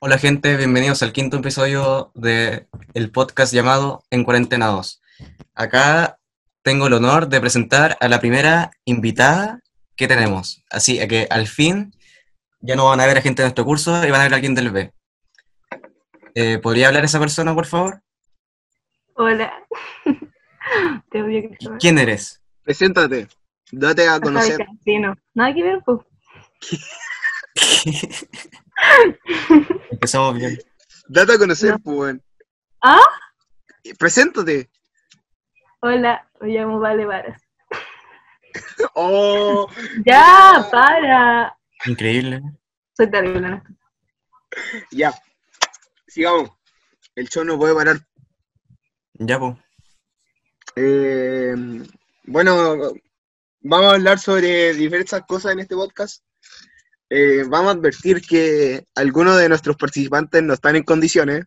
Hola gente, bienvenidos al quinto episodio del el podcast llamado En Cuarentena 2. Acá tengo el honor de presentar a la primera invitada que tenemos. Así que al fin ya no van a ver a gente de nuestro curso y van a ver a alguien del B. Eh, ¿Podría hablar esa persona, por favor? Hola. Te ¿Quién eres? Preséntate, date a conocer. No, nada que ver, pues. Empezamos bien. Date a conocer, No. pues. ¿Ah? Preséntate. Hola, me llamo Vale Varas. Oh, Ya, para. Increíble. Soy terrible ya. Sigamos. El show no puede parar. Ya, pues. Eh, bueno, vamos a hablar sobre diversas cosas en este podcast. Eh, vamos a advertir que algunos de nuestros participantes no están en condiciones,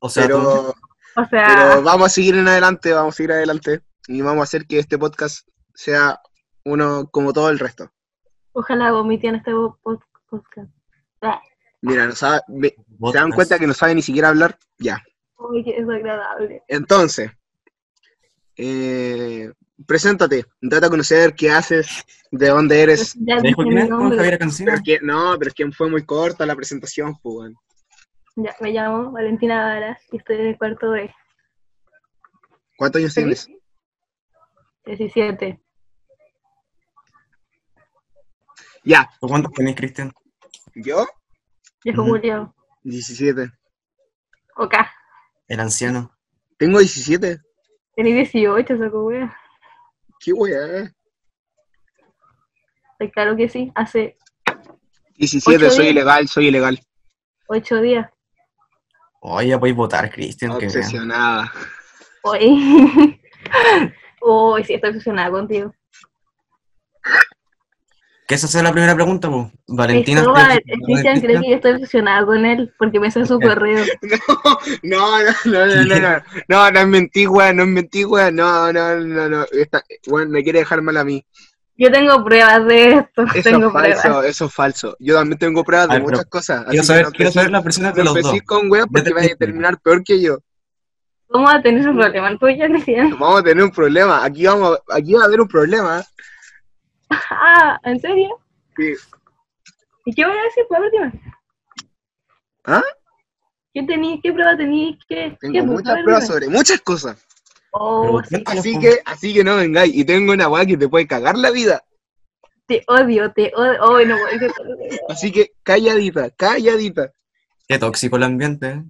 O sea, pero, O sea, pero vamos a seguir en adelante, vamos a seguir adelante y vamos a hacer que este podcast sea uno como todo el resto. ojalá vomite en este po- po- podcast. Ah, Mira, no sabe- me- ¿se dan cuenta que no sabe ni siquiera hablar? Ya. Uy, qué desagradable. Entonces, eh, preséntate, date a conocer qué haces, de dónde eres. Ya no, pero es que fue muy corta la presentación, pues. Ya, me llamo Valentina Varas y estoy en el cuarto de ¿Cuántos años ¿Sí? tienes? 17. Ya, ¿Tú cuántos tenés, Cristian? yo, Viejo Ujú. Julio. 17. Ok. El anciano. Tengo 17. Tenés 18, saco wea. Qué weá. Claro que sí. Hace 17, Ocho soy días. ilegal, soy ilegal. 8 días. Oye, ya podéis votar, Cristian. Obsesionada. Uy. Uy, sí, estoy obsesionada contigo. ¿Qué esa es la primera pregunta, pues? Valentina. Cristóbal, ¿estoy- el Cristian cree que yo estoy obsesionada con él porque me hace su correo. No, no, no, no, no, no, no, no es weón, no es weón, no, no, no, no, Esta- weón, me quiere dejar mal a mí. Yo tengo pruebas de esto. Eso tengo es falso, pruebas. eso es falso. Yo también tengo pruebas de ver, muchas cosas. Quiero saber, que no quiero saber las personas de no los dos. con weón porque Vete, vas a terminar peor que yo. ¿Cómo va a tener un problema tuyo, Cristian? Vamos a tener un problema. Aquí vamos, aquí va a haber un problema. Ah, ¿en serio? Sí. ¿Y qué voy a decir? Pues, a ver, dime. ¿Ah? ¿Qué tenéis? ¿Qué prueba tenéis? ¿Qué? Tengo qué, muchas pruebas sobre muchas cosas. Oh, Así que, así que no vengáis. Y tengo una weá que te puede cagar la vida. te odio, te odio. Oh, no Así que calladita, calladita. Qué tóxico el ambiente.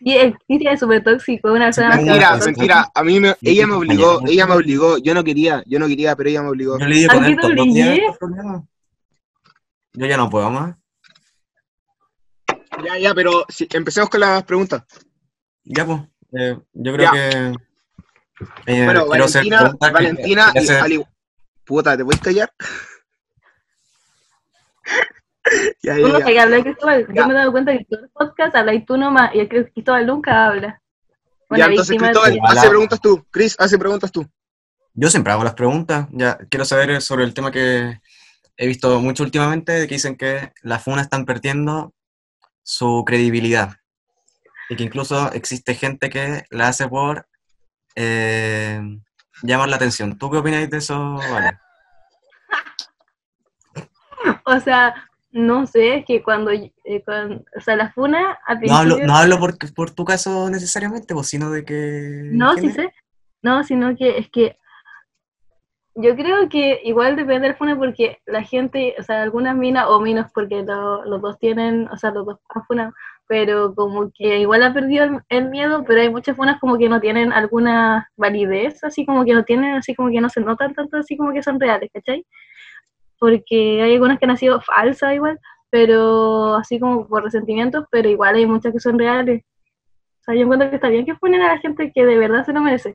Y el Cristian es súper tóxico, una persona Mentira, mentira. A mí me, ella me obligó, ella me obligó. Yo no quería, yo no quería, pero ella me obligó. Yo le ¿A con estos problemas. Yo ya no puedo más. Ya, ya, pero sí, empecemos con las preguntas. Ya, pues. eh, yo creo Ya. que. eh, bueno, hacer Valentina, que- Valentina, hacer- al Puta, ¿te puedes callar? ya, ya, ya. que Cristóbal. Ya. Yo me he dado cuenta que todo el podcast hablas tú nomás y el Cristóbal nunca habla. Ya, Una entonces, Cristóbal, de- hace preguntas tú. Chris, hace preguntas tú. Yo siempre hago las preguntas. Ya quiero saber sobre el tema que he visto mucho últimamente, de que dicen que las funas están perdiendo su credibilidad. Y que incluso existe gente que la hace por eh, llamar la atención. ¿Tú qué opinas de eso, Vale? O sea, no sé, es que cuando, eh, cuando- o sea, la funa al No hablo, principio- no hablo por, por tu caso necesariamente, pues, sino de que... No, ¿quién sí sé. No, sino que es que yo creo que igual depende del funa porque la gente, o sea, algunas minas o minos porque lo- los dos tienen, o sea, los dos han funado, pero como que igual ha perdido el, el miedo, pero hay muchas funas como que no tienen alguna validez, así como que no tienen, así como que no se notan tanto, así como que son reales, ¿cachai? Porque hay algunas que han sido falsas igual, pero así como por resentimientos, pero igual hay muchas que son reales. O sea, yo encuentro que está bien que funen a la gente que de verdad se lo merece.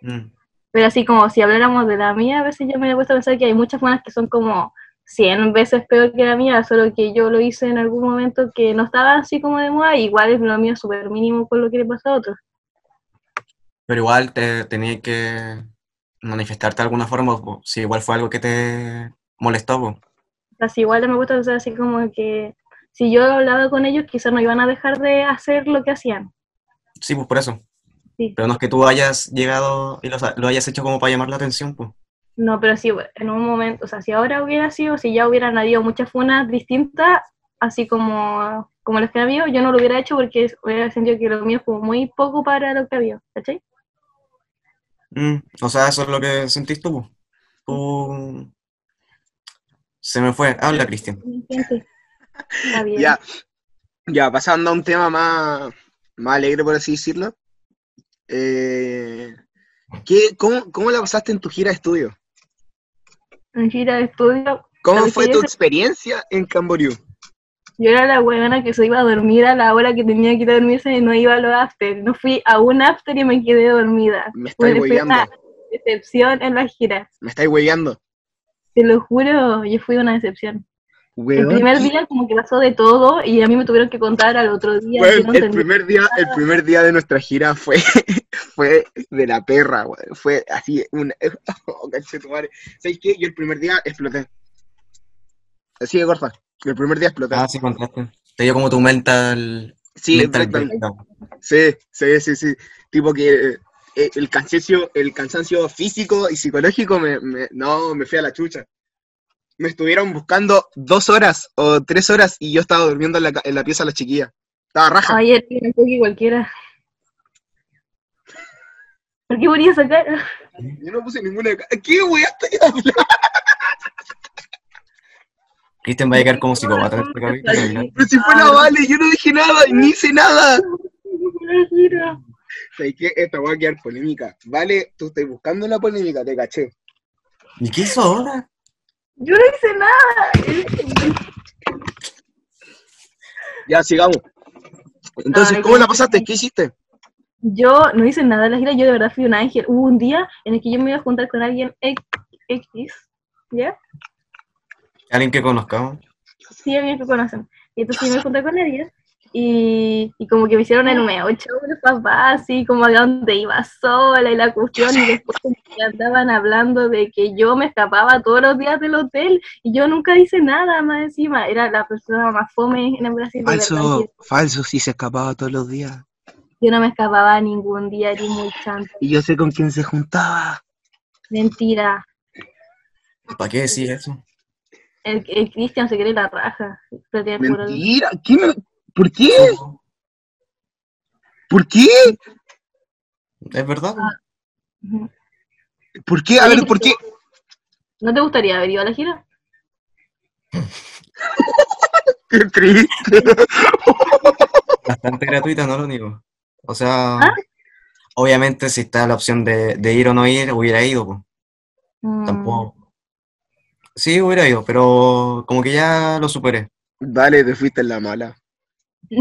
Mm. Pero así como si habláramos de la mía, a veces yo me he puesto a pensar que hay muchas buenas que son como 100 veces peor que la mía, solo que yo lo hice en algún momento que no estaba así como de moda, igual es lo mío súper mínimo con lo que le pasa a otros. Pero igual te tenías que manifestarte de alguna forma, po, si igual fue algo que te molestó, po. Así igual me gusta pensar así como que si yo hablaba con ellos, quizás no iban a dejar de hacer lo que hacían. Sí, pues por eso. Sí. Pero no es que tú hayas llegado y lo, lo hayas hecho como para llamar la atención, pues. No, pero sí, en un momento, o sea, si ahora hubiera sido, si ya hubieran habido muchas funas distintas, así como, como las que ha habido, yo no lo hubiera hecho porque hubiera sentido que lo mío fue muy poco para lo que había, ¿cachai? Mm, o sea, eso es lo que sentís tú. Tú... Se me fue. Habla, Cristian. Ya, ya, pasando a un tema más, más alegre, por así decirlo. Eh, ¿qué, cómo, ¿Cómo la pasaste en tu gira de estudio? En gira de estudio, ¿Cómo fue tu experiencia en Camboriú? Yo era la buena que se iba a dormir a la hora que tenía que ir a dormirse y no iba a los after. No fui a un after y me quedé dormida. Me estáis hueveando. una decepción en la gira. Me estáis hueveando. Te lo juro, yo fui una decepción. El Weón, primer ¿qué- día como que pasó de todo y a mí me tuvieron que contar al otro día. yo no el primer día, el primer día de nuestra gira fue, fue de la perra, weón. Fue así, una, oh. ¿Sabes qué? Yo el primer día exploté. Así de corta. El primer día exploté. Ah, sí, contaste. Te dio como tu mental. sí, mental exactamente. Sí, sí, sí, sí. Tipo que eh, el cansancio, el cansancio físico y psicológico me, me- no, me fui a la chucha. Me estuvieron buscando dos horas o tres horas y yo estaba durmiendo en la, en la pieza de la chiquilla. Estaba raja. Ayer vi un poco cualquiera. ¿Por qué ponía esa cara? Yo no puse ninguna. ca- ¿Qué weá estoy hablando? Cristian va a llegar como psicópata. Pero si fue la Vale, yo no dije nada, ni hice nada. La gira. ¿Sabes qué? Esta va a quedar polémica. Vale, tú estás buscando la polémica, te caché. ¿Y qué hizo ahora? Yo no hice nada. Ya, sigamos. Entonces, Ay, ¿cómo la pasaste? ¿Qué hiciste? Yo no hice nada en la gira, yo de verdad fui un ángel. Hubo un día en el que yo me iba a juntar con alguien X, X, ¿ya? Alguien que conozcamos. Sí, alguien que conocen. Y entonces yo me junté con ella y, y como que me hicieron el meo show los papás, así como a dónde iba sola y la cuestión, y después como que andaban hablando de que yo me escapaba todos los días del hotel y yo nunca hice nada más encima. Era la persona más fome en el Brasil. Falso, falso, sí se escapaba todos los días. Yo no me escapaba ningún día, era muy chanta. Y yo sé con quién se juntaba. Mentira. ¿Para qué decir eso? El, el Cristian se cree la raja. pero tiene puro- Mentira. ¿Qué me- ¿Por qué? ¿Por qué? ¿Es verdad? Ujú. ¿Por qué? A ver, ¿por qué? ¿No te gustaría haber ido a la gira? Qué triste. Bastante gratuita, no lo niego. O sea, ¿Ah? obviamente si está la opción de, de ir o no ir, hubiera ido, pues. Mm. Tampoco. Sí, hubiera ido, pero como que ya lo superé. Vale, te fuiste en la mala.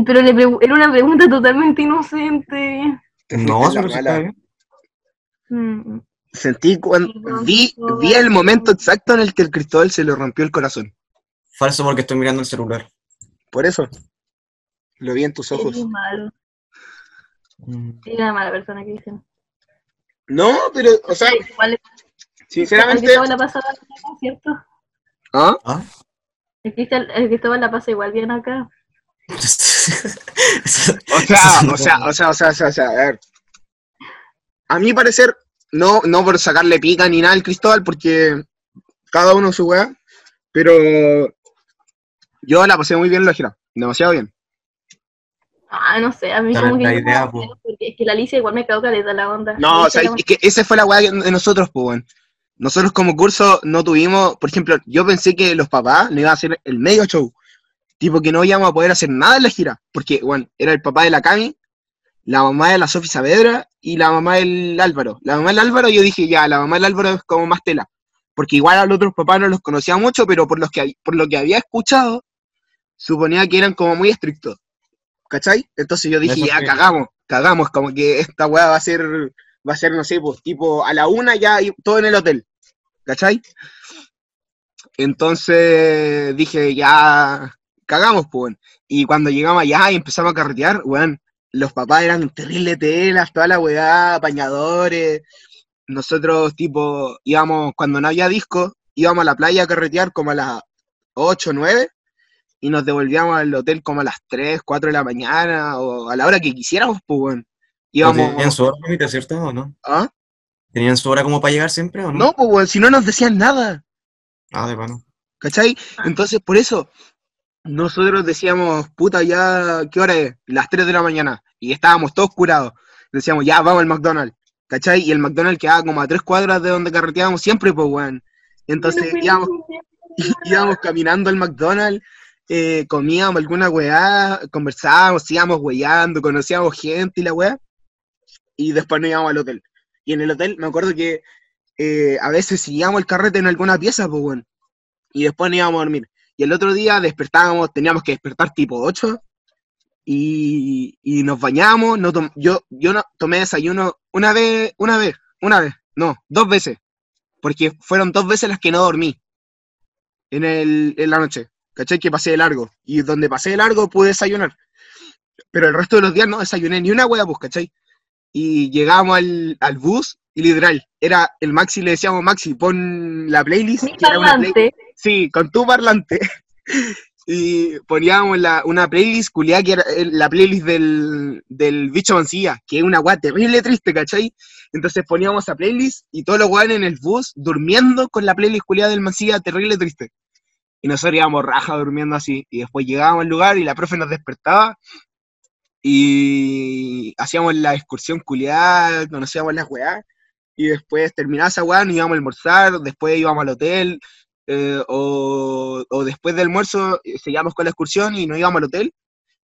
Pero le era una pregunta totalmente inocente. Te No, pero está bien. Mm. Sentí cuando vi, vi el momento exacto en el que el Cristóbal se le rompió el corazón. Falso porque estoy mirando el celular. Por eso. Lo vi en tus ojos. Es malo. Mm. Era una mala persona, Cristian. No, pero, o sea, Igual sinceramente. Cristóbal la pasa acá, ¿cierto? ¿Ah? ¿Ah? El el Cristóbal la pasa igual bien acá. O sea, o sea, o sea, o sea, o sea, o sea, a ver. A mi parecer, no, no por sacarle pica ni nada al Cristóbal, porque cada uno su weá, pero yo la pasé muy bien en la gira, demasiado bien. Ah, no sé, a mí como que idea, no po. porque es que la Alicia igual me cagó caleta la onda. No, o sea, es que esa fue la weá de nosotros, pues, weón. Nosotros como curso no tuvimos, por ejemplo, yo pensé que los papás no iban a hacer el medio show. Tipo que no íbamos a poder hacer nada en la gira. Porque, bueno, era el papá de la Cami, la mamá de la Sofi Saavedra y la mamá del Álvaro. La mamá del Álvaro yo dije, ya, la mamá del Álvaro es como más tela. Porque igual a los otros papás no los conocía mucho, pero por, los que, por lo que había escuchado, suponía que eran como muy estrictos. ¿Cachai? Entonces yo dije, ya, cagamos, cagamos, como que esta weá va a ser va a ser, no sé, pues tipo a la una ya todo en el hotel. ¿Cachai? Entonces dije, ya cagamos, pues. Y cuando llegamos allá y empezamos a carretear, weón, los papás eran terribles telas, toda la weá, apañadores. Nosotros, tipo, íbamos, cuando no había disco, íbamos a la playa a carretear como a las 8 o 9. y nos devolvíamos al hotel como a las 3, 4 de la mañana o a la hora que quisiéramos, pues, weón. Íbamos... ¿Tenían su cierto, o no? ¿Ah? ¿Tenían su hora como para llegar siempre o no? No, pues, weón, si no nos decían nada. Ah, de pano. ¿Cachai? Entonces, por eso, nosotros decíamos, puta, ya, ¿qué hora es? Las 3 de la mañana. Y estábamos todos curados. Decíamos, ya, vamos al McDonald's. ¿Cachai? Y el McDonald's quedaba como a tres cuadras de donde carreteábamos siempre, pues, weón. Entonces, íbamos, íbamos caminando al McDonald's, eh, comíamos alguna weá, conversábamos, íbamos weyando, conocíamos gente y la weá. Y después nos íbamos al hotel. Y en el hotel, me acuerdo que eh, a veces seguíamos el carrete en alguna pieza, pues, weón. Y después nos íbamos a dormir. Y el otro día despertábamos, teníamos que despertar tipo 8 y, y nos bañamos. No yo, yo no tomé desayuno una vez, una vez, una vez, no, dos veces. Porque fueron dos veces las que no dormí en, el, en la noche. ¿Cachai? Que pasé de largo. Y donde pasé de largo pude desayunar. Pero el resto de los días no desayuné ni una hueá, pues, ¿cachai? Y llegamos al, al bus y literal, era el Maxi, le decíamos Maxi, pon la playlist. Mi que era una play- parlante. Sí, con tu parlante. y poníamos la, una playlist culiada que era eh, la playlist del, del bicho Mancilla, que es una weá terrible triste, ¿cachai? Entonces poníamos esa playlist y todos los weones en el bus durmiendo con la playlist culiada del Mancilla terrible triste. Y nosotros íbamos raja durmiendo así. Y después llegábamos al lugar y la profe nos despertaba y hacíamos la excursión culiada, conocíamos las weá. Y después terminaba esa weá, nos íbamos a almorzar, después íbamos al hotel, eh, o, o después del almuerzo eh, seguíamos con la excursión y nos íbamos al hotel.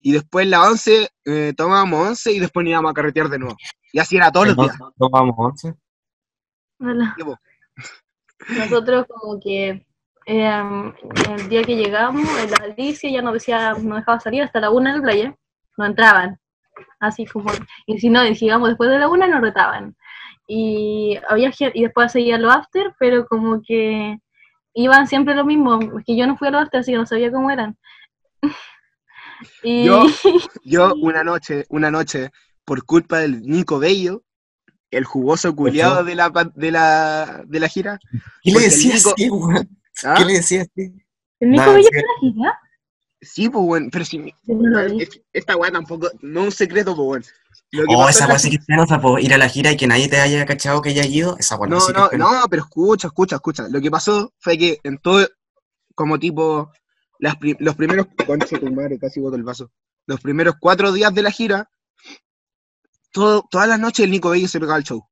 Y después la 11, eh, tomábamos 11 y después nos íbamos a carretear de nuevo. Y así era todos los días. Tomamos once. Hola. Sí, po. Nosotros como que eh, el día que llegamos, en la Alicia ya nos decía, nos dejaba salir hasta la una en la playa, no entraban. Así como, y si no, y si llegamos después de la una, nos retaban. Y había y después seguía los after, pero como que iban siempre lo mismo, es que yo no fui a los after, así que no sabía cómo eran. y Yo- Yo una noche, una noche, por culpa del Nico Bello, el jugoso culiado de la, de la, de la gira. ¿Qué le decías Nico-? ¿ah? ¿Qué le decías el Nico Nada, Bello a la gira, Sí, pues bueno, pero si no es- esta weá tampoco, no es un secreto, pues bueno. Lo que Oh, esa weá sí que es penosa, po. Ir a la gira y que nadie te haya cachado que haya ido. Esa weá No, sí que no, es penosa. no, pero escucha, escucha, escucha. Lo que pasó fue que en todo, como tipo, las pri- los primeros, concha tu madre, casi boto el vaso. Los primeros cuatro días de la gira, todo, todas las noches el Nico Bello se pegaba al show.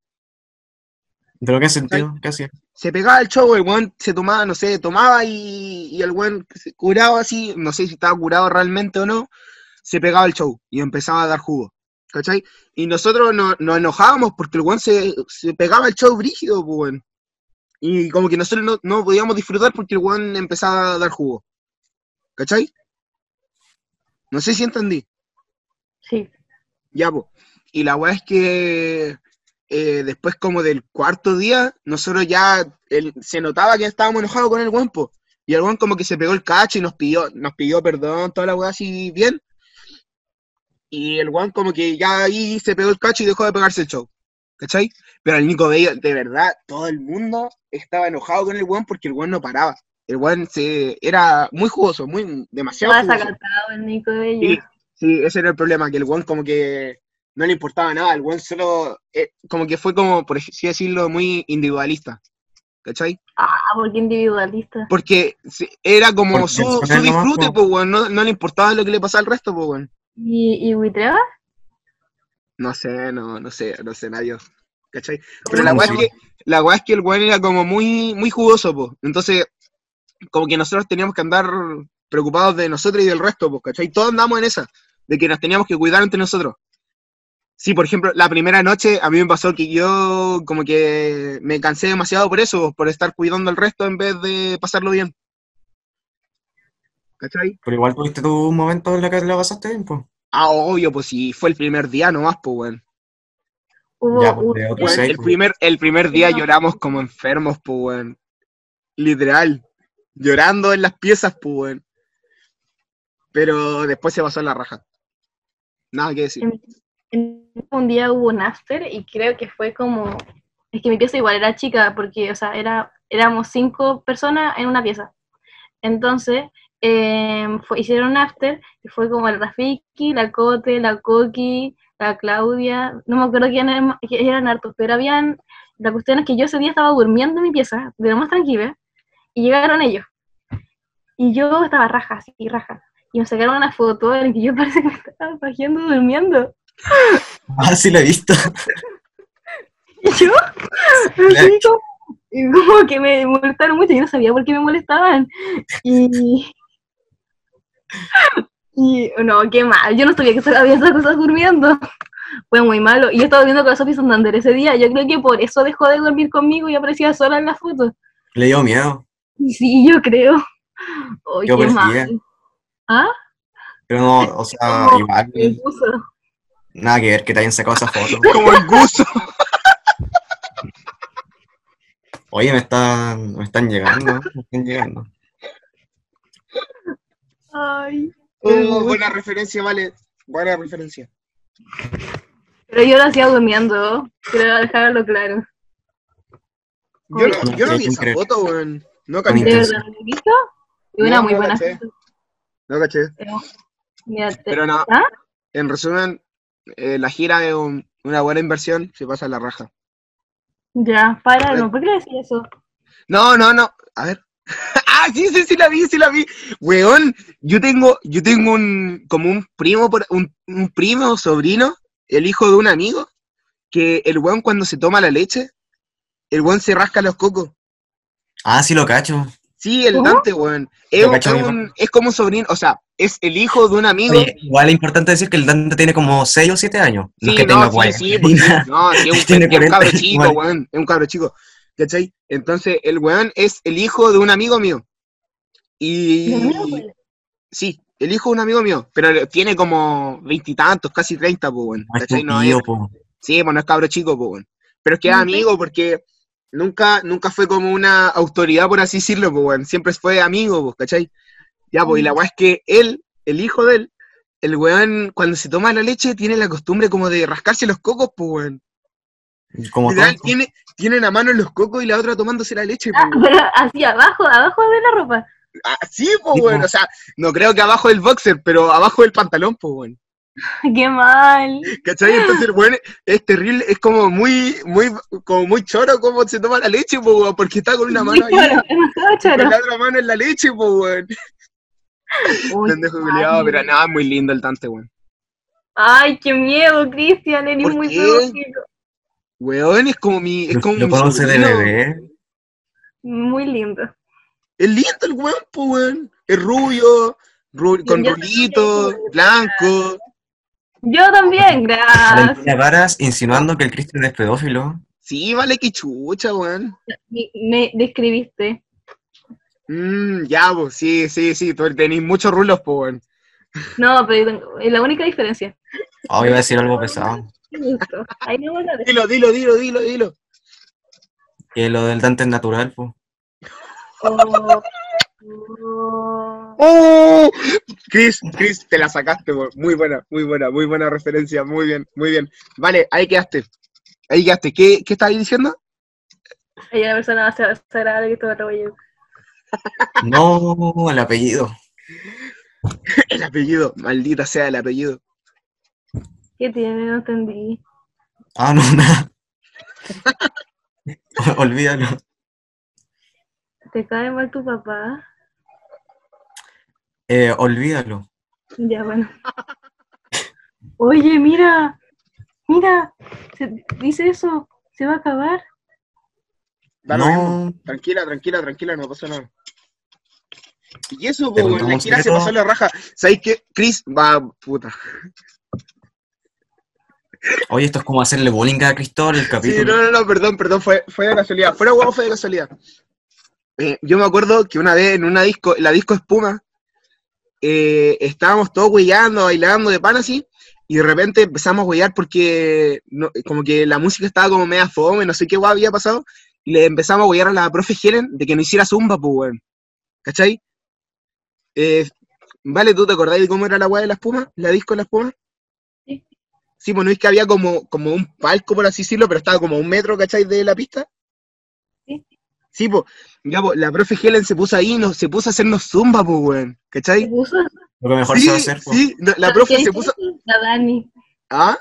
¿Pero qué sentido? ¿Qué hacía? Se pegaba al show, el weón se tomaba, no sé, tomaba y, y el weón se curaba así, no sé si estaba curado realmente o no, se pegaba al show y empezaba a dar jugo. ¿Cachai? Y nosotros no- nos enojábamos porque el weón se, se pegaba al show brígido, pues, weón. Y como que nosotros no, no podíamos disfrutar porque el weón empezaba a dar jugo. ¿Cachai? No sé si entendí. Sí, Ya, pues. Y la weá es que eh, después como del cuarto día, nosotros ya el- se notaba que estábamos enojados con el weón, po. Y el weón como que se pegó el cacho y nos pidió, nos pidió perdón, toda la weá así bien. Y el weón como que ya ahí se pegó el cacho y dejó de pegarse el show. ¿Cachai? Pero el Nico Bello, de verdad, todo el mundo estaba enojado con el weón porque el weón no paraba. El weón se, era muy jugoso, muy, demasiado estaba jugoso. el Nico Bello. Sí, sí, ese era el problema, que el weón como que no le importaba nada, el weón solo, eh, como que fue como, por así decirlo, muy individualista, ¿cachai? Ah, porque individualista. Porque era como Porque su, su disfrute, pues weón, no, no le importaba lo que le pasaba al resto, pues weón. ¿Y, y Huitreva? No sé, no, no sé, no sé, nadie, ¿cachai? ¿Cómo Pero la weá es que, la weá es que el weón era como muy, muy jugoso, pues, entonces, como que nosotros teníamos que andar preocupados de nosotros y del resto, pues, ¿cachai? Todos andamos en esa, de que nos teníamos que cuidar entre nosotros. Sí, por ejemplo, la primera noche a mí me pasó que yo como que me cansé demasiado por eso, por estar cuidando al resto en vez de pasarlo bien. ¿Cachai? Pero igual tuviste tu momento en la que la pasaste bien, pues. Ah, obvio, pues si fue el primer día nomás, pues, weón. Ya, pues, Sí, el pues. primer, el primer día No. lloramos como enfermos, pues, weón. Literal. Llorando en las piezas, pues, weón. Pero después se pasó en la raja. Nada que decir. en- en- un día hubo un after y creo que fue como, es que mi pieza igual era chica porque, o sea, era, éramos cinco personas en una pieza. Entonces, eh, fue- hicieron un after, y fue como el Rafiki, la Cote, la Coqui, la Claudia, no me acuerdo quién eran, eran hartos, pero habían, la cuestión es que yo ese día estaba durmiendo en mi pieza, de lo más tranquila, y llegaron ellos. Y yo estaba raja, así, raja. Y me sacaron una foto en la que yo parece que estaba durmiendo. Ah, sí lo he visto. Y yo, así como, y como que me molestaron mucho, yo no sabía por qué me molestaban. Y, y no, qué mal, yo no sabía que había esas cosas durmiendo. Fue muy malo. Y yo estaba viendo con la Sophie Santander ese día, yo creo que por eso dejó de dormir conmigo y aparecía sola en la foto. Le dio miedo. Sí, yo creo. Oh, Yo qué mal. ¿Ah? Pero no, o sea, Como igual. Nada que ver que te hayan sacado esa foto. Como el gusto. Oye, me están, me están llegando, me están llegando. Ay. Oh, buena referencia, vale. Buena referencia. Pero yo lo hacía durmiendo, quiero dejarlo claro. Yo, no- yo no vi esa foto, weón. No ¿De caché. intención. verdad lo he visto? Y una No, muy no buena caché. foto. No caché. Pero, mira, te- Pero no. ¿Ah? En resumen, eh, la gira es un- una buena inversión, se pasa la raja. Ya, para, no, ¿por qué le decía eso? No, no, no. A ver. ah, sí, sí, sí la vi, sí la vi. Weón, yo tengo, yo tengo un, como un primo, por, un, un primo, sobrino, el hijo de un amigo, que el weón cuando se toma la leche, el weón se rasca los cocos. Ah, sí lo cacho. Sí, el ¿Cómo? Dante, weón. Es, un- es mi un- es como un sobrino, o sea, es el hijo de un amigo. Oye, igual es importante decir que el Dante tiene como 6 o 7 años. No Sí, es que no, tenga sí, 40. sí, porque- no, sí, es un, Tiene es un 40 cabro chico, igual. weón, es un cabro chico, ¿cachai? Entonces, el weón es el hijo de un amigo mío. Y... Sí, el hijo de un amigo mío, pero tiene como veintitantos, casi treinta, pues, weón, No es ¿cachai? No es- sí, pues no es cabro chico, pues, weón. Pero es que es amigo porque nunca, nunca fue como una autoridad, por así decirlo, pues, weón. Siempre fue amigo, pues, ¿cachai? Ya, pues, y la weá es que él, el hijo de él, el weón, cuando se toma la leche, tiene la costumbre como de rascarse los cocos, pues, weón. Como Literal, tiene, tiene una mano en los cocos y la otra tomándose la leche, pues, Ah, pero así abajo, abajo de la ropa. Ah, sí, pues, weón. O sea, no creo que abajo del boxer, pero abajo del pantalón, pues, weón. Qué mal. ¿Cachai? Entonces, el weón es terrible, es como muy, muy, como muy choro como se toma la leche, po, porque está con una mano ahí, Choro, choro. con la otra mano en la leche, po, weón. Pendejo culiado, pero nada, es muy lindo el Dante, weón. Ay, qué miedo, Cristian, eres ¿Por muy pedófilo. Weón, es como mi, es como lo mi conoce de bebé. Muy lindo. Es lindo el weón, po, weón. Es rubio, ru- con rulito, blanco. Yo también, gracias. Valentina Varas insinuando que el Cristian es pedófilo. Sí, vale, que chucha, weón. Me, me describiste. Mm, ya, pues, sí, sí, sí, tú tenés muchos rulos, po, weón. No, pero es la única diferencia. Oh, iba a decir algo pesado. Ahí no dejo. Dilo, dilo, dilo, dilo, dilo. Que lo del Dante es natural, pues. Oh, oh. ¡Oh! Chris, Chris, te la sacaste, muy buena, muy buena, muy buena referencia, muy bien, muy bien. Vale, ahí quedaste. Ahí quedaste. ¿Qué, qué estabas diciendo? Ella es la persona más desagradable que todo el. No, el apellido. El apellido, maldita sea el apellido. ¿Qué tiene? No entendí. Ah, no, nada. Olvídalo. ¿Te cae mal tu papá? Eh, olvídalo. Ya, bueno. Oye, mira. Mira. Se, dice eso. Se va a acabar. No, Tranquila, tranquila, tranquila, no pasa nada. Y eso, po, weón, la gira se pasó la raja. ¿Sabéis qué? Chris va, puta. oye, esto es como hacerle bullying a Cristóbal el Sí, capítulo. no, no, no, perdón, perdón, fue, fue de casualidad. Fuera huevo fue de casualidad. Eh, yo me acuerdo que una vez en una disco, la disco Espuma, eh, estábamos todos huellando, bailando de pan así, y de repente empezamos a huellar porque no- como que la música estaba como media fome, no sé qué guay había pasado, y le empezamos a huellar a la profe Helen de que no hiciera zumba, pues, weón. ¿Cachai? Eh, vale, ¿tú te acordás de cómo era la weá de la espuma? ¿La disco de la espuma? Sí. Sí, bueno, es que había como, como un palco, por así decirlo, pero estaba como a un metro, ¿cachai? De la pista. Sí. Po, ya, po, la profe Helen se puso ahí, no, se puso a hacernos zumba, po, weón, ¿Se ¿cachai? puso? Lo que mejor Sí, se va a hacer. po. sí, no, la profe ¿Quién se puso? La Dani. ah,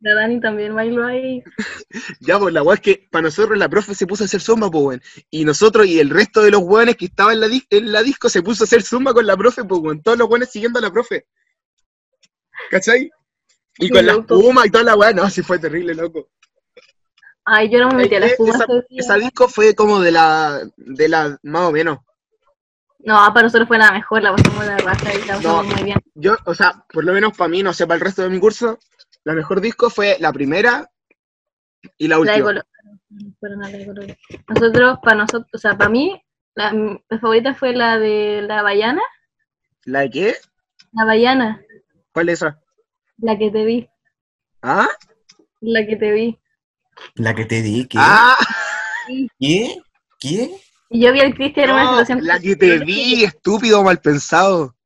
La Dani también bailó ahí. ya, pues la weá es que para nosotros la profe se puso a hacer zumba, po, weón, y nosotros y el resto de los weones que estaban en la, dis- en la disco se puso a hacer zumba con la profe, po, weón, todos los weones siguiendo a la profe, ¿cachai? Y con la espuma y toda la weá, no, sí fue terrible, loco. Ay, yo no me metí a la Eh, espuma esa, disco fue como de la, de la, más o menos. No, para nosotros fue la mejor, la pasamos la raja y la pasamos No. muy bien. Yo, o sea, por lo menos para mí, no sé, para el resto de mi curso, la mejor disco fue la primera y la última. la de. Nosotros, para nosotros, o sea, para mí, la, favorita fue la de la Bayana. ¿La de qué? La Bayana, ¿Cuál es esa? la que te vi. ¿Ah? La que te vi. La que te di, ¿qué? ¡Ah! ¿Qué? ¿Qué? Y yo vi al Cristian en una No, situación. la que te vi, estúpido, mal pensado.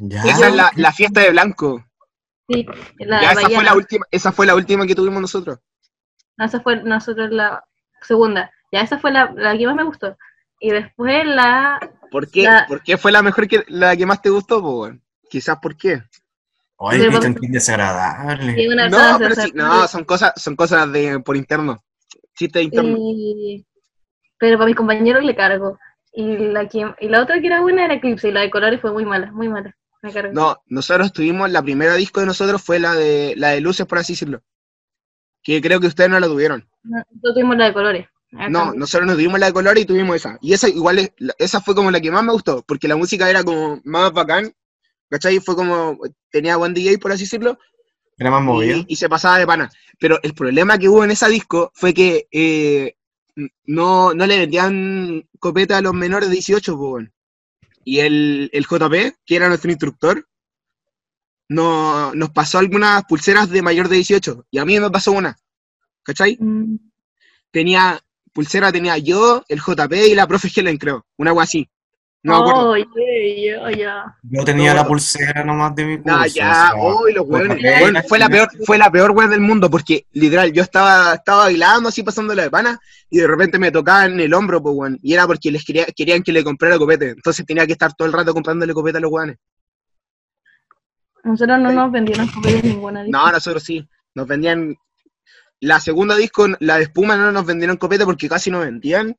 Ya. Esa es la, la fiesta de blanco. Sí, la Ya, esa fue la última, esa fue la última que tuvimos nosotros. No, esa fue nosotros la segunda. Ya, esa fue la, la que más me gustó. Y después la. ¿Por qué? La- ¿Por qué fue la mejor que la que más te gustó? Quizás por qué. Oye, qué desagradable. No, pero sí, son cosas, son cosas de por interno. Y- Pero para mis compañeros le cargo. Y la, que, y la otra que era buena era Eclipse, y la de colores fue muy mala, muy mala. Me cargo. No, nosotros tuvimos, la primera disco de nosotros fue la de la de luces, por así decirlo. Que creo que ustedes no la tuvieron. No, Nosotros tuvimos la de colores. Acá. No, nosotros nos tuvimos la de color y tuvimos esa. Y esa igual es, esa fue como la que más me gustó, porque la música era como más bacán, ¿cachai? Fue como, tenía buen DJ, por así decirlo, Era más movido. y, y se pasaba de pana. Pero el problema que hubo en esa disco fue que eh, no, no le vendían copeta a los menores de 18, pues. Y el, el JP, que era nuestro instructor, no, nos pasó algunas pulseras de mayor de 18, y a mí me pasó una, ¿cachai? Mm, tenía, pulsera tenía yo, el JP y la profe Helen, creo. Una agua así. No. Oh, yeah, yeah, yeah. Yo tenía No, la pulsera nomás de mi curso. Ya, los weones. fue la peor, fue la peor weón del mundo, porque literal, yo estaba, estaba bailando así pasando la de pana, y de repente me tocaban el hombro, pues weón, y era porque les quería, querían que le comprara copete. Entonces tenía que estar todo el rato comprándole copete a los weones. Nosotros no nos vendieron copias ninguna. No, nosotros sí. Nos vendían. La segunda disco, la de espuma, no nos vendieron copete porque casi no vendían.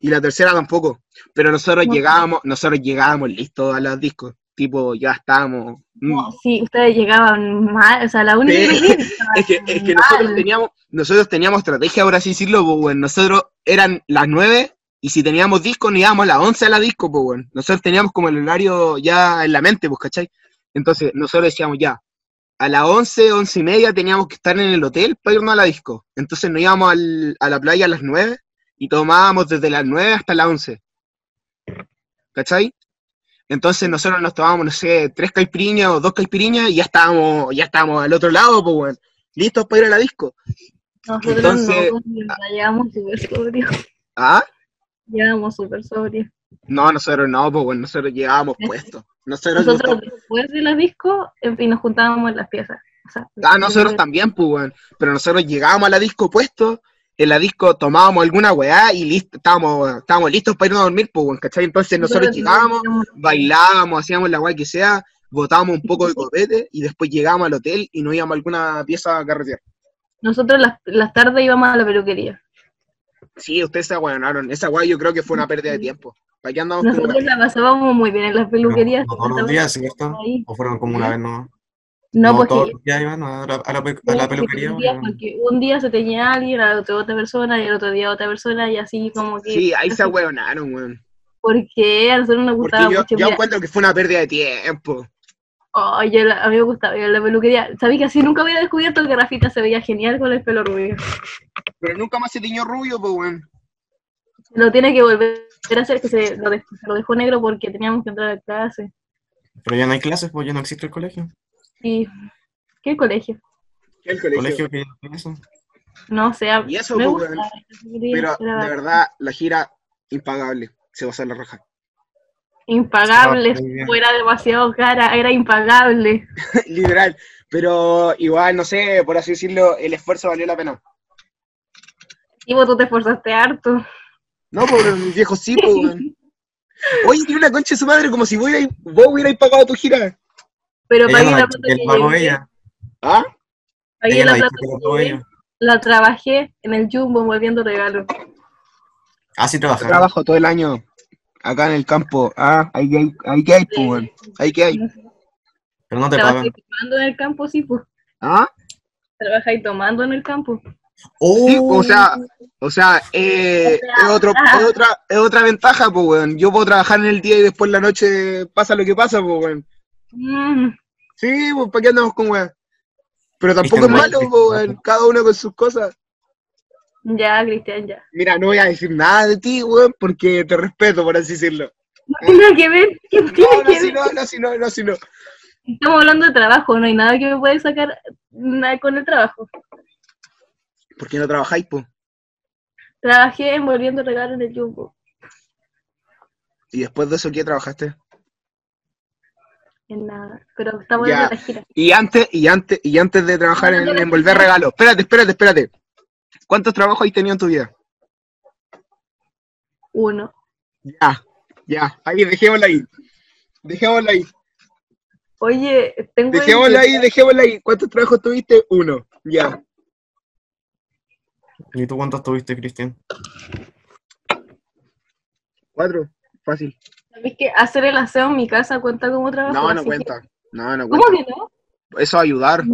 Y la tercera tampoco. Pero nosotros No. llegábamos, nosotros llegábamos listos a los discos. Tipo, ya estábamos. mm. No, sí, ustedes llegaban mal, o sea, la única Sí. que Es que, es que mal. nosotros teníamos, nosotros teníamos estrategia, por así decirlo, pues, weón. Nosotros eran las 9 y si teníamos disco, nos íbamos a las 11 a la disco, pues, weón. Nosotros teníamos como el horario ya en la mente, pues, ¿cachai? Entonces, nosotros decíamos ya, a las 11, 11 y media teníamos que estar en el hotel para irnos a la disco. Entonces nos íbamos al- a la playa a las 9 y tomábamos desde las 9 hasta las 11. ¿Cachai? Entonces nosotros nos tomábamos, no sé, tres caipiriñas o dos caipiriñas y ya estábamos, ya estábamos al otro lado, pues, weón. Listos para ir a la disco. Nosotros Entonces- no, ya llegamos súper sobrios. ¿Ah? Llegamos súper sobrios. No, nosotros no, pues, weón, nosotros llegábamos puestos. Nosotros, Nosotros nos- después de la disco, en fin, nos juntábamos en las piezas. O sea, ah, nosotros también, pues, weón. Pero nosotros llegábamos a la disco puestos, en la disco tomábamos alguna weá y listo, estábamos, estábamos listos para irnos a dormir, pues, ¿cachai? Entonces nosotros llegábamos, bailábamos, hacíamos la weá que sea, botábamos un poco de copete y después llegábamos al hotel y nos íbamos a alguna pieza a carretear. Nosotros las, las tardes íbamos a la peluquería. Sí, ustedes se aguanaron. Esa weá yo creo que fue una pérdida de tiempo. ¿Para qué andamos Nosotros la pasábamos muy bien en las peluquerías. No, no todos los días, ¿cierto? Ahí. ¿O fueron como una vez, no? No, todos porque los días iban a la, a la pe- a la peluquería. un día, ¿no? porque un día se tenía alguien, al otro otra persona, y el otro día otra persona, y así como que. Sí, ahí se ahueonaron, weón. Porque a nosotros nos Porque gustaba yo, mucho. yo mira, encuentro que fue una pérdida de tiempo. oh, yo a mí me gustaba ir a la peluquería. Sabía que así nunca hubiera descubierto que Rafita se veía genial con el pelo rubio. Pero nunca más se tiñó rubio, pues, weón. Lo tiene que volver a hacer, que se lo, dejó, se lo dejó negro porque teníamos que entrar a clase. Pero ya no hay clases, pues ya no existe el colegio. Y. ¿Qué colegio? ¿Qué el colegio? colegio que eso. No sé, Y eso, me pues, gusta. Pero de verdad, la gira impagable. Se va a hacer la raja. Impagable, Ah, fuera demasiado cara, era impagable. Literal. Pero igual, no sé, por así decirlo, el esfuerzo valió la pena. Y vos tú te esforzaste harto. No, por mis viejos sí, weón. Oye, tiene una concha de su madre como si vos hubierais, vos hubierais pagado tu gira. Pero Ella pagué no la plata que que él pagó llevé, ella. ¿Ah? pagué Ella la plata que pagó llevé, ella. la trabajé en el Jumbo envolviendo regalos. Ah, sí, Yo trabaja. trabajo todo el año acá en el campo. Ah, ahí que hay, ahí que hay, weón. Ahí que hay. Pero no te pagan. Tomando en el campo, sí, pues. ¿Ah? Trabajáis tomando en el campo. Sí, Oh, o sea, o sea, eh, O sea, es, otro, es, otra, es otra ventaja, pues, weón. Yo puedo trabajar en el día y después en la noche pasa lo que pasa, pues, weón. Mm, Sí, pues, ¿para qué andamos con weón? Pero tampoco es malo, pues, weón. Cada uno con sus cosas. ya, Cristian, ya. Mira, no voy a decir nada de ti, weón, porque te respeto, por así decirlo. No tiene nada que ver. ¿Qué No, no, que si ver? no, no, si no, no, si no. Estamos hablando de trabajo, no hay nada que me pueda sacar nada con el trabajo. ¿Por qué no trabajáis, pues? Trabajé envolviendo regalos en el Jumbo. Y después de eso, ¿qué trabajaste? En nada. Pero estamos Ya. en la gira. Y antes, y antes, y antes de trabajar en envolver no. regalos. Espérate, espérate, espérate. ¿Cuántos trabajos has tenido en tu vida? Uno. Ya, ya. Ahí, dejémosla ahí. Dejémosla ahí. Oye, tengo. Dejémosla ahí, dejémosla ahí. ¿Cuántos trabajos tuviste? Uno. Ya. ¿Y tú cuántos tuviste, Cristian? Cuatro. Fácil. ¿Sabes que hacer el aseo en mi casa cuenta como trabajo? No, no cuenta. No, no que- ¿Cómo cuenta. que no? Eso ayudar.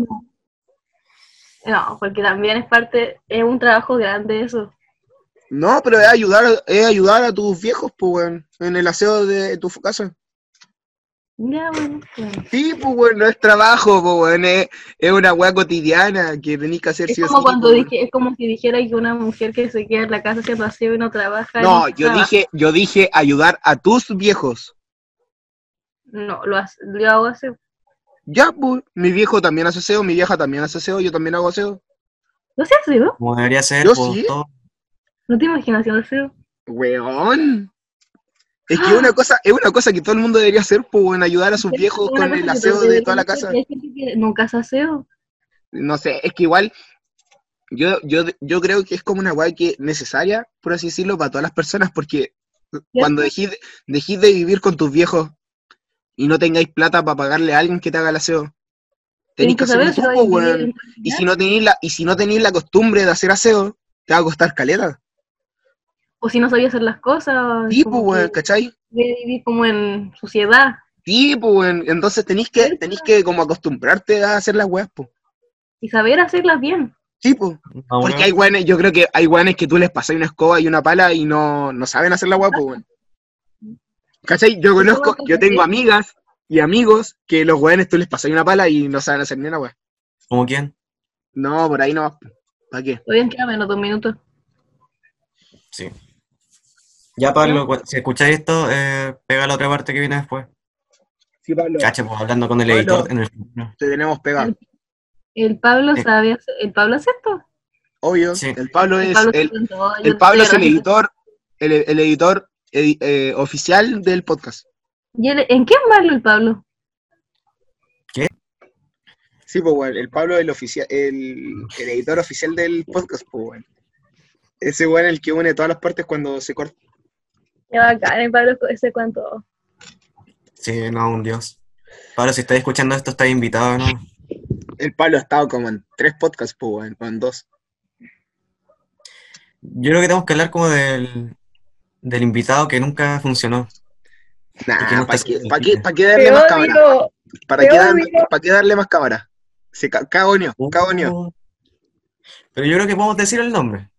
No, porque también es parte, es un trabajo grande eso. No, pero es ayudar, es ayudar a tus viejos, pues, en el aseo de tu casa. Ya, bueno, bueno. Sí, pues, weón, no es trabajo, pues, es, es una weá cotidiana que tenés que hacer Es sí o como sí, cuando pues, dije, es como si dijera que una mujer que se queda en la casa haciendo aseo y no trabaja. No, yo trabaja. dije, yo dije ayudar a tus viejos. No, lo, hace- yo hago aseo. Ya, pues, mi viejo también hace aseo, mi vieja también hace aseo, yo también hago aseo. ¿No se aseo? Como debería ser, Yo pues, sí. todo. ¿No te imaginas haciendo aseo? Weón. Es que es una cosa, es una cosa que todo el mundo debería hacer, pues, weón, ayudar a sus viejos con el que aseo de toda la casa. que que nunca hace aseo. No sé, es que igual, yo, yo, yo creo que es como una weá que necesaria, por así decirlo, para todas las personas, porque cuando dejís de, dejís de vivir con tus viejos y no tengáis plata para pagarle a alguien que te haga el aseo, tenéis Tienes que hacerlo tú, weón. en Y si no tenéis la, y si no tenéis la costumbre de hacer aseo, te va a costar caleta. O si no sabía hacer las cosas. Sí, como pues, weón, que ¿cachai? de vivir como en suciedad. Sí, pues, weón. Entonces tenéis que, tenéis que como acostumbrarte a hacer las weas, pues. Y saber hacerlas bien. Sí, pues. No, Porque hay weones, yo creo que hay weones que tú les pasas una escoba y una pala y no, no saben hacer la wea, pues, weón. ¿Cachai? Yo conozco, yo tengo amigas y amigos que los weones tú les pasas una pala y no saben hacer ni una wea. ¿Como quién? No, por ahí no. ¿Para qué? Todavía queda menos dos minutos. Sí. Ya, Pablo, si escucháis esto, eh, pega la otra parte que viene después. Sí, Pablo. Cacha, pues hablando con el Pablo. editor en el futuro. Te tenemos pegado. El Pablo Sí. sabe hacer, ¿el Pablo hace esto? Obvio. Sí. El Pablo El es Pablo, el, sentó, yo el Pablo es el editor, el, el editor edi- eh, oficial del podcast. ¿Y él- ¿En qué es malo el Pablo? Sí, pues, weón, el Pablo es el, oficial, el, el editor oficial del podcast, pues, weón. Ese es el que une todas las partes cuando se corta. Qué bacán, el Pablo ese cuánto. Sí, no, un dios. Pablo, si estáis escuchando esto, estáis invitado, ¿no? El Pablo ha estado como en tres podcasts, pues, o en dos. Yo creo que tenemos que hablar como del, del invitado que nunca funcionó. ¿Y qué Nah, no ¿para qué, pa' qué, sentido? pa' qué darle más cámara? ¿Para qué, darle, odio. pa' qué darle más cámara? Se ca cagoneó, cagoneó. Uh, Pero yo creo que podemos decir el nombre.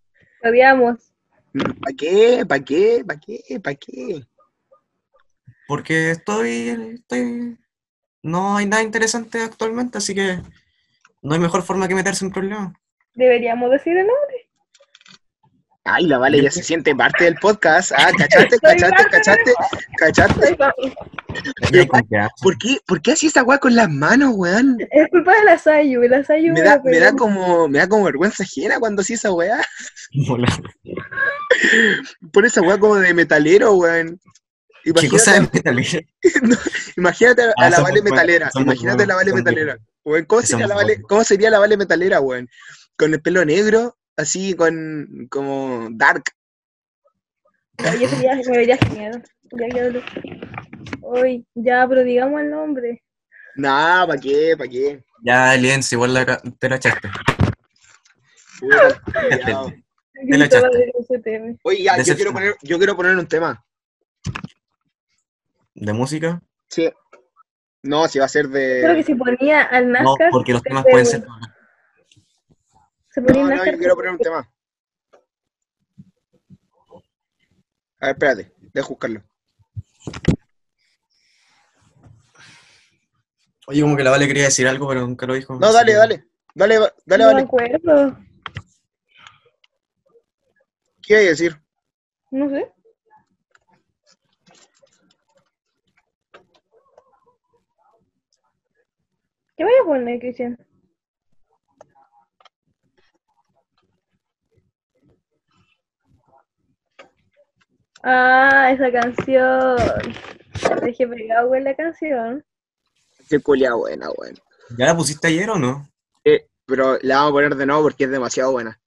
Lo odiamos. ¿Para qué? ¿Para qué? ¿Para qué? ¿Para qué? Porque estoy, estoy. No hay nada interesante actualmente, así que no hay mejor forma que meterse en problemas. Deberíamos decir el nombre. Ay, la Vale ya se siente parte del podcast. Ah, ¿cachaste? ¿Cachaste? ¿Cachaste? ¿Cachaste? Y hay confianza. ¿Por qué, ¿Por qué hacía esa weá con las manos, weón? Es culpa del asayo, el asayo Me da, me da como, me da como vergüenza ajena cuando hacía esa weá. Por esa weá como de metalero, weón. ¿Qué cosa de Imagínate, metalero? imagínate a, Ah, la Vale metalera. Imagínate a la Vale metalera. Weón, ¿cómo, sería la vale. ¿Cómo sería la Vale metalera, weón? Con el pelo negro, así con como dark. Oye, ya me vería genial. Hoy, ya, pero digamos el nombre. Nah, ¿para qué? ¿Para qué? Ya, Lienz, igual la te la echaste. La. Oye, ya, yo quiero, poner, yo quiero poner un tema. ¿De música? Sí. No, si va a ser Creo que de. se ponía al No, NASCAR. porque los temas pueden ser... Se ponía No, no, yo quiero poner un tema. A ver, espérate, deja buscarlo. Oye, como que la Vale quería decir algo, pero nunca lo dijo. No, dale, dale. Dale, va- dale, no me vale. acuerdo. ¿Qué a decir? No sé. ¿Qué voy a poner, Cristian? Ah, esa canción. Dejé pegado con la canción. Qué culia buena, weón. ¿Ya la pusiste ayer o no? Eh, pero la vamos a poner de nuevo porque es demasiado buena.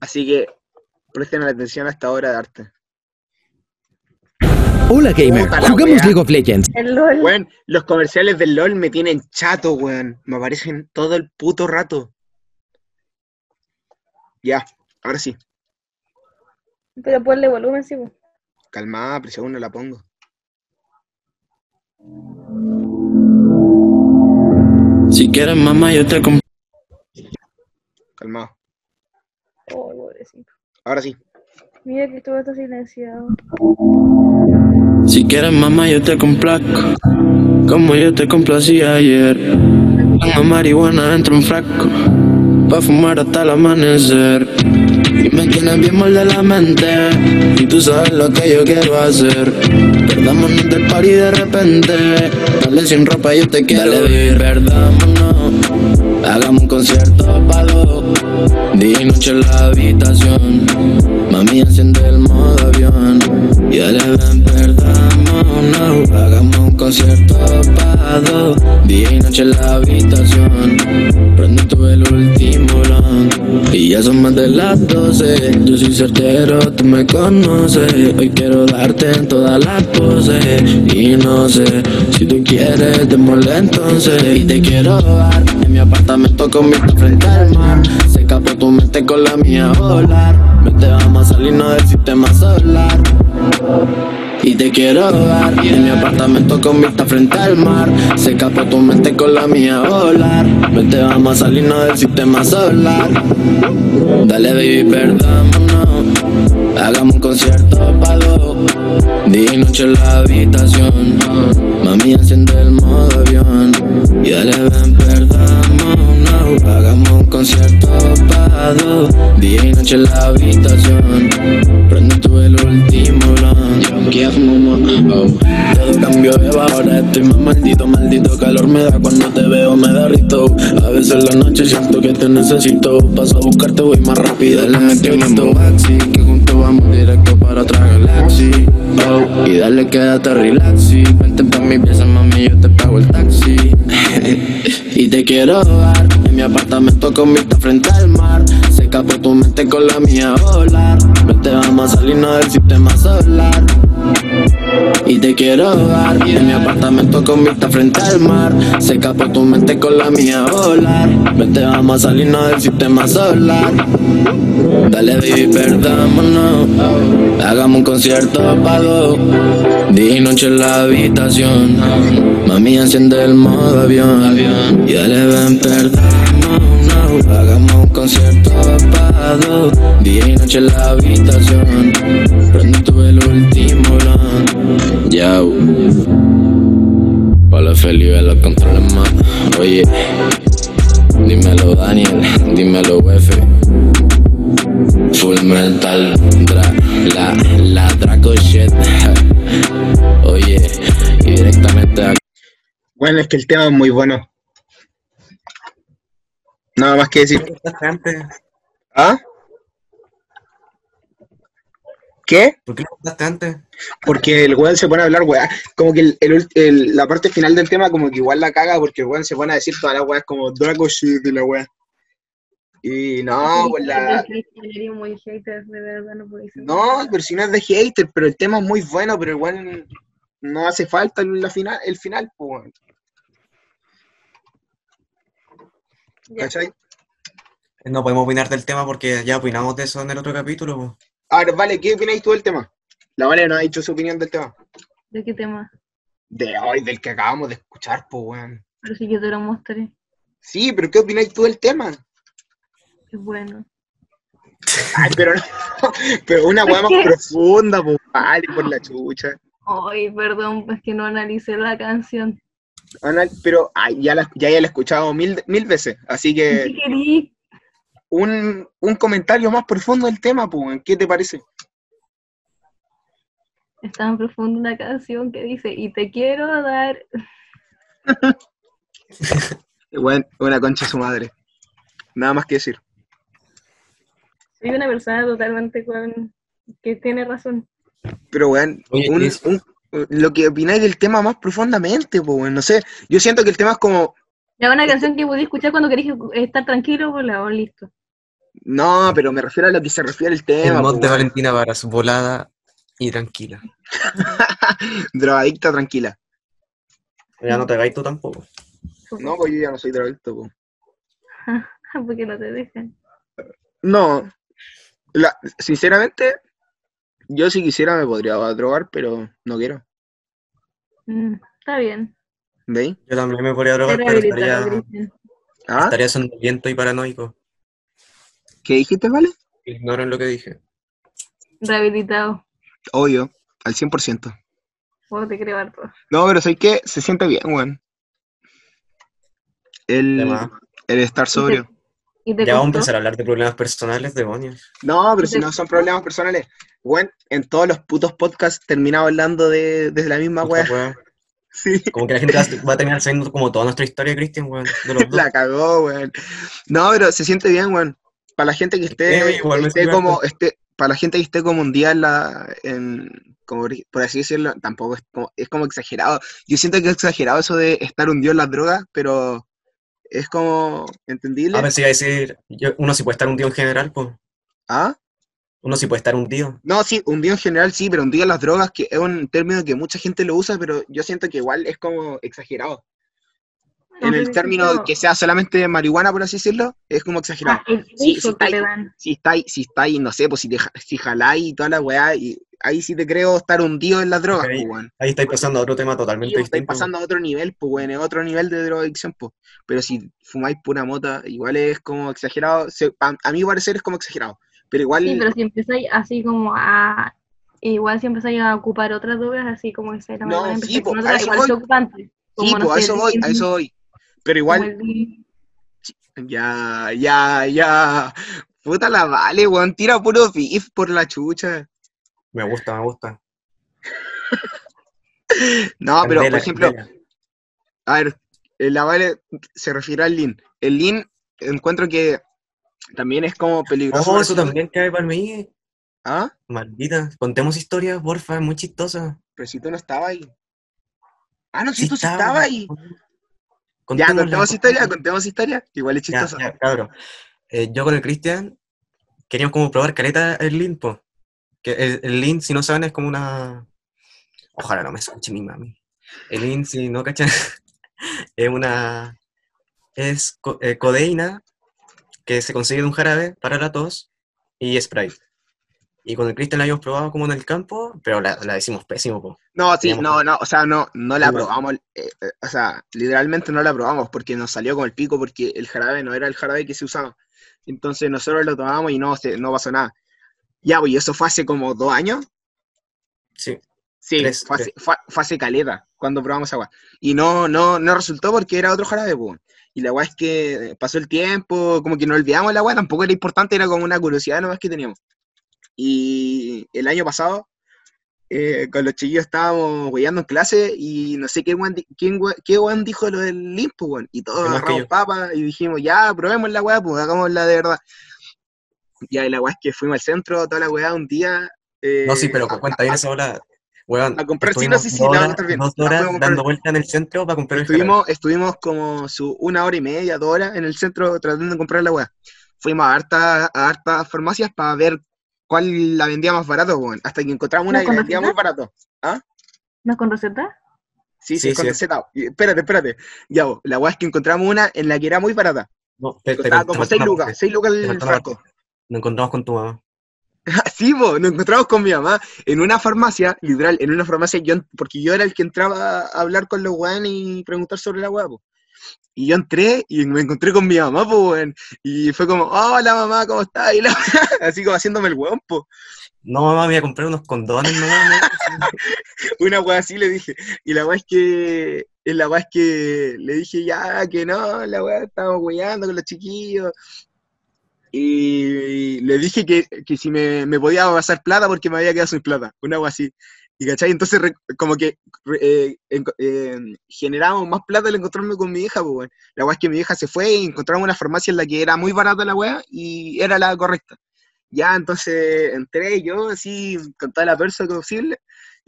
Así que presten atención a esta obra de arte. Hola gamer, Puta jugamos wea. League of Legends. El LOL. Weón, los comerciales del LOL me tienen chato, weón. Me aparecen todo el puto rato. Ya, ahora sí. Pero ponle volumen, sí. pues. Calmada, pero si aún no la pongo. Si quieres mamá yo te. Calmado. Oh, pobrecito. Ahora sí. Mira que todo está silenciado. Si quieres mamá yo te complazco. Como yo te complací ayer. Tengo marihuana dentro de un frasco. Pa' fumar hasta el amanecer. Y me tienes bien mal de la mente. Y tú sabes lo que yo quiero hacer. Perdámonos del party de repente. Dale sin ropa, yo te quiero. Dale, vivir, perdámonos. Hagamos un concierto pa' dos. Día y noche en la habitación. Mami, enciende el modo avión. Y dale, ven, Hagamos un concierto pa' dos. Día y noche en la habitación. Prende tú el último blunt. Y ya son más de las 12. Yo soy certero, tú me conoces. Hoy quiero darte en todas las poses. Y no sé si tú quieres, démosle entonces. Y te quiero dar en mi apartamento con vista frente al mar. Se escapó tu mente con la mía volar. Vete, vamos a salirnos del sistema solar. Y te quiero dar en mi apartamento con vista frente al mar. Se escapó tu mente con la mía volar. Vete, vamos a salirnos del sistema solar. Dale, baby, perdámonos. Hagamos un concierto pa' dos. Día y noche en la habitación. Mami, enciende el modo avión. Y dale, ven, perdámonos. Hagamos un concierto pa' dos. Día y noche en la habitación. Prende tú el último blunt. Give mama, oh. Todo cambió, Eva, ahora estoy más maldito, maldito calor me da cuando te veo, me derrito. A veces en la noche siento que te necesito. Paso a buscarte, voy más rápido. Dale, metemos un taxi, que juntos vamos directo para otra galaxy. Oh, y dale, quédate relaxy. Vente pa' mi pieza, mami, yo te pago el taxi. y te quiero dar mi apartamento con vista frente al mar. Se escapó tu mente con la mía volar. Vete, vamos a salirnos del sistema solar. Y te quiero dar en mi apartamento con vista frente al mar. Se escapó tu mente con la mía volar. Vete, vamos a salirnos del sistema solar. Dale, baby, perdámonos. Hagamos un concierto pa' dos. Día y noche en la habitación. Mami, enciende el modo avión. Y dale, ven, perdámonos. Hagamos un concierto pa' dos. Día y noche en la habitación. Prende tú el último blunt. Yao. Para los felices los controles más. Oye. Dímelo, Daniel. Dímelo, F. Full metal, dra, la, la Draco shit. Oye, y directamente a Bueno, es que el tema es muy bueno. Nada más que decir. ¿Ah? ¿Qué? ¿Por qué lo contaste antes? Porque el weón se pone a hablar weá. Como que el, el ult- el- la parte final del tema como que igual la caga porque el weón se pone a decir todas las weas como Draco shit y la weá. Y no, pues la... Eres muy hater, de verdad, no pero si no es de hater, pero el tema es muy bueno, pero igual no hace falta la final, el final, pues. weón. Ya. ¿Cachai? No podemos opinar del tema porque ya opinamos de eso en el otro capítulo. po. A ver, vale, ¿qué opináis tú del tema? La Vale no ha dicho su opinión del tema. ¿De qué tema? De hoy, del que acabamos de escuchar, pues, weón. Pero si yo te lo mostré. Sí, pero ¿qué opináis tú del tema? Qué bueno. Ay, pero no, pero una weá más profunda, pues, vale, por la chucha. Ay, perdón, es que no analicé la canción. Pero ay, ya, la, ya, ya la he escuchado mil, mil veces, así que ¿Qué querí? un, un comentario más profundo del tema, pues, ¿qué te parece? Es tan profunda una canción que dice, y te quiero dar... Weón, una concha su madre. Nada más que decir. Soy una persona totalmente con... que tiene razón. Pero, weón, Oye, un- lo que opináis del tema más profundamente, pues, no sé. Yo siento que el tema es como, Ya una canción que podía escuchar cuando querés estar tranquilo, pues la listo. no, pero me refiero a lo que se refiere el El tema. mod pues, de. Valentina Varas, volada y tranquila. Drogadicta tranquila. Ya no te hagáis tú tampoco. No, pues yo ya no soy drogadicto, pues. Porque no te dejan. No, la- sinceramente, yo si quisiera me podría drogar, pero no quiero. Mm, está bien. ¿Veis? Yo también me podría drogar, pero estaría. ¿Ah? estaría siendo viento y paranoico. ¿Qué dijiste, vale? Ignoren lo que dije. Rehabilitado. Obvio, al 100%. Oh, te creo harto. No, pero sé que se siente bien, weón. El, De el estar sobrio. ¿Y te Ya vamos a empezar a hablar de problemas personales, demonios. No, pero si no son problemas personales. Weón, en todos los putos podcasts terminaba hablando de, de la misma Puta weá. wea. Sí, Como que la gente va a- terminar sabiendo como toda nuestra historia, Cristian, weón. La cagó, weón. No, pero se siente bien, weón. Para la gente que esté, igual me esté como, harto. esté, para la gente que esté como un día en la, en, como, por así decirlo, tampoco es como, es como exagerado. Yo siento que es exagerado eso de estar hundido en las drogas, pero es como entendible. Ah, pensé que iba a decir, yo- uno sí puede estar hundido en general, pues. ¿Ah? Uno sí puede estar hundido. No, sí, hundido en general sí, pero hundido en las drogas, que es un término que mucha gente lo usa, pero yo siento que igual es como exagerado. No En el si término que sea solamente marihuana, por así decirlo, es como exagerado. Ah, sí, que está ahí. Si si estáis, no sé, pues si, te, si jaláis y toda la weá, y ahí sí te creo estar hundido en las drogas, Ok. pues. Ahí estáis pasando a otro tema totalmente estáis distinto. pasando a otro nivel, pues, weón, es otro nivel de drogadicción, pues. Pero si fumáis pura mota, igual es como exagerado. se- a, a mi parecer es como exagerado. Pero igual, Sí, pero si empezáis así como a... Igual si empezáis a ocupar otras drogas, así como que se No, sí, po, a eso igual voy. preocupante. sí, no pues a sé, eso voy, a el- eso voy. Pero igual, el- ya, ya, ya. Puta la vale, weón, tira puro beef por la chucha. Me gusta, me gusta. No, pero por ejemplo, candela. A ver, la Vale se refiere al Lean. El Lean encuentro que también es como peligroso. Oh, eso también cae para mí. ¿Ah? Maldita. Contemos historias, porfa, es muy chistosa. Pero si tú no estabas ahí. Ah, no, si Sí tú sí estaba. estabas ahí. Ya, contemos historia, contemos historia. Igual es Ya, ya, cabrón. Eh, yo con el Cristian queríamos como probar caleta el Lean, po. Que el, el Lean, si no saben, es como una... Ojalá no me escuche mi mami. El Lean, si no cachan, es una... Es co- eh, codeína que se consigue de un jarabe para la tos y Sprite. Y con el Cristian la habíamos probado como en el campo, pero la, la decimos pésimo, po. No, sí, no, no, o sea, no, no la probamos, eh, eh, o sea, literalmente no la probamos porque nos salió con el pico porque el jarabe no era el jarabe que se usaba. Entonces nosotros lo tomamos y no, se, no pasó nada. Ya, pues, y eso fue hace como dos años. Sí. Sí, Tres, fue, hace, fue- fue hace caleta cuando probamos agua. Y no, no, no resultó porque era otro jarabe, pues. Y la agua es que pasó el tiempo, como que nos olvidamos el agua, tampoco era importante, era como una curiosidad nomás que teníamos. Y el año pasado, eh, con los chiquillos estábamos hueando en clase y no sé qué di- quién, qué weón dijo lo del limpo, weón. Y todos agarramos papas y dijimos, ya, probemos la weá, pues hagámosla de verdad. Ya, la weá es que fuimos al centro toda la weá un día. eh, No, sí, pero a- cuenta bien esa hora. Weón, a comprar- sí, estuvimos no, sí, sí, horas- contar bien. Dos horas dando vueltas en el centro para comprar el jarabe. Estuvimos, estuvimos como su una hora y media, dos horas en el centro tratando de comprar la weá. fuimos a hartas a hartas farmacias para ver cuál la vendía más barato, weón. Hasta que encontramos una ¿No que la vendía muy barato. ¿Ah? ¿No con receta? Sí, sí, Sí, con sí. receta. Espérate, espérate. Ya, vos, la weá es que encontramos una en la que era muy barata. No, te- te- Costaba te como faltó 6 una lucas, parte. 6 lucas Te el frasco. Nos encontramos con tu mamá. Sí, vos, nos encontramos con mi mamá en una farmacia, literal, en una farmacia, yo, porque yo era el que entraba a hablar con los weones y preguntar sobre la weá. Y yo entré y me encontré con mi mamá, weón. Y fue como, hola mamá, ¿cómo estás? Y la así como haciéndome el weón, po. No, mamá, voy a comprar unos condones nomás. ¿no? Una weá así le dije. Y la weá es que, la weá es que le dije ya que no, la weá estábamos weyando con los chiquillos. Y le dije que, que si me, me podía pasar plata porque me había quedado sin plata. Una weá así. Y cachai, entonces re- como que re- eh, eh, generamos más plata al encontrarme con mi hija, pues weón. La weá es que mi hija se fue y encontramos una farmacia en la que era muy barata la weá y era la correcta. Ya, entonces entré yo así con toda la persa posible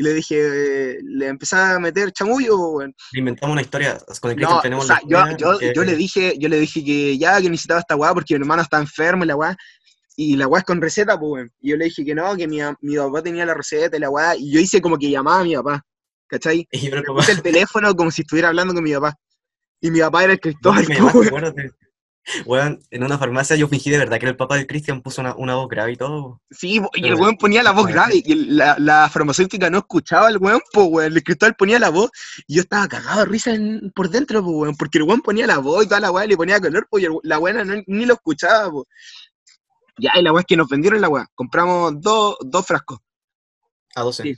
y le dije, eh, le empecé a meter chamullo. Le Inventamos una historia. Con el Cristian No, tenemos o sea, yo, yo, que- yo le dije, yo le dije que ya, que necesitaba esta weá porque mi hermano está enfermo y la weá. Y la weá es con receta, pues, weón. Y yo le dije que no, que mi, mi papá tenía la receta y la weá. Y yo hice como que llamaba a mi papá, ¿cachai? Y yo le puse el teléfono como si estuviera hablando con mi papá. Y mi papá era el Cristóbal, weón. en una farmacia yo fingí de verdad que era el papá del Cristian, puso una, una voz grave y todo. Sí, po, y el weón ponía la voz grave, y el- la, la farmacéutica no escuchaba al weón, pues weón, el cristal ponía la voz, y yo estaba cagado de risa en- por dentro, weón, porque el weón ponía la voz y toda la weá le ponía color, pues y el- la weá no- ni lo escuchaba, pues. Ya, y la weá es que nos vendieron la weá, compramos dos, dos frascos, A 12. Sí.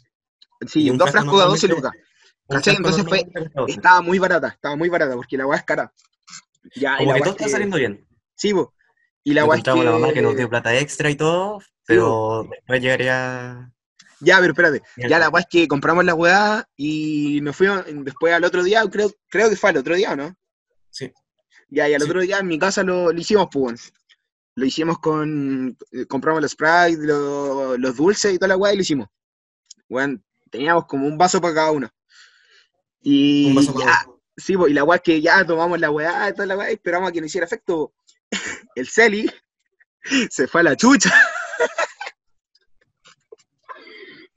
sí, Y un dos frasco frascos a 12 normalmente- lucas, Entonces fue- normalmente cuesta 12. estaba muy barata, estaba muy barata, porque la weá es cara. Ya, Como que todo es está que- saliendo bien. Sí, po. y la Encontramos a la mamá que nos dio que... plata extra y todo, pero después llegaría. Ya, pero espérate. Ya la weá es que compramos la weá y nos fuimos después al otro día, creo, creo que fue al otro día, ¿o ¿no? Sí. Ya, y al Sí. otro día en mi casa lo, lo hicimos, pues. Lo hicimos con. eh, compramos los Sprite, lo- los dulces y toda la weá y lo hicimos. Weón, teníamos como un vaso para cada uno. Y Un vaso para ya. Sí, y la weá es que ya tomamos la weá toda la weá esperamos a que no hiciera efecto. El Celi se fue a la chucha.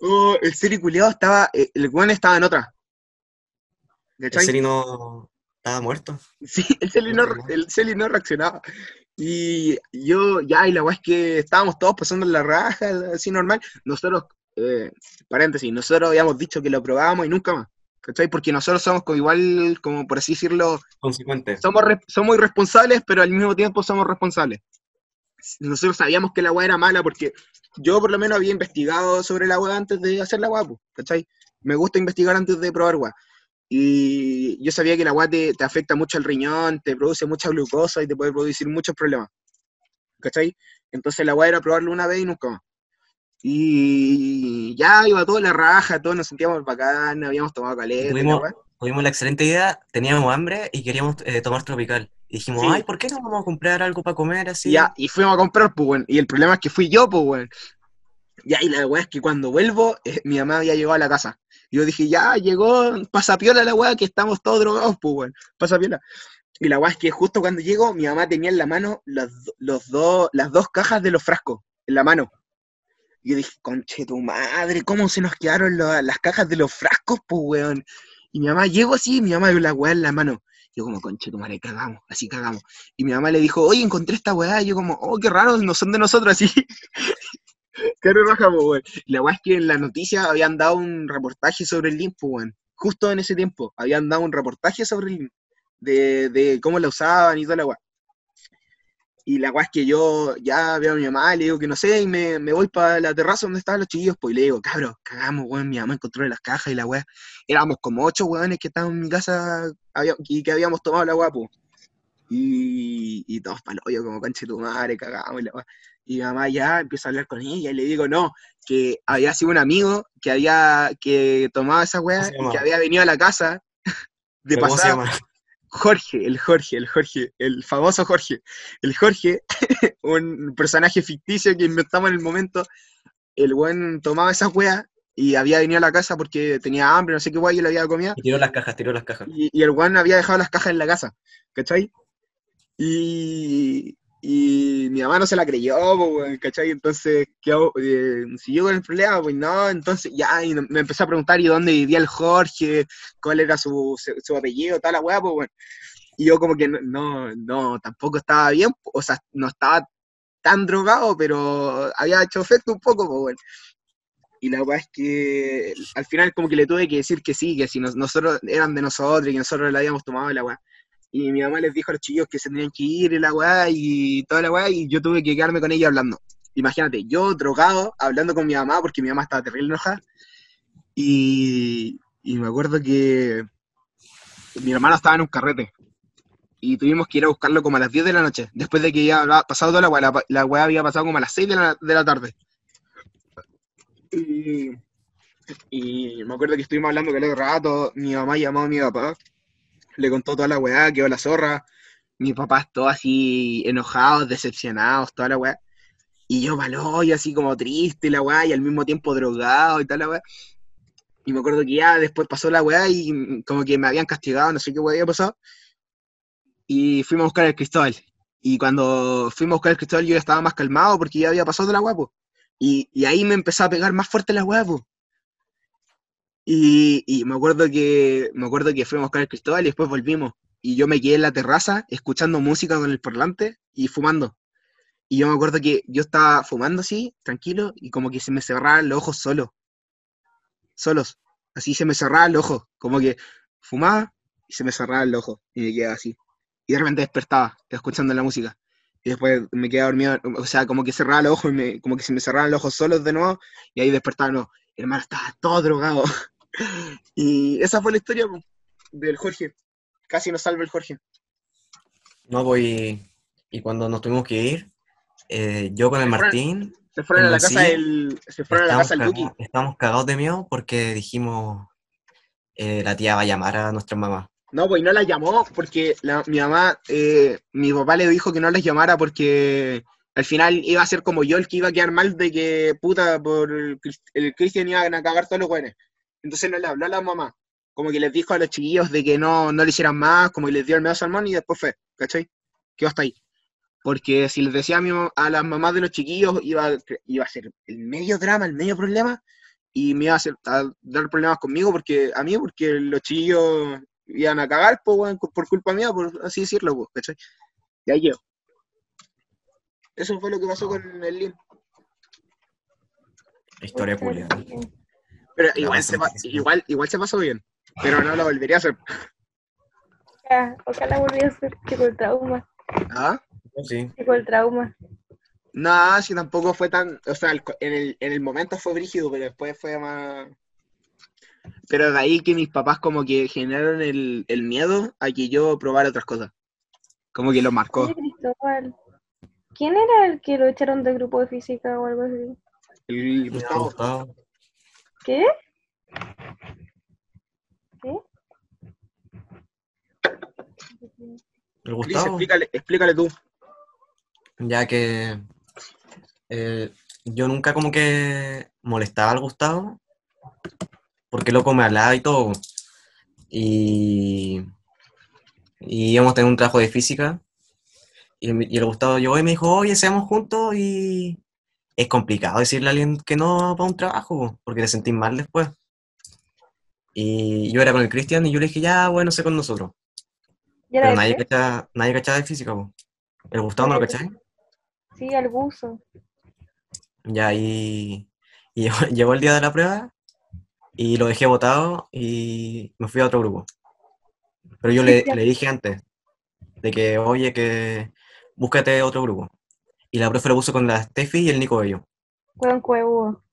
Oh, el Celi culiado estaba. eh, El weón estaba en otra. El. Seri no estaba muerto. Sí, el Celi no, el Celi no reaccionaba. Y yo, ya, y la weá es que estábamos todos pasando la raja, así normal. Nosotros, eh, paréntesis, nosotros habíamos dicho que lo probábamos y nunca más. ¿Cachai? Porque nosotros somos como igual, como por así decirlo, Consecuente. somos, somos irresponsables, pero al mismo tiempo somos responsables. Nosotros sabíamos que la weá era mala porque yo por lo menos había investigado sobre la weá antes de hacer la weá, po, ¿cachai? Me gusta investigar antes de probar weá. Y yo sabía que la weá te, te afecta mucho al riñón, te produce mucha glucosa y te puede producir muchos problemas. ¿Cachai? Entonces la weá era probarlo una vez y nunca más. Y ya iba toda la raja, todos nos sentíamos bacán, habíamos tomado caleta. Tuvimos, tuvimos la excelente idea, teníamos hambre y queríamos eh, tomar tropical. Y dijimos, Sí. ay, ¿por qué no vamos a comprar algo para comer así? Y Ya, y fuimos a comprar, pues. Y el problema es que fui yo, pues, weón. Ya, y la weá es que cuando vuelvo, eh, mi mamá ya llegó a la casa. Y yo dije, ya, llegó, pasa piola la weá, que estamos todos drogados, pues, weón. Pasa piola. Y la weá es que justo cuando llego, mi mamá tenía en la mano los, do- los dos, las dos cajas de los frascos, en la mano. Y yo dije, conche tu madre, ¿cómo se nos quedaron lo- las cajas de los frascos, pues, weón? Y mi mamá llegó así, mi mamá con la weá en la mano. Yo como, conche tu madre, cagamos, así cagamos. Y mi mamá le dijo, oye, encontré esta weá. Y yo como, oh, qué raro, no son de nosotros así. qué raja, po, weón. La weá es que en la noticia habían dado un reportaje sobre el limpo, weón. Justo en ese tiempo, habían dado un reportaje sobre el limpo. De, de cómo la usaban y toda la weá. Y la weá es que yo ya veo a mi mamá, le digo que no sé, y me, me voy para la terraza donde estaban los chiquillos, pues, y le digo, cabros, cagamos, weón, mi mamá encontró las cajas y la weá. Éramos como ocho weones que estaban en mi casa había- y que habíamos tomado la weá, pues. Y, y todos palo, yo como conche tu madre, cagamos y la weá. Y mi mamá ya empieza a hablar con ella y le digo, no, que había sido un amigo que había, que tomaba esa weá ¿Cómo se y que había venido a la casa de ¿Cómo se pasada. Jorge, el Jorge, el Jorge, el famoso Jorge. El Jorge, un personaje ficticio que inventamos en el momento, el buen tomaba esa weá y había venido a la casa porque tenía hambre, no sé qué weá, y le había comido. Y tiró las cajas, tiró las cajas. Y, y el weón había dejado las cajas en la casa, ¿cachai? Y, Y mi mamá no se la creyó, weón, ¿cachai? Entonces, ¿qué hago? Eh, siguió con el problema, pues no, entonces ya, y me empezó a preguntar, ¿y dónde vivía el Jorge? ¿Cuál era su, su, su apellido? Toda la weá, pues, weón. Y yo como que no, no, no, tampoco estaba bien, o sea, no estaba tan drogado, pero había hecho efecto un poco, pues, weón. Y la weá es que al final como que le tuve que decir que sí, que si nos- nosotros eran de nosotros y que nosotros la habíamos tomado la weá. Y mi mamá les dijo a los chillos que se tenían que ir y la weá y toda la weá y yo tuve que quedarme con ella hablando. Imagínate, yo drogado, hablando con mi mamá porque mi mamá estaba terrible enojada. Y, me acuerdo que mi hermano estaba en un carrete y tuvimos que ir a buscarlo como a las 10 de la noche, después de que ya había pasado toda la weá. La, weá había pasado como a las 6 de la, de la tarde. Y, me acuerdo que estuvimos hablando que el rato, mi mamá llamó a mi papá, le contó toda la weá, quedó la zorra, mis papás todos así enojados, decepcionados, toda la weá. Y yo malo y así como triste la weá, y al mismo tiempo drogado y toda la weá. Y me acuerdo que ya después pasó la weá y como que me habían castigado, no sé qué weá había pasado. Y fuimos a buscar el Cristóbal. Y cuando fuimos a buscar el Cristóbal yo ya estaba más calmado porque ya había pasado la weá, po. Y, y ahí me empezó a pegar más fuerte la weá, po. Y, me acuerdo que me acuerdo que fuimos a buscar el Cristóbal y después volvimos. Y yo me quedé en la terraza escuchando música con el parlante y fumando. Y yo me acuerdo que yo estaba fumando así, tranquilo, y como que se me cerraban los ojos solo. Solos. Así se me cerraban los ojos. Como que fumaba y se me cerraba el ojo. Y me quedaba así. Y de repente despertaba, escuchando la música. Y después me quedaba dormido, o sea, como que cerraba los ojos y me, como que se me cerraban los ojos solos de nuevo. Y ahí despertaba, no, hermano, estaba todo drogado. y esa fue la historia po, del Jorge. Casi nos salva el Jorge. No, pues, y, y cuando nos tuvimos que ir, eh, yo con el Se fueron- Martín Se fueron a la casa del. Se fueron a la casa del Duki. estábamos cagados de miedo porque dijimos, eh, la tía va a llamar a nuestra mamá. No, pues no la llamó porque la- mi mamá, eh, mi papá le dijo que no las llamara porque al final iba a ser como yo el que iba a quedar mal de que puta por el, el Cristian iban a cagar todos los güeyes. Entonces no le habló a la mamá. Como que les dijo a los chiquillos de que no, no le hicieran más, como que les dio el medio salmón y después fue, ¿cachai? Quedó hasta ahí. Porque si les decía a, mi a las mamás de los chiquillos, iba, a- iba a ser el medio drama, el medio problema, y me iba a, hacer, a dar problemas conmigo, porque a mí, porque los chiquillos iban a cagar po, weón, por culpa mía, por así decirlo, po, ¿cachai? Y ahí quedó. Eso fue lo que pasó con el Lin. Historia culia. Pero igual, se, igual, igual se pasó bien, pero no lo volvería a hacer. Ya, ojalá volviera a ser chico el trauma. ¿Ah? Sí. Chico el trauma. No, si tampoco fue tan, o sea, en el, en el momento fue brígido, pero después fue más... Pero de ahí que mis papás como que generaron el, el miedo a que yo probara otras cosas. Como que lo marcó. Oye, Cristóbal, ¿quién era el que lo echaron del grupo de física o algo así? El Gustavo. ¿Qué? ¿Qué? El Cris, Gustavo, explícale, explícale tú. ya que eh, yo nunca como que molestaba al Gustavo, porque loco me hablaba y todo. Y, y íbamos a tener un trabajo de física, y, el- y el Gustavo llegó y me dijo, oye, seamos juntos, y es complicado decirle a alguien que no para un trabajo, po, porque te sentís mal después. Y yo era con el Cristian y yo le dije, ya, bueno, sé con nosotros. ¿Ya era Pero nadie cachaba, nadie cachaba de física, po. El Gustavo no lo cachai. Sí, al buzo. Ya, y, y llegó, llegó el día de la prueba y lo dejé votado y me fui a otro grupo. Pero yo le, le dije antes de que, oye, que búscate otro grupo. Y la profe lo puso con la Steffi y el Nico Bello. Weón cuevo.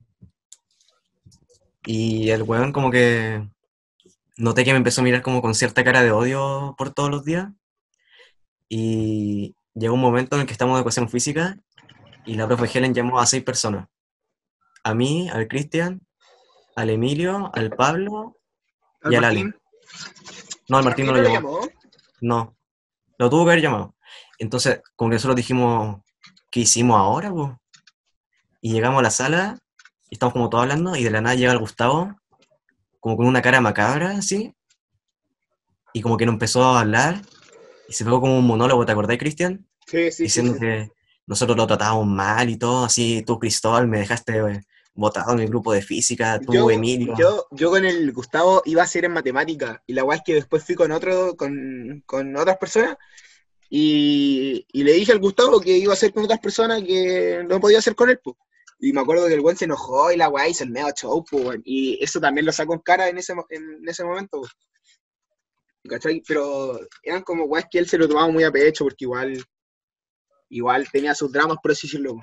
Y el weón como que noté que me empezó a mirar como con cierta cara de odio por todos los días. Y llegó un momento en el que estamos de educación física y la profe Helen llamó a seis personas. A mí, al Cristian, al Emilio, al Pablo Al y al. Martín. No, al Martín no lo lo llamó. llamó? No, lo tuvo que haber llamado. Entonces, como que nosotros dijimos, ¿qué hicimos ahora, po? Y llegamos a la sala, y estamos como todos hablando, y de la nada llega el Gustavo, como con una cara macabra, así, y como que nos empezó a hablar, y se pegó como un monólogo, ¿te acordás, Cristian? Sí, sí, sí, diciendo sí. que nosotros lo tratábamos mal y todo, así tú, Cristóbal, me dejaste eh, botado en el grupo de física, tú, Yo, Emilio. yo, yo con el Gustavo iba a ser en matemática y la weá es que después fui con otro, con, con otras personas y, y le dije al Gustavo que iba a ser con otras personas que no podía hacer con él, po. Y me acuerdo que el weón se enojó y la weá hizo el medio show, weón. Y eso también lo sacó en cara en ese, en ese momento. Pero eran como weas que él se lo tomaba muy a pecho porque igual, igual tenía sus dramas, por así decirlo. po.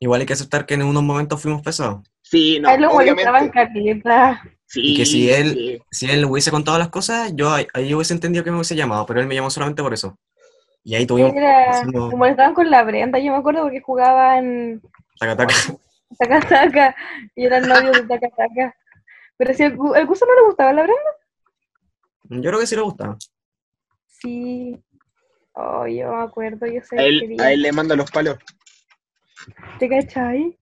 Igual hay que aceptar que en unos momentos fuimos pesados. Sí, no, él lo caleta. Sí, Y que si él- sí. Si él hubiese contado las cosas, yo ahí ahí hubiese entendido que me hubiese llamado, pero él me llamó solamente por eso. Y ahí tuvimos Era, haciendo se molestaban con la Brenda, yo me acuerdo porque jugaban taca, taca. Taca Taca y era el novio de Taca Taca. Pero si el, el Gusto no le gustaba la Brenda, Yo creo que sí le gustaba. sí. Oh, yo me acuerdo, yo sé A él, quería. a él le manda los palos. ¿Te cachai?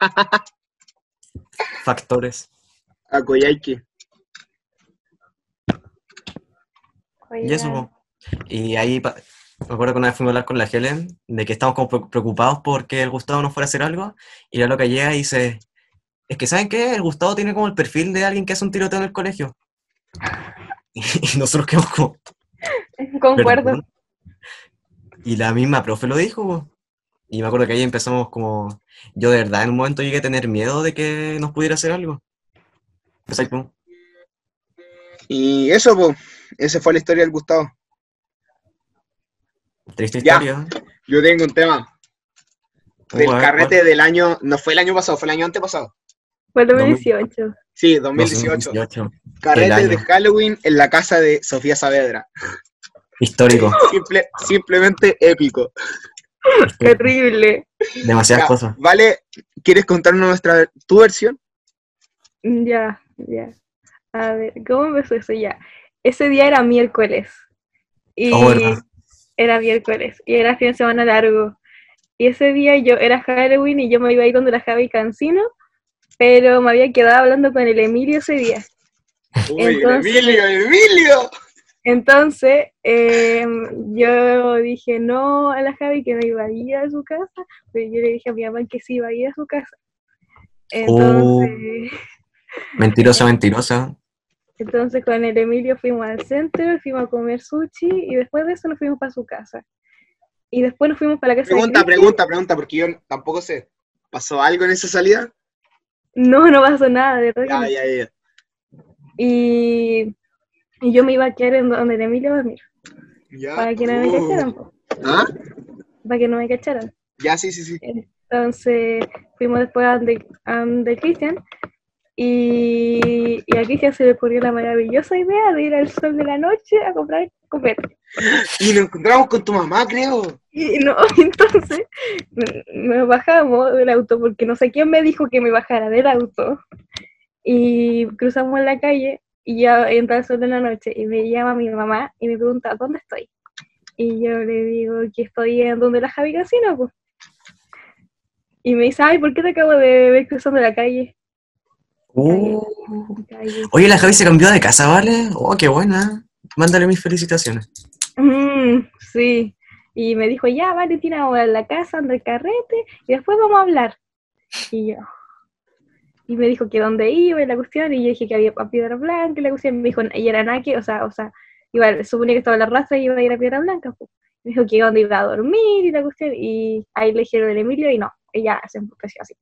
Factores. A Koyaiki. Y eso. Y ahí pa- me acuerdo que una vez fuimos a hablar con la Helen de que estábamos como pre- preocupados porque el Gustavo no fuera a hacer algo. Y la loca llega y dice: Es que, ¿saben qué? El Gustavo tiene como el perfil de alguien que hace un tiroteo en el colegio. Y nosotros quedamos como. Concuerdo. "¿Perdón?". Y la misma profe lo dijo. Y me acuerdo que ahí empezamos como. Yo de verdad en un momento llegué a tener miedo de que nos pudiera hacer algo. Y eso, pues, esa fue la historia del Gustavo. Triste Ya. historia. Yo tengo un tema del carrete del año, no fue el año pasado, fue el año antepasado. Fue el 2018. Sí, ¿cuál? 2018. 2018. Carrete de Halloween en la casa de Sofía Saavedra. Histórico. Simple- simplemente épico. Terrible. Demasiadas Ya, cosas. Vale, ¿quieres contarnos nuestra, tu versión? Ya, ya. A ver, ¿cómo empezó eso ya? Ese día era miércoles. Y Oh. Era miércoles. Y era fin de semana largo. Y ese día yo era Halloween y yo me iba a ir donde la Javi Cancino, pero me había quedado hablando con el Emilio ese día. Uy, Entonces- Emilio, Emilio. Entonces, eh, yo dije no a la Javi que me iba a ir a su casa, pero yo le dije a mi mamá que sí iba a ir a su casa. Entonces, Mentirosa, mentirosa. Entonces con el Emilio fuimos al centro, fuimos a comer sushi y después de eso nos fuimos para su casa. Y después nos fuimos para la casa Pregunta, de pregunta, pregunta, porque yo tampoco sé. ¿Pasó algo en esa salida? No, no pasó nada, de verdad. Ya, ya, ya. Y, y yo me iba a quedar en donde el Emilio va a dormir, Ya. para que no me Uh. cacharan, ¿Ah? para que no me cacharan. Ya, sí, sí, sí. Entonces fuimos después a donde, a donde Cristian y, y a Cristian se le ocurrió la maravillosa idea de ir al sol de la noche a comprar comer. Y nos encontramos con tu mamá, creo. Y no, entonces nos bajamos del auto porque no sé quién me dijo que me bajara del auto y cruzamos la calle y ya entra el sol de la noche y me llama mi mamá y me pregunta ¿dónde estoy? Y yo le digo que estoy en donde la Javi Casino, pues. Y me dice, ay, ¿por qué te acabo de ver cruzando la calle? Calle. Oye, la Javi se cambió de casa, ¿vale? Oh, qué buena. Mándale mis felicitaciones. Mm, sí. Y me dijo, ya, vale, tira ahora la casa, anda el carrete, y después vamos a hablar. Y yo. Y me dijo que dónde iba y la cuestión, y yo dije que había a Piedra Blanca y la cuestión, me dijo, y era Nake, o sea, o sea, igual, suponía que estaba en la raza y iba a ir a Piedra Blanca, pues. Me dijo que dónde iba a dormir y la cuestión, y ahí le dijeron el Emilio, y no, ella se enfureció así,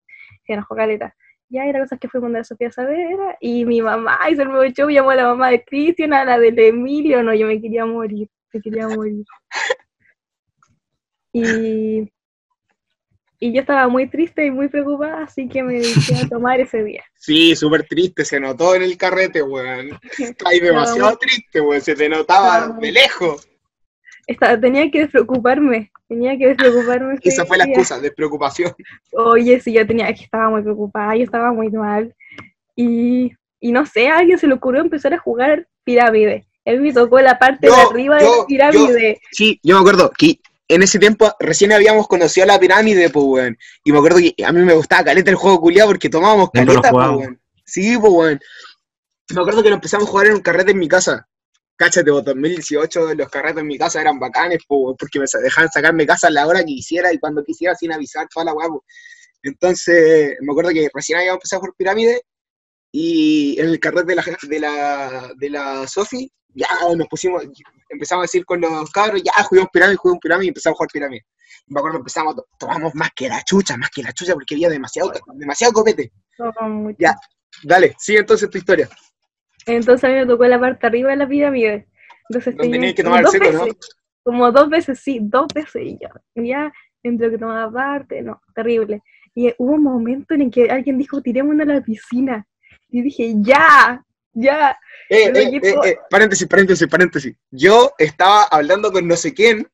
se enojó caleta. Ya, y la cosa es que fuimos de Sofía Saavedra, y mi mamá, y se me echó, llamó a la mamá de Cristian, a la del Emilio, no, yo me quería morir, me quería morir. Y, y yo estaba muy triste y muy preocupada, así que me dediqué a tomar ese día. Sí, súper triste, se notó en el carrete, weón. Está ahí Estaba demasiado triste, weón. Se te notaba de lejos. Estaba- tenía que despreocuparme, tenía que despreocuparme. Esa fue la excusa, despreocupación. Oye, sí, yo tenía que estaba muy preocupada, yo estaba muy mal. Y, y no sé, a alguien se le ocurrió empezar a jugar pirámide. Él me tocó la parte de Yo, arriba de la pirámide. Sí, yo me acuerdo que en ese tiempo recién habíamos conocido a la pirámide, pues, weón. Y me acuerdo que a mí me gustaba caleta el juego culiado porque tomábamos caleta, pues, weón. Sí, pues, weón. Me acuerdo que lo empezamos a jugar en un carrete en mi casa. Cáchate, vos, 2018 los carretes en mi casa eran bacanes, po, porque me dejaban sacarme casa a la hora que quisiera y cuando quisiera sin avisar toda la weá, po. Entonces, me acuerdo que recién había empezado a jugar pirámide y en el carrete de la, de la, de la Sofi, ya nos pusimos, empezamos a decir con los cabros, ya juguemos pirámide, juguemos pirámide y empezamos a jugar pirámide. Me acuerdo que empezamos, tomamos más que la chucha, más que la chucha, porque había demasiado, demasiado copete. No. Ya. Dale, sigue entonces tu historia. Entonces a mí me tocó la parte arriba de la pirámide. Entonces tenía que tomar el ¿no? Como dos veces, sí, dos veces y ya. Y ya, entre que tomaba parte, no, terrible. Y hubo un momento en el que alguien dijo, tirémonos a la piscina. Y dije, ya, ya. Eh, eh, eh, paréntesis, paréntesis, paréntesis. Yo estaba hablando con no sé quién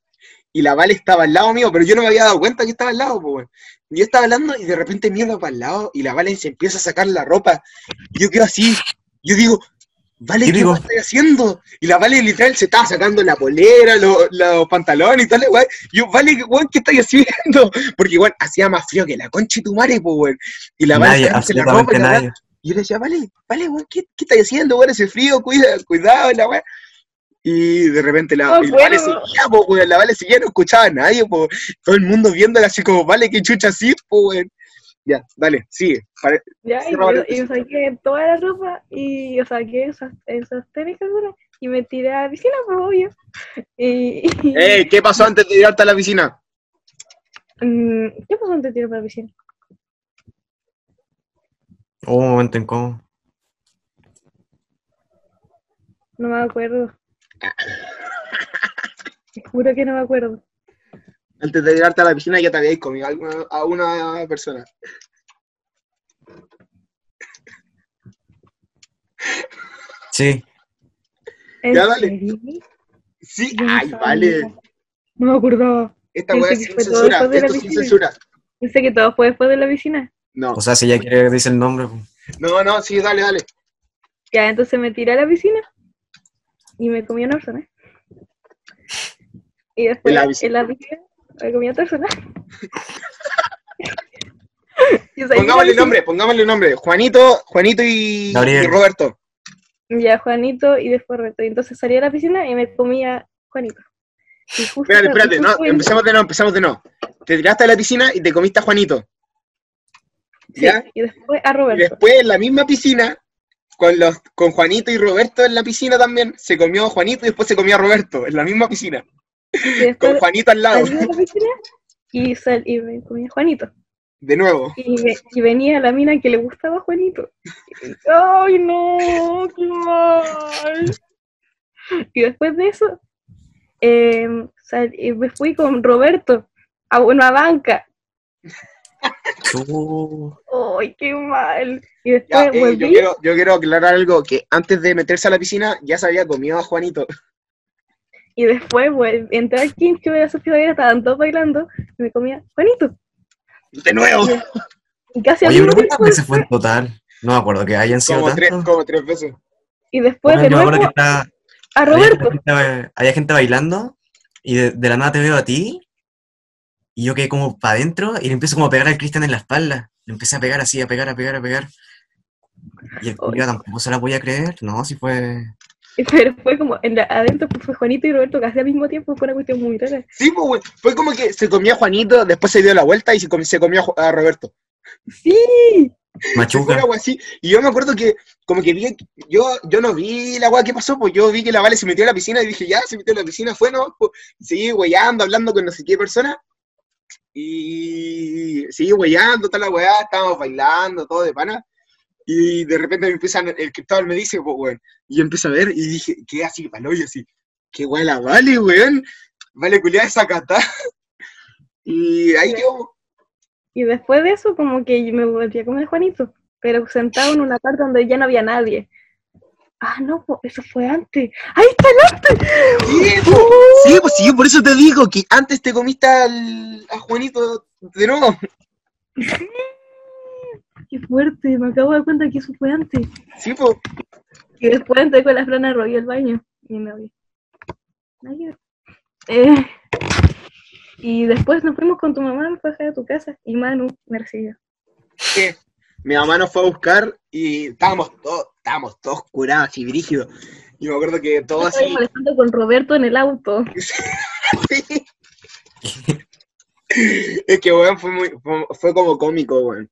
y la Vale estaba al lado mío, pero yo no me había dado cuenta que estaba al lado, pues. Yo estaba hablando y de repente miro para el lado y la Vale se empieza a sacar la ropa. Y yo quedo así. Yo digo, Vale, ¿qué estás haciendo? Y la Vale literal se estaba sacando la polera, lo- los pantalones y tal, weón. Yo, Vale, ¿qué- weón, ¿qué estás haciendo? Porque, weón, hacía más frío que la concha de tu madre, pues, weón. Y la Vale sacándose la ropa y la nadie. Y yo le decía, vale, vale, weón, ¿qué, qué estás haciendo, weón? Ese frío, cuida, cuidado, la weón. Y de repente la, y la vale seguía, po, weón, la vale seguía, no escuchaba a nadie, po. Todo el mundo viéndola así como, vale, qué chucha así, po, weón. Ya, dale, sigue. Pare- Ya, y, Cierra me- y paréntesis. me saqué toda la ropa y o saqué esas, esas tenis y me tiré a la piscina, pues obvio. Y, ¿qué pasó antes de tirarte a la piscina? Mm, ¿Qué pasó antes de tirar para la piscina? Hubo un momento incómodo. No me acuerdo. Te juro que no me acuerdo. Antes de tirarte a la piscina ya te habíais comido a, una persona. Sí, ¿En Ya, dale. serio? Sí, Yo ay, sabía. vale. No me acordaba. Esta weá que es sin censura, de esto sin censura. Pensé que todo fue después de la piscina. No, o sea, si ya quiere dice el nombre, pues. no, no, sí, dale, dale. Ya, entonces me tiré a la piscina y me comí una persona. Y después En la en piscina. la piscina Y Pongámosle piscina. nombre, pongámosle nombre. Juanito, Juanito y, y Roberto. Ya, Juanito y después Roberto. Y entonces salí a la piscina y me comía Juanito. Y Espérate, espérate, y no, empezamos de nuevo, empezamos de nuevo. Te tiraste a la piscina y te comiste a Juanito. sí, y después a Y Roberto. después en la misma piscina, con los con Juanito y Roberto en la piscina también, se comió a Juanito y después se comió a Roberto, en la misma piscina. Y Con Juanito al lado, salí de la piscina y, sal- y me comía Juanito. de nuevo. Y, ve- y venía la mina que le gustaba a Juanito. ¡Ay, no! ¡Qué mal! Y después de eso, em, sal- y me fui con Roberto a una banca. ¡Ay, qué mal! Y Ya, después eh, yo, volví. quiero, yo quiero aclarar algo, que antes de meterse a la piscina ya se había comido a Juanito. Y después vol- entré al Kings que hubiera Sofía Vera, estaban todos bailando. Y me comía Juanito. De nuevo. Y casi Oye, pero ¿cuántas veces fue en total? No me acuerdo que hayan sido Como tres, tantos. como tres veces. Y después Bueno, de yo me acuerdo nuevo que estaba, a había, Roberto. gente, había gente bailando y de, de la nada te veo a ti y yo quedé como para adentro y le empiezo como a pegar al Cristian en la espalda. Le empecé a pegar así, a pegar, a pegar, a pegar. Y el culiao tampoco se la podía creer. No, si fue... Pero fue como en la- adentro pues, fue Juanito y Roberto casi al mismo tiempo. Fue una cuestión muy rara. Sí, pues, güey. Fue como que se comió a Juanito, después se dio la vuelta y se, comi- se comió a Roberto. ¡Sí! Machuca. wea así. Y yo me acuerdo que, como que vi, yo, yo no vi la weá que pasó, pues yo vi que la Vale se metió a la piscina y dije, ya, se metió a la piscina, fue, ¿no? Pues, seguí weyando, hablando con no sé qué persona. Y seguí weyando, toda la weá, estábamos bailando, todo de pana. Y de repente me empiezan, el Cristóbal me dice, pues, weón. Y yo empiezo a ver y dije, ¿qué así, palo? Y así, qué weá la Vale, weón. Vale, culiada esa cata. Y ahí quedó. Y después de eso, como que me volví a comer Juanito, pero sentado en una parte donde ya no había nadie. Ah, no, eso fue antes. ¡Ahí está el antes! Sí, po. Sí, pues sí, por eso te digo que antes te comiste al, a Juanito de nuevo. ¡Qué fuerte! Me acabo de dar cuenta que eso fue antes. Sí, pues. Y después entré con la Fran Rollo al baño. Y no había. Nadie. Eh, y después nos fuimos con tu mamá, a a tu casa. Y Manu me recibió. mi mamá nos fue a buscar y estábamos todos, estábamos todos curados y brígidos. Y me acuerdo que todo Estaba así. molestando con Roberto en el auto. es que, weón, fue, muy, fue, fue como cómico, weón.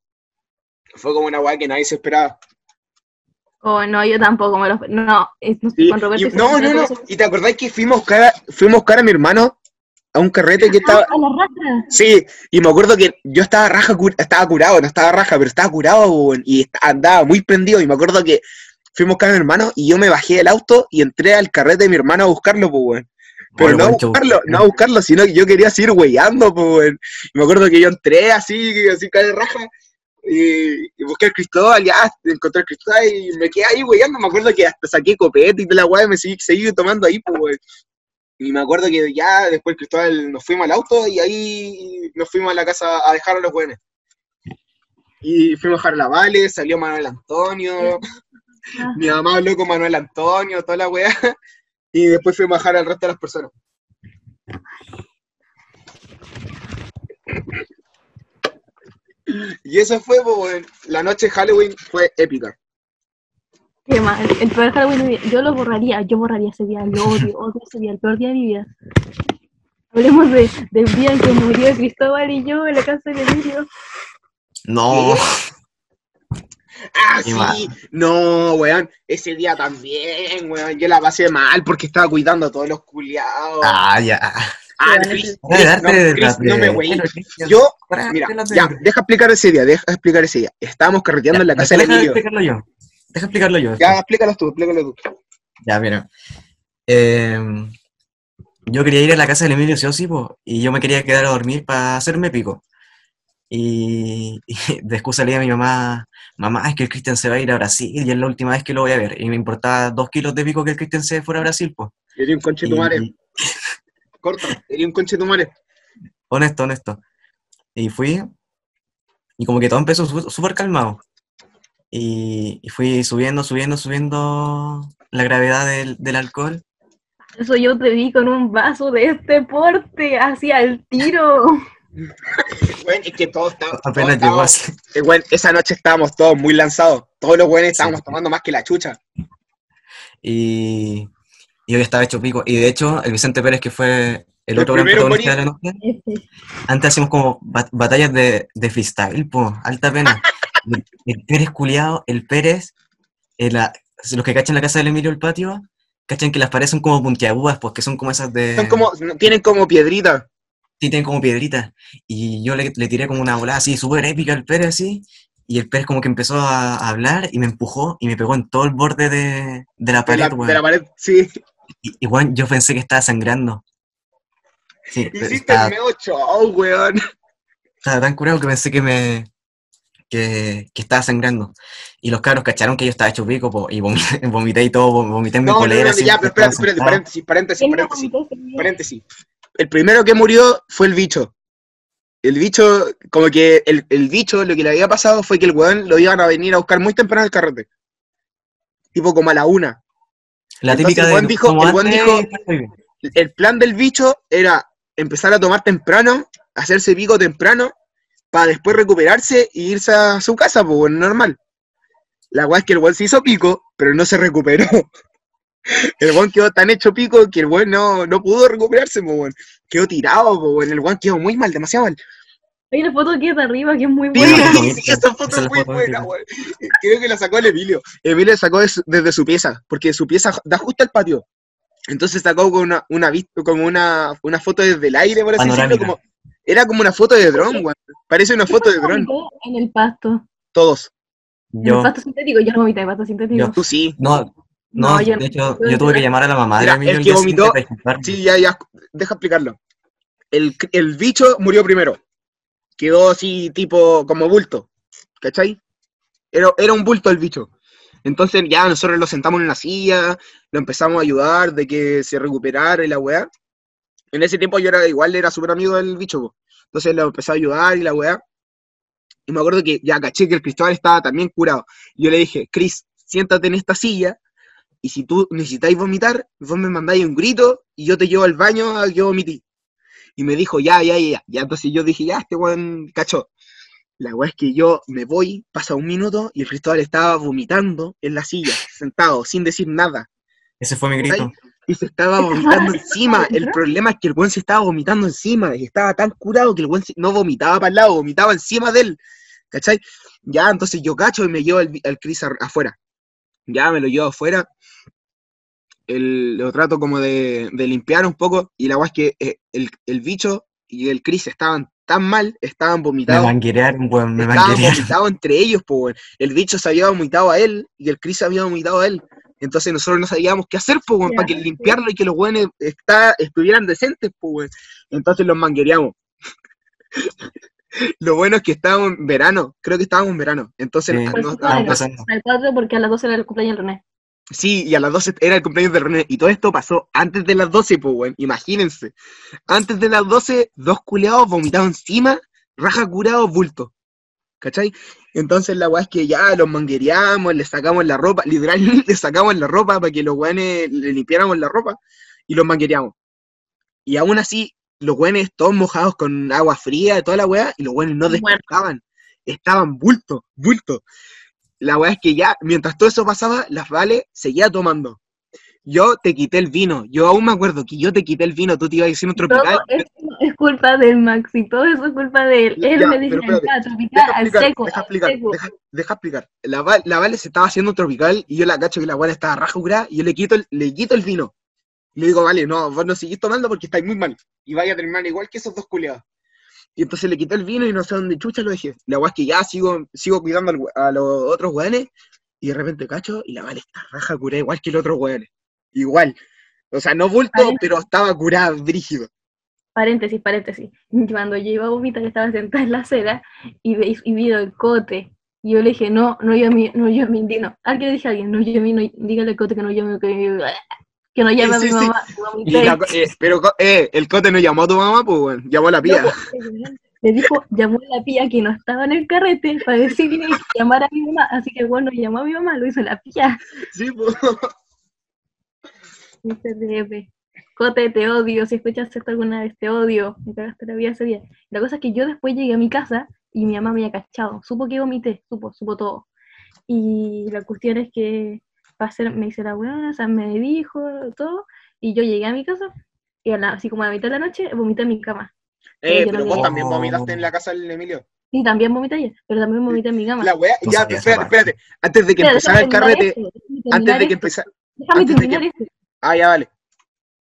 Fue como una weá que nadie se esperaba. Oh, no, yo tampoco me lo... No, no, Sí, con Roberto... y- sí no, no, no. ¿Y te acordás que fuimos a buscar a, fuimos a, buscar a mi hermano a un carrete que estaba. Ah, a la rastra. Sí, y me acuerdo que yo estaba raja, estaba curado, no estaba raja, pero estaba curado, y andaba muy prendido. Y me acuerdo que fuimos a buscar a mi hermano y yo me bajé del auto y entré al carrete de mi hermano a buscarlo, pues, weón. Pero Bueno, no a buscarlo, no a buscarlo, sino que yo quería seguir weyando, pues, weón. Y me acuerdo que yo entré así, así cae de raja, y, y busqué al Cristóbal, ya encontré al Cristóbal y me quedé ahí weyando. Me acuerdo que hasta saqué copete y toda la weá, y me seguí, seguí tomando ahí, pues, weón. Y me acuerdo que ya después Cristóbal nos fuimos al auto y ahí nos fuimos a la casa a dejar a los buenos. Y fuimos a dejar a la Vale, salió Manuel Antonio, Ah. mi mamá habló con Manuel Antonio, toda la weá. Y después fuimos a dejar al resto de las personas. Y eso fue, pues, la noche de Halloween fue épica. Qué mal. El peor Halloween de mi vida. Yo lo borraría, yo borraría ese día. Lo odio, odio ese día, el peor día de mi vida. Hablemos de, del día en que murió Cristóbal y yo en la casa de Emilio. No, Ah, sí, mal. no, weón, ese día también, weón, yo la pasé mal porque estaba cuidando a todos los culiados. ah, ya. Ah, darte no, me güey. Yo, mira, ya, de- deja explicar ese día, deja explicar ese día. Estábamos carreteando en la casa de deja Emilio. explicarlo yo. Deja explicarlo yo. Ya, explícalo tú, explícalo tú. Ya, mira. Eh, yo quería ir a la casa del Emilio sí o sí, po, y yo me quería quedar a dormir para hacerme pico. Y, y de excusa le dije a mi mamá, mamá, es que el Cristian se va a ir a Brasil y es la última vez que lo voy a ver. Y me importaba dos kilos de pico que el Cristian se fuera a Brasil, pues. Eres un conche tu corta, eres un conche tu madre. Honesto, honesto. Y fui, y como que todo empezó súper calmado. Y, y fui subiendo, subiendo, subiendo la gravedad del, del alcohol. Eso yo te vi con un vaso de este porte, hacia el tiro. Weón, es que todos estábamos, Apenas llegó así. eh, esa noche estábamos todos muy lanzados. Todos los buenos estábamos tomando más que la chucha. Y, y hoy estaba hecho pico. Y de hecho, el Vicente Pérez, que fue el El otro gran protagonista de la noche, antes hacíamos como bat- batallas de, de freestyle, po, alta pena. El, el Pérez culiado, el Pérez, eh, la- los que cachan la casa del Emilio el patio, cachan que las paredes son como puntiagudas, pues que son como esas de... Son como, tienen como piedrita. Sí, tienen como piedritas. Y yo le, le tiré como una volada así, súper épica al Pérez, así. Y el Pérez como que empezó a, a hablar y me empujó y me pegó en todo el borde de, de la De la, pared, weón. de la pared, sí. Y, y, weón, yo pensé que estaba sangrando. Sí, Hiciste estaba, el medio show, weón. estaba tan curado que pensé que me que, que estaba sangrando. Y los cabros cacharon que yo estaba hecho pico po, y vomité, vomité y todo, vomité en mi No, no, polera. no, ya, pero espérate, espérate, paréntesis, paréntesis, ¿quién no paréntesis, paréntesis. El primero que murió fue el bicho. El bicho, como que el, el bicho, lo que le había pasado fue que el weón lo iban a venir a buscar muy temprano al carrete. Tipo como a la una. La Entonces, típica el de buen dijo- el antes, dijo-. El plan del bicho era empezar a tomar temprano, hacerse pico temprano, para después recuperarse e irse a su casa, pues bueno, normal. La weá es que el weón se hizo pico, pero no se recuperó. El weón quedó tan hecho pico que el weón no, no pudo recuperarse, pues weón. Quedó tirado, weón. El weón quedó muy mal, demasiado mal. Hay una foto aquí de arriba que es muy Sí, Buena sí, ¿viste? esa foto Esa es es muy buena, weón. Creo que la sacó el Emilio. Emilio la sacó des- desde su pieza, porque su pieza da justo al patio. Entonces sacó con una, una como una, una foto desde el aire, por así decirlo. Como, era como una foto de dron, weón. Parece una foto de dron. En el pasto. Todos. En Yo, el pasto sintético. Yo no vomité pasto sintético. Yo- Tú sí. no, no, yo de hecho, yo yo tuve que no. llamar a la mamá Mira, de Emilio el que vomitó-. Sí, ya, ya. Deja explicarlo. El, el bicho murió primero. Quedó así, tipo, como bulto. ¿Cachai? Era, era un bulto el bicho. Entonces ya nosotros lo sentamos en una silla, lo empezamos a ayudar de que se recuperara y la weá. En ese tiempo yo era igual, era súper amigo del bicho. po. Entonces lo empecé a ayudar y la weá. Y me acuerdo que ya caché que el Cristóbal estaba también curado. Y yo le dije, Cris, siéntate en esta silla y si tú necesitáis vomitar, vos me mandáis un grito y yo te llevo al baño a que vomití. Y me dijo, ya, ya, ya, ya. Ya, entonces yo dije, ya, este weón cachó. La weá es que yo me voy, pasa un minuto y el Cristóbal estaba vomitando en la silla, sentado, sin decir nada. Ese fue mi grito. y se estaba vomitando encima. El problema es que el weón se estaba vomitando encima y estaba tan curado que el weón se- no vomitaba para el lado, vomitaba encima de él. ¿Cachai? Ya, entonces yo cacho y me llevo al, al Chris ar- afuera. Ya, me lo llevo afuera. El- lo trato como de, de limpiar un poco y la weá es que eh, el, el bicho y el Chris estaban tan mal, estaban Me vomitados. manguerearon, weón, me Estaban manguerearon. vomitados entre ellos, po, weón. El bicho se había vomitado a él y el Chris se había vomitado a él. Entonces nosotros no sabíamos qué hacer, po, weón, Ya, para que sí. limpiarlo y que los weones está, estuvieran decentes, po, weón. Entonces los manguereamos. Lo bueno es que estábamos en verano, creo que estábamos en verano. Entonces Sí. Pues al- pasando. al 4 porque a las 12 era el cumpleaños del René. sí, y a las 12 era el cumpleaños de René. Y todo esto pasó antes de las 12, po, weón. Imagínense. Antes de las 12, dos culeados vomitados encima, raja curado, bulto. ¿Cachai? Entonces la weá es que ya los manguereamos, le sacamos la ropa, literal, le sacamos la ropa para que los weones le limpiáramos la ropa y los manguereamos. Y aún así, los weones todos mojados con agua fría y toda la weá, y los weones no despertaban. Estaban bulto, bulto. La weá es que ya, mientras todo eso pasaba, las Vale seguía tomando. Yo te quité el vino. Yo aún me acuerdo que yo te quité el vino, tú te ibas a decir un Todo tropical. esto es culpa del Maxi, todo eso es culpa de él. Él Ya, me espérate, "Ah, tropical, Deja al seco, deja explicar, seco". deja, deja explicar. La, la Vale se estaba haciendo un tropical y yo la cacho que la Vale estaba raja curada y yo le quito el, le quito el vino. Y le digo, vale, no, vos no seguís tomando porque estáis muy mal. Y vaya a terminar igual que esos dos culiados. Y entonces le quité el vino y no sé dónde chucha lo dejé. La weá es que ya sigo, sigo cuidando al a los otros weones y de repente cacho y la Vale está raja curada igual que los otros weones. Igual. O sea, no bulto, pero estaba curada, brígido. Paréntesis, paréntesis. Cuando yo iba a vomitar, estaba sentada en la acera y, ve- y vi el cote. Y yo le dije, no, no yo a mí, no yo a mí, di- no. Alguien le dije a alguien, no yo a mí, no, dígale al cote que no llame, que, que no llame Sí, a mi sí, mamá. Eh, pero eh, el cote no llamó a tu mamá, pues bueno, llamó a la pía. No, pues, Le dijo, llamó a la pía que no estaba en el carrete para decirle que llamara a mi mamá. Así que bueno, llamó a mi mamá, lo hizo la pía. Sí, pues. Cote, te odio. Si escuchas esto alguna vez, te odio. Me cagaste la vida ese día. La cosa es que yo después llegué a mi casa y mi mamá me había cachado. Supo que vomité, supo, supo todo. Y la cuestión es que pasé, me hice la weona, o sea, me dijo todo. Y yo llegué a mi casa y a la- así como a la mitad de la noche vomité en mi cama. Eh, pero no vos también vomitaste en la casa del Emilio. Y también vomité ayer, pero también vomité en mi cama. La ya, espérate, espérate. Antes de que Espera, empezara el carrete, antes de que empezara. Déjame terminar que- esto. Ah, ya, vale.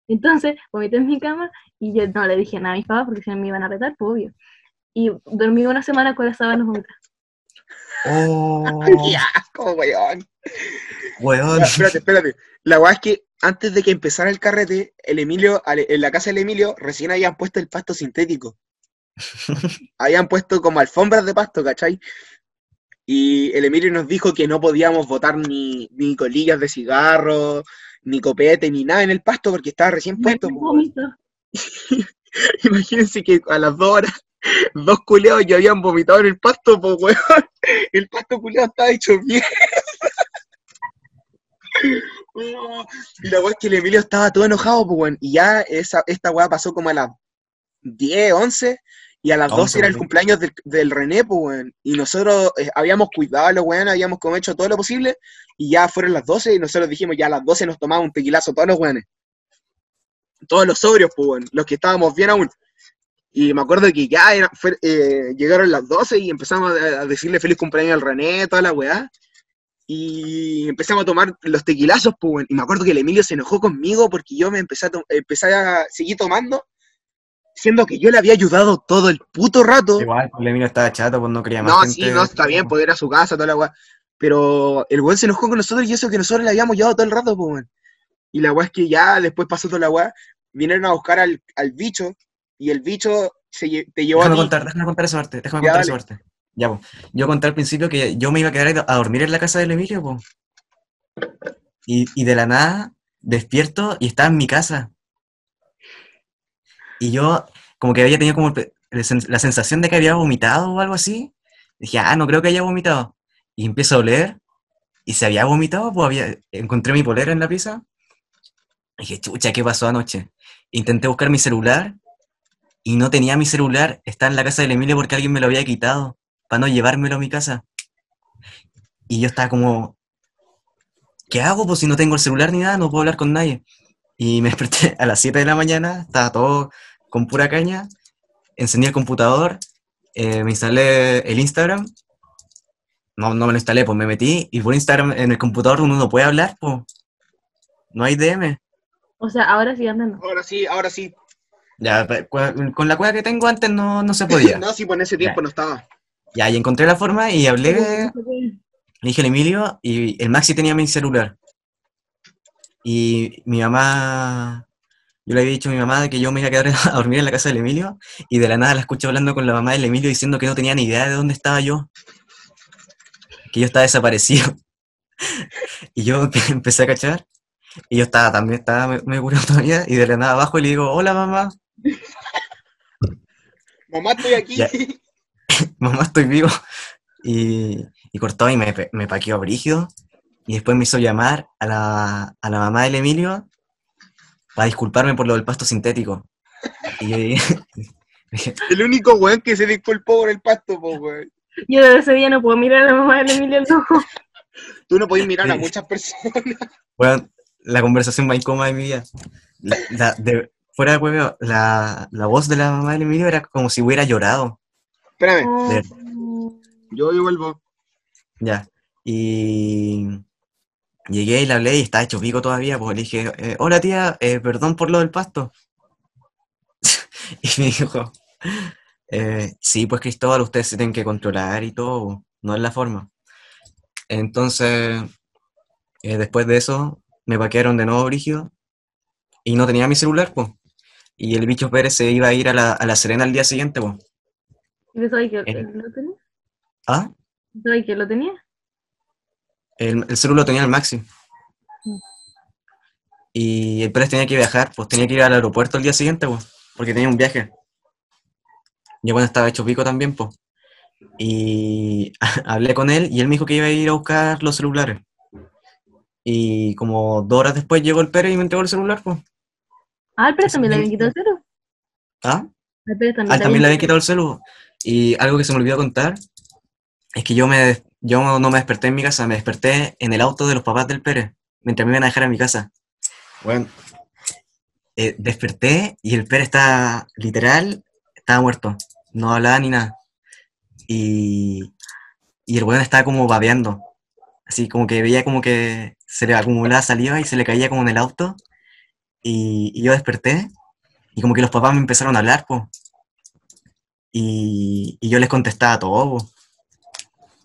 Entonces, vomité en mi cama y yo no le dije nada a mis papás porque si no me iban a retar, pues obvio. Y dormí una semana con las sábanas vomitadas. Oh, ¡Qué asco, weón! Weón. Ya, espérate, espérate. La weá es que antes de que empezara el carrete, el Emilio, en la casa del Emilio, recién habían puesto el pasto sintético. habían puesto como alfombras de pasto, ¿cachai? Y el Emilio nos dijo que no podíamos botar ni, ni colillas de cigarro, ni copete, ni nada en el pasto porque estaba recién puesto. Imagínense que a las dos horas, dos culeados ya habían vomitado en el pasto, pues weón. El pasto culeado estaba hecho mierda. Oh, Y la weá es que el Emilio estaba todo enojado, pues weón. Y ya esa, esta weá pasó como a las 10, 11. Y a las 11, 12 era el cumpleaños del, del René, pues weón. Y nosotros eh, habíamos cuidado a los weones, habíamos como hecho todo lo posible. Y ya fueron las 12 y nosotros dijimos, ya a las 12 nos tomamos un tequilazo todos los weones. Todos los sobrios, pues weón. Los que estábamos bien aún. Y me acuerdo que ya era- fue- eh, llegaron las 12 y empezamos a, a decirle feliz cumpleaños al René, toda la weá. Y empezamos a tomar los tequilazos, pues. Y me acuerdo que el Emilio se enojó conmigo porque yo me empecé a, empecé a seguir tomando, siendo que yo le había ayudado todo el puto rato. Igual, el Emilio estaba chato, pues no quería más No, gente. sí, no, está bien, poder a su casa, toda la weá. Pero el weón se enojó con nosotros y eso que nosotros le habíamos llevado todo el rato, pues. Y la weá es que ya después pasó toda la weá, vinieron a buscar al, al bicho y el bicho se, te llevó a ti. contar, déjame contar esa parte, déjame Ya, contar esa parte. Ya, pues. Yo conté al principio que yo me iba a quedar a dormir en la casa del Emilio, pues. Y, y de la nada despierto y estaba en mi casa. Y yo como que había tenido como la sen- la sensación de que había vomitado o algo así. Dije, ah, no creo que haya vomitado. Y empiezo a oler y se había vomitado, pues había, encontré mi polera en la pieza. Dije, chucha, ¿qué pasó anoche? Intenté buscar mi celular y no tenía mi celular, estaba en la casa del Emilio porque alguien me lo había quitado para no llevármelo a mi casa. Y yo estaba como, ¿qué hago? Pues si no tengo el celular ni nada, no puedo hablar con nadie. Y me desperté a las 7 de la mañana, estaba todo con pura caña, encendí el computador, eh, me instalé el Instagram, no, no me lo instalé, pues me metí, y por Instagram en el computador uno no puede hablar, pues. No hay DM. O sea, ahora sí andando. Ahora sí, ahora sí. Ya, con la cueva que tengo antes no, no se podía. No, sí, pues en ese tiempo no estaba. Ya, y encontré la forma y hablé, le dije al Emilio, y el Maxi tenía mi celular. Y mi mamá, yo le había dicho a mi mamá que yo me iba a quedar a dormir en la casa del Emilio, y de la nada la escuché hablando con la mamá del Emilio diciendo que no tenía ni idea de dónde estaba yo. Que yo estaba desaparecido. Y yo empe- empecé a cachar, y yo estaba también, estaba me, me curado todavía, y de la nada abajo le digo, hola mamá, Mamá, estoy aquí. Ya. mamá, estoy vivo. Y, y cortó y me, me paqueó brígido. Y después me hizo llamar a la, a la mamá del Emilio para disculparme por lo del pasto sintético. Y yo dije, El único weón que se disculpó por el pasto, po, weón. Yo desde ese día no puedo mirar a la mamá de Emilio al ojo. Tú no podés mirar a muchas personas. bueno, la conversación más incómoda de mi vida. La- la- de- fuera de hueveo, la, la voz de la mamá del Emilio era como si hubiera llorado. Espérame, Oh. yo, yo vuelvo. Ya. Y llegué y le hablé y estaba hecho pico todavía, pues le dije, eh, hola tía, eh, perdón por lo del pasto. y me dijo, eh, sí, pues Cristóbal, ustedes se tienen que controlar y todo, no es la forma. Entonces, eh, después de eso, me paquearon de nuevo brígido y no tenía mi celular, pues. Y el bicho Pérez se iba a ir a la, a la Serena al día siguiente, pues. ¿Y sabes que lo tenía? ¿Ah? ¿Tú ¿Sabes que lo tenía? El, el celular lo tenía el Maxi. Mm. Y el Pérez tenía que viajar, pues tenía que ir al aeropuerto el día siguiente, pues, porque tenía un viaje. Yo bueno estaba hecho pico también, pues. Y hablé con él y él me dijo que iba a ir a buscar los celulares. Y como dos horas después llegó el Pérez y me entregó el celular, pues. Ah, el Pérez también le habían quitado el cero. ¿Ah? El Pérez también, Ah, también le había quitado el celular. Y algo que se me olvidó contar es que yo, me, yo no me desperté en mi casa, me desperté en el auto de los papás del Pérez, mientras me iban a dejar en mi casa. Bueno, eh, desperté y el Pérez estaba, literal, estaba muerto. No hablaba ni nada. Y, y el weón estaba como babeando. Así como que veía como que se le acumulaba saliva y se le caía como en el auto. Y, y yo desperté y como que los papás me empezaron a hablar, pues. Y, y yo les contestaba todo.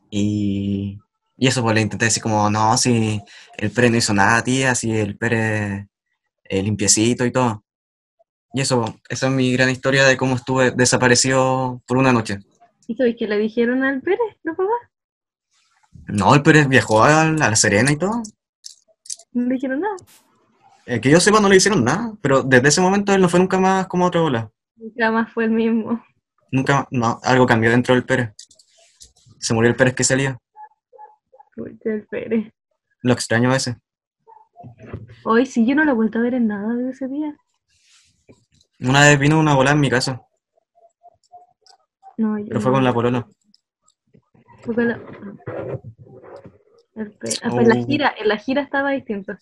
Y, y eso, pues le intenté decir como, no, si el Pérez no hizo nada, tía, si el Pérez eh, limpiecito y todo. Y eso, esa es mi gran historia de cómo estuve desaparecido por una noche. ¿Y sabes que le dijeron al Pérez, los papás? No, el Pérez viajó a, a La Serena y todo. No le dijeron nada. Eh, que yo sepa, no le hicieron nada, pero desde ese momento él no fue nunca más como otra bola. Nunca más fue el mismo. Nunca, no, algo cambió dentro del Pérez. Se murió el Pérez que salía. El Pérez. Lo extraño a veces. Hoy sí, yo no lo he vuelto a ver en nada de ese día. Una vez vino una bola en mi casa, No, yo pero fue no. con la polola. Fue con la- El Pérez. Ah, pues en la Oh. gira, en la gira estaba distinto.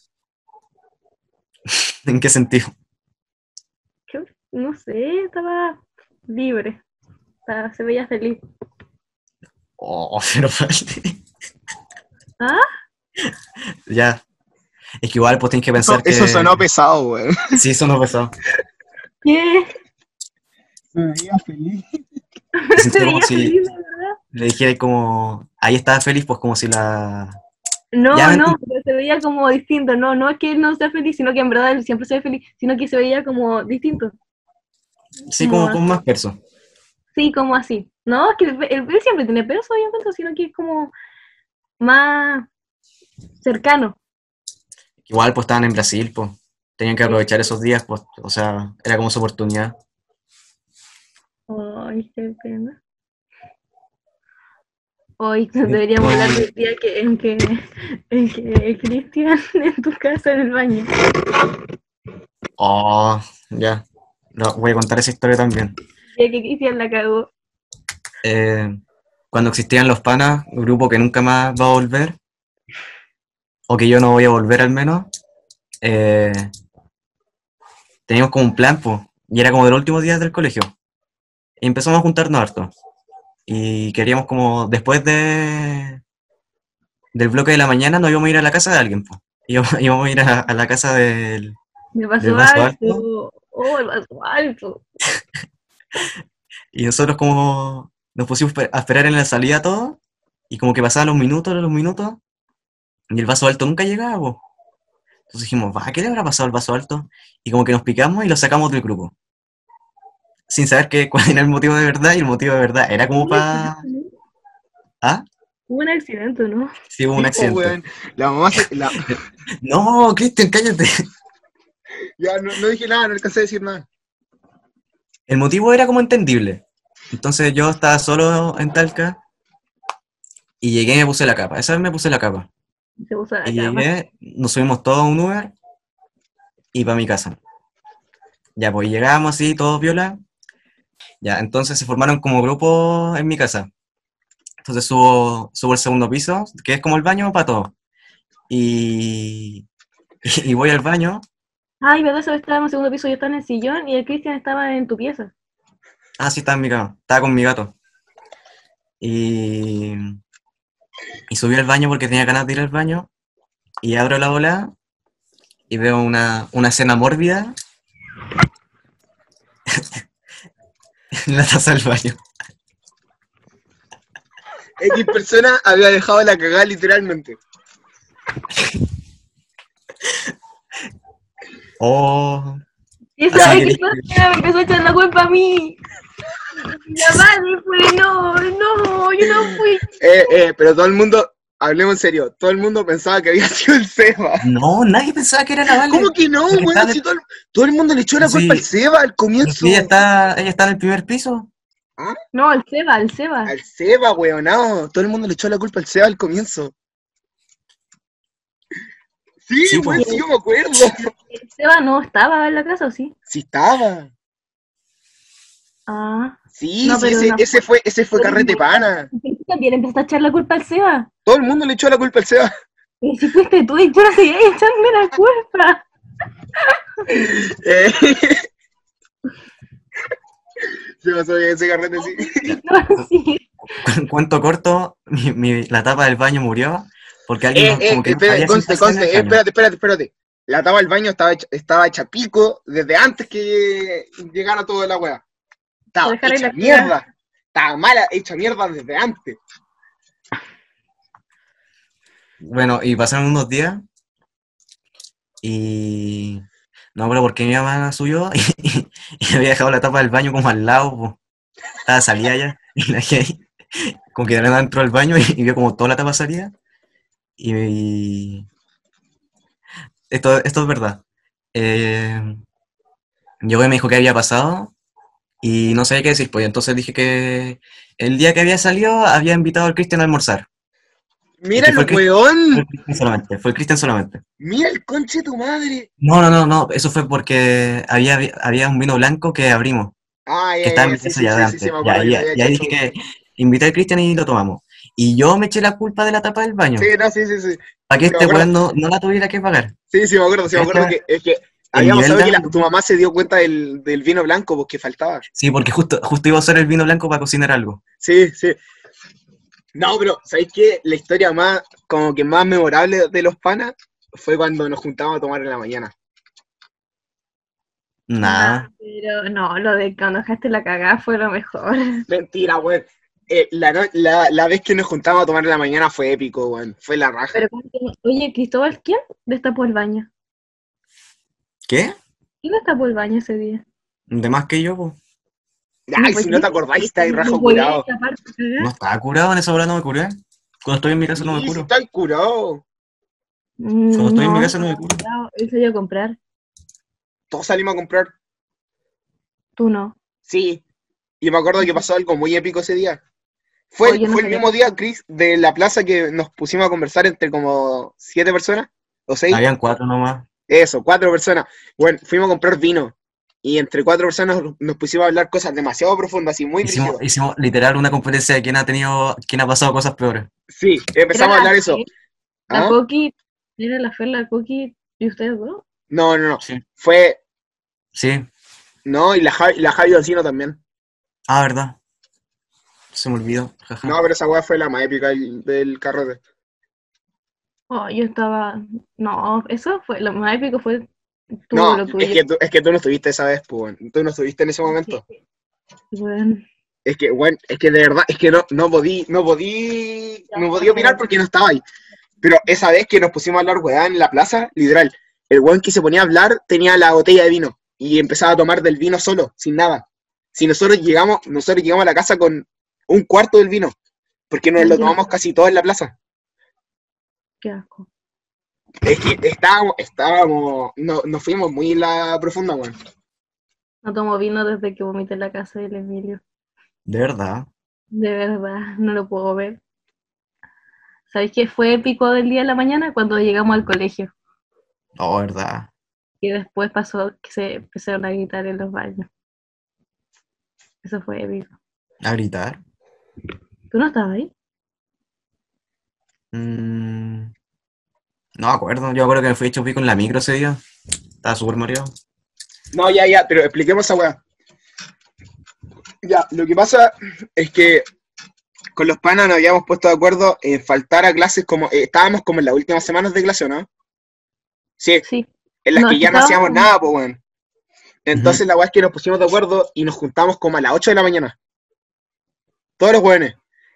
¿En qué sentido? No sé, estaba libre. Estaba- se veía feliz. Oh, pero vale. ¿Ah? Ya. Es que igual pues tienes que Eso, pensar que... eso sonó pesado, weón. Sí, sonó pesado. ¿Qué? Se veía feliz. Se como veía si feliz, de verdad. le dijera como... Ahí estaba feliz, pues como si la... No, Ya no, pero se veía como distinto. No, no es que él no sea feliz, sino que en verdad él siempre se ve feliz, sino que se veía como distinto. Sí, como No. con más perso. Sí, como así. No, es que él, siempre tiene peso, yo encuentro, sino que es como más cercano. Igual pues estaban en Brasil, pues. Tenían que aprovechar esos días, pues. O sea, era como su oportunidad. Ay, qué pena. Hoy deberíamos hablar del día que, en que, en que Cristian en tu casa en el baño. Oh, ya. No, voy a contar esa historia también. Día que Cristian la cagó. Eh, cuando existían los panas, grupo que nunca más va a volver, o que yo no voy a volver al menos, eh, teníamos como un plan, pues, y era como de los últimos días del colegio. Y empezamos a juntarnos harto. Y queríamos como, después de del bloque de la mañana, nos íbamos a ir a la casa de alguien, pues. Íbamos, íbamos a ir a, a la casa del... Me pasó ¿Del vaso alto. Oh, el vaso alto. Y nosotros como nos pusimos a esperar en la salida todos, y como que pasaban los minutos, los minutos, y el vaso alto nunca llegaba, po. Entonces dijimos, va, ¿qué le habrá pasado al vaso alto? Y como que nos picamos y lo sacamos del grupo. Sin saber que, cuál era el motivo de verdad, y el motivo de verdad era como para... ¿Ah? Hubo un accidente, ¿no? Sí, hubo un accidente. La mamá se- la- No, Cristian, cállate. ya no, no dije nada, no alcancé a decir nada. El motivo era como entendible. Entonces yo estaba solo en Talca y llegué y me puse la capa. Esa vez me puse la capa. Se puso la Y llegué, nos subimos todos a un Uber y para mi casa. Ya, pues llegamos así, todos viola. Ya, entonces se formaron como grupos en mi casa. Entonces subo, subo el segundo piso, que es como el baño para todos. Y, y voy al baño. Ay, ¿verdad? Eso estaba en el segundo piso, yo estaba en el sillón y el Cristian estaba en tu pieza. Ah, sí, estaba en mi cama. Estaba con mi gato. Y, y subí al baño porque tenía ganas de ir al baño. Y abro la bola y veo una, una escena mórbida en la taza del baño. X persona había dejado la cagada literalmente. Oh, Y esa que me empezó a echar la culpa a mí. La madre fue, no, no, yo no fui. Eh, eh, pero todo el mundo, hablemos en serio, todo el mundo pensaba que había sido el Seba. no, nadie pensaba que era la Vale. ¿Cómo que no, Si todo, el- todo el mundo le echó la Sí. culpa al Seba al comienzo. Sí, ella está, ella está en el primer piso. No, el Seba, el Seba. Al Seba, weón, no. Todo el mundo le echó la culpa al Seba al comienzo. Sí, Sí, pues. sí, yo me acuerdo. El Seba no estaba en la casa, ¿o sí? Sí estaba. Ah. Sí, No, sí, pero ese, no. ese fue, ese fue Pero carrete no. pana. ¿Por qué tú también empezaste a echar la culpa al Seba? Todo el mundo le echó la culpa al Seba. Y si fuiste tú y yo no seguía echarme la culpa. Eh. Se pasó bien ese carrete, sí. Sí. Cuento corto, mi, mi- la tapa del baño murió porque Eh, alguien eh, como que no espérate, conste, conste, eh, espérate, espérate, espérate. La tapa del baño estaba hecha, estaba hecha pico desde antes que llegara todo la weá. Estaba hecha la mierda. Estaba mala, hecha mierda desde antes. Bueno, y pasaron unos días y no, pero porque mi mamá subió y, y había dejado la tapa del baño como al lado, po. estaba salida ya, y la ahí, como que de la nada entró al baño y, y vio como toda la tapa salida. Y, y- esto, esto es verdad. Eh, llegó y me dijo qué había pasado y no sabía qué decir, pues entonces dije que el día que había salido había invitado al Cristian a almorzar. Mira el weón. Fue el Cristian solamente, fue el Cristian solamente. Mira el conche de tu madre. No, no, no, no, eso fue porque había, había un vino blanco que abrimos, Ah, ya, que estaba en mi sí, casa sí, ya sí, de sí, antes. sí, hecho dije que invité al Cristian y lo tomamos. Y yo me eché la culpa de la tapa del baño, Sí, no, sí, sí, sí. para que me este weón no, no la tuviera que pagar. Sí, sí, me acuerdo, sí, me acuerdo que, es que habíamos sabido que la- tu mamá se dio cuenta del, del vino blanco porque faltaba. Sí, porque justo, justo iba a usar el vino blanco para cocinar algo. Sí, sí. No, pero ¿sabéis qué? La historia más, como que más memorable de los panas fue cuando nos juntábamos a tomar en la mañana. Nada. Pero no, lo de cuando dejaste la cagada fue lo mejor. Mentira, weón. Eh, la, no- la, la vez que nos juntábamos a tomar en la mañana fue épico, weón. Fue la raja. Pero, oye, Cristóbal, ¿quién destapó el baño? ¿Qué? ¿Quién destapó el baño ese día? De más que yo, po. Ay, pues si no te acordáis, está ahí No rajo curado. cagada. No estaba curado en esa hora, no me curé. Cuando estoy en mi casa no me curo. está ahí curado. Mm, Cuando estoy en mi no, casa no me curo. no, Él dio a comprar, Todos salimos a comprar. tú no. Sí. Y me acuerdo que pasó algo muy épico ese día. Fue, Oye, no fue el mismo día, Chris, de la plaza que nos pusimos a conversar entre como siete personas. ¿O seis? Habían cuatro nomás. Eso, cuatro personas. Bueno, fuimos a comprar vino. Y entre cuatro personas nos pusimos a hablar cosas demasiado profundas y muy Hicimos, hicimos literal una competencia de quién ha tenido, quién ha pasado cosas peores. Sí, empezamos a hablar la- eso. La ¿Ah? Coqui Era la Fer, la Cookie y ustedes dos. No, no, no. Sí. Fue. Sí. No, y la, Javi- la Javi también. Ah, verdad. Se me olvidó. jaja. No, pero esa weá fue la más épica del, del carrete. Oh, yo estaba. No, eso fue. Lo más épico fue tú, no, lo tuyo. es que, tú, es que tú no estuviste esa vez, pues. weón. Tú no estuviste en ese momento. Bueno, Es que, bueno, es que de verdad, es que no, no podí, no podí, no podí opinar porque no estaba ahí. Pero esa vez que nos pusimos a hablar weá en la plaza, literal, el weón que se ponía a hablar tenía la botella de vino y empezaba a tomar del vino solo, sin nada. Si nosotros llegamos, nosotros llegamos a la casa con un cuarto del vino, porque nos lo tomamos casi todo en la plaza. qué asco. Es que estábamos, estábamos, no, nos fuimos muy en la profunda, weón. No tomo vino desde que vomité en la casa del Emilio. De verdad. De verdad, no lo puedo ver. ¿Sabéis qué fue épico del día de la mañana? Cuando llegamos al colegio. Oh, verdad. Y después pasó que se empezaron a gritar en los baños. Eso fue épico. A gritar. ¿Tú no estabas ahí? Mm, No me acuerdo. Yo acuerdo que me fui hecho pico en la micro ese día. Estaba súper mareado. No, ya, ya, pero expliquemos esa weá. Ya, lo que pasa es que con los panas nos habíamos puesto de acuerdo en faltar a clases como. eh, estábamos como en las últimas semanas de clase, ¿o ¿no? Sí, Sí. en las No, que ya no hacíamos nada, pues, weón. Entonces la weá es que nos pusimos de acuerdo y nos juntamos como a las 8 de la mañana. Todos los weones.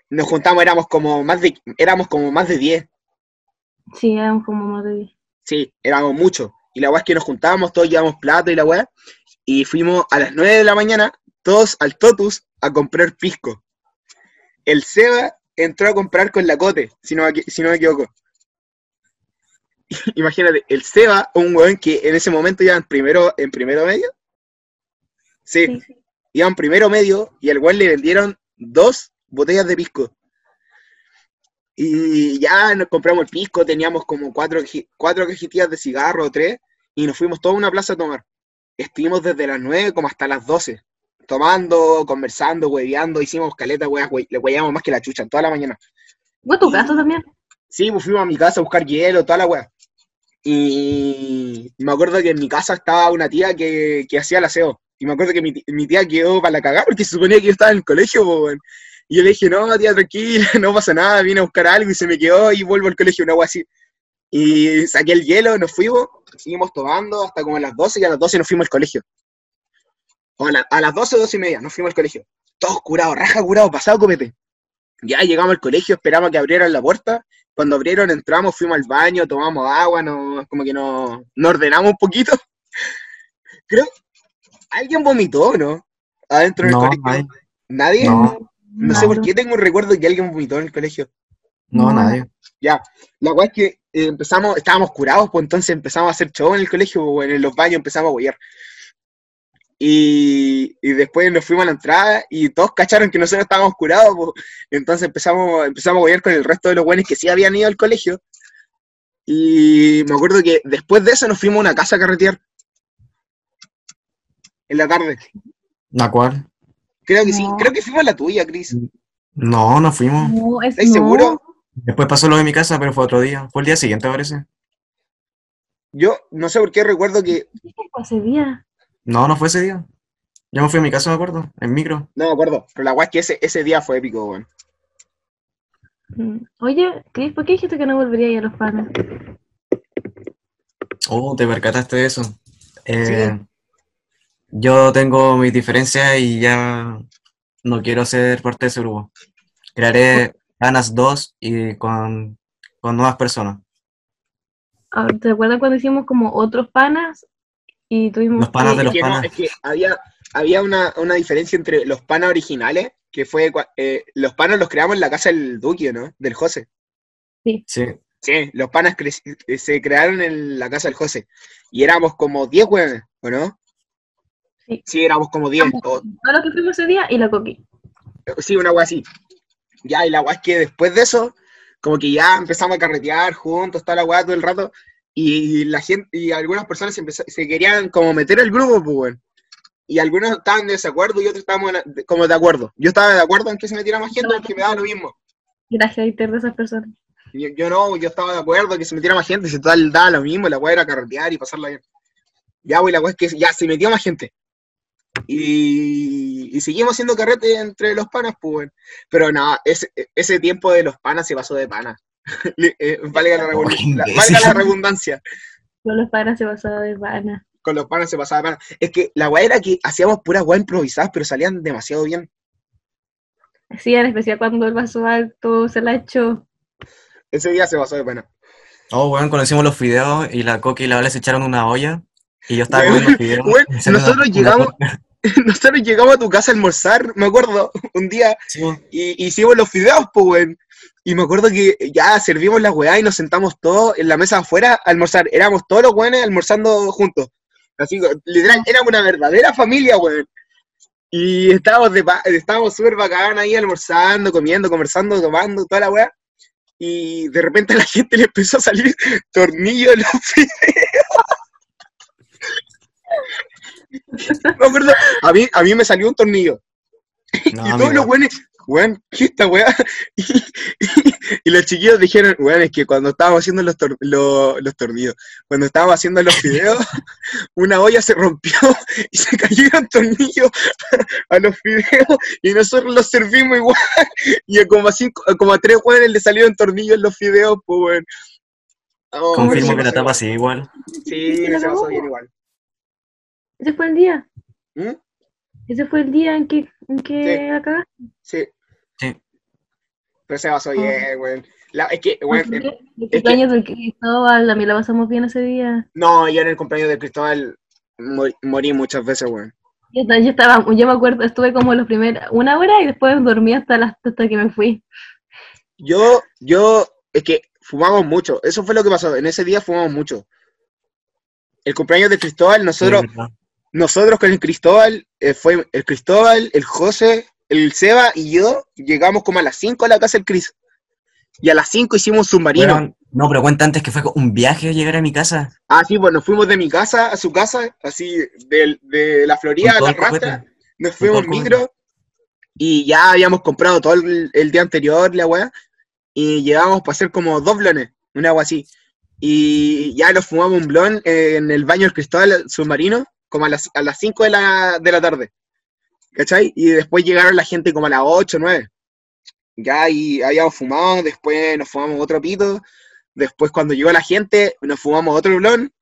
Nos juntamos, éramos como más de, éramos como más de 10. Sí, éramos como más de 10. Sí, éramos muchos. Y la weá es que nos juntábamos, todos llevamos plato y la weá. Y fuimos a las 9 de la mañana, todos al Totus, a comprar pisco. El Seba entró a comprar con la Cote, si no, si no me equivoco. Imagínate, el Seba, un weón que en ese momento iba en primero, en primero medio. Sí, Sí, sí. iba en primero medio y al weón le vendieron dos botellas de pisco. Y ya nos compramos el pisco, teníamos como cuatro, cuatro cajetillas de cigarro o tres, y nos fuimos toda una plaza a tomar. Estuvimos desde las 9 como hasta las 12, tomando, conversando, hueveando, hicimos caleta, weas, le hueveamos más que la chucha toda la mañana. ¿Fue a tu casa también? Sí, pues fuimos a mi casa a buscar hielo, toda la wea. Y me acuerdo que en mi casa estaba una tía que, que hacía el aseo. Y me acuerdo que mi, mi tía quedó para la cagada porque se suponía que yo estaba en el colegio. Y yo le dije, no, tía, tranquila, no pasa nada, vine a buscar algo y se me quedó y vuelvo al colegio, una wea así. Y saqué el hielo, nos fuimos, seguimos tomando hasta como a las 12 y a las 12 nos fuimos al colegio. A, la- a las 12 o 12 y media nos fuimos al colegio. Todos curados, raja curado, pasado copete. Ya llegamos al colegio, esperamos que abrieran la puerta cuando abrieron, entramos, fuimos al baño, tomamos agua, no, como que nos, nos ordenamos un poquito. Creo, alguien vomitó, ¿no? Adentro del No, colegio. nadie. ¿Nadie? No. No sé por qué tengo un recuerdo de que alguien vomitó en el colegio. No, No. nadie. Ya, la weá es que eh, empezamos, estábamos curados, pues entonces empezamos a hacer show en el colegio, pues, en los baños empezamos a huear. Y, y después nos fuimos a la entrada y todos cacharon que nosotros estábamos curados, pues. entonces empezamos, empezamos a huear con el resto de los buenos que sí habían ido al colegio. Y me acuerdo que después de eso nos fuimos a una casa a carretear. En la tarde. ¿La cual? Creo que sí, creo que fuimos a la tuya, Cris. No, no fuimos. No, es, ¿Estás no. seguro? Después pasó lo de mi casa, pero fue otro día. Fue el día siguiente, parece. Yo no sé por qué recuerdo que, ¿Qué fue ese día? No, no fue ese día. Yo me fui a mi casa, me acuerdo, en micro. no me acuerdo, pero la weá es que ese, ese día fue épico, weón. Mm. Oye, Cris, ¿por qué dijiste que no volvería a ir a los panes? Oh, te percataste de eso. Eh, Yo tengo mis diferencias y ya no quiero ser parte de ese grupo. Crearé ganas dos y con, con nuevas personas. Ah, ¿Te acuerdas cuando hicimos como otros panas? Y tuvimos Los panas de los Es que, no, panas. es que había, había una, una diferencia entre los panas originales, que fue, cua- eh, los panas los creamos en la casa del Duque, ¿no? Del José. Sí, Sí, los panas cre- eh, se crearon en la casa del José. Y éramos como 10 weones, ¿o no? Sí. Sí, éramos como 10. o- Todos los que fuimos ese día y la coqui. sí, una wea así. Ya, y la wea es que después de eso, como que ya empezamos a carretear juntos, está la wea todo el rato. Y la gente, y algunas personas se, empezó- se querían como meter al grupo, pues. Y algunos estaban en desacuerdo y otros estábamos en- como de acuerdo. Yo estaba de acuerdo en que se metiera más gente porque me daba lo mismo. Gracias, hater de esas personas. Yo, yo no, yo estaba de acuerdo que se metiera más gente, si total daba lo mismo, la weá era carretear y pasarla bien. Ya, güey, la weá es que ya se metió más gente. Y, y seguimos haciendo carrete entre los panas, pues. Pero nada, ese, ese tiempo de los panas se pasó de pana. Eh, valga, la, Oh, valga la redundancia. Con los panas se pasaba de pana. Con los panas se pasaba de pana. Es que la weá era que hacíamos puras weá improvisadas, pero salían demasiado bien. Sí, en especial cuando el vaso alto se la echó. Ese día se pasó de pana. Oh, weón, cuando hicimos los fideos y la Coqui y la Vale se echaron una olla y yo estaba comiendo una- nosotros llegamos-. Nosotros llegamos a tu casa a almorzar, me acuerdo, un día, Sí, y hicimos los fideos, pues, weón. Y me acuerdo que ya servimos la weá y nos sentamos todos en la mesa afuera a almorzar. Éramos todos los weones almorzando juntos. Así, literal, éramos una verdadera familia, weón. Y estábamos de estábamos súper bacán ahí almorzando, comiendo, conversando, tomando, toda la weá. Y de repente a la gente le empezó a salir tornillos en los fideos. Me acuerdo, a mí, a mí me salió un tornillo. No, y todos los no. weones, weón, ¿qué esta weá? Y, y- y los chiquillos dijeron, weón, es que cuando estábamos haciendo los, tor- lo- los tornillos, cuando estábamos haciendo los fideos, una olla se rompió y se cayeron tornillos a los fideos y nosotros los servimos igual. Y a como a, cinco, a como a tres weones le salieron tornillos en los fideos, pues weón. Oh, Confirmo que la tapa sigue igual. Sí, se pasó bien igual. Ese fue el día. ¿Mm? Ese fue el día en que, en que Sí. la cagaste. Sí. Sí. Pero se pasó bien, weón. La- es que, El cumpleaños del Cristóbal, a mí la pasamos bien ese día. no, yo en el cumpleaños de Cristóbal mor- morí muchas veces, weón. Yo, ta- yo estaba, yo me acuerdo, estuve como los primeros, una hora y después dormí hasta, las, hasta que me fui. Yo, yo, es que fumamos mucho. Eso fue lo que pasó. En ese día fumamos mucho. El cumpleaños de Cristóbal, nosotros. Nosotros con el Cristóbal, eh, fue el Cristóbal, el José, el Seba y yo, llegamos como a las 5 a la casa del Cris. Y a las 5 hicimos un submarino. No, pero cuenta antes que fue un viaje llegar a mi casa. Ah, sí, pues nos fuimos de mi casa a su casa, así, del- de, la Florida a la rastra. Nos fuimos en micro y ya habíamos comprado todo el, el día anterior, la weá, y llevábamos para hacer como dos blones, una agua así. Y ya nos fumamos un blon en el baño del Cristóbal submarino, como a las, a las 5 de la, de la tarde. ¿Cachai? Y después llegaron la gente como a las 8, 9. Ya, y habíamos fumado, después nos fumamos otro pito, después cuando llegó la gente nos fumamos otro blon,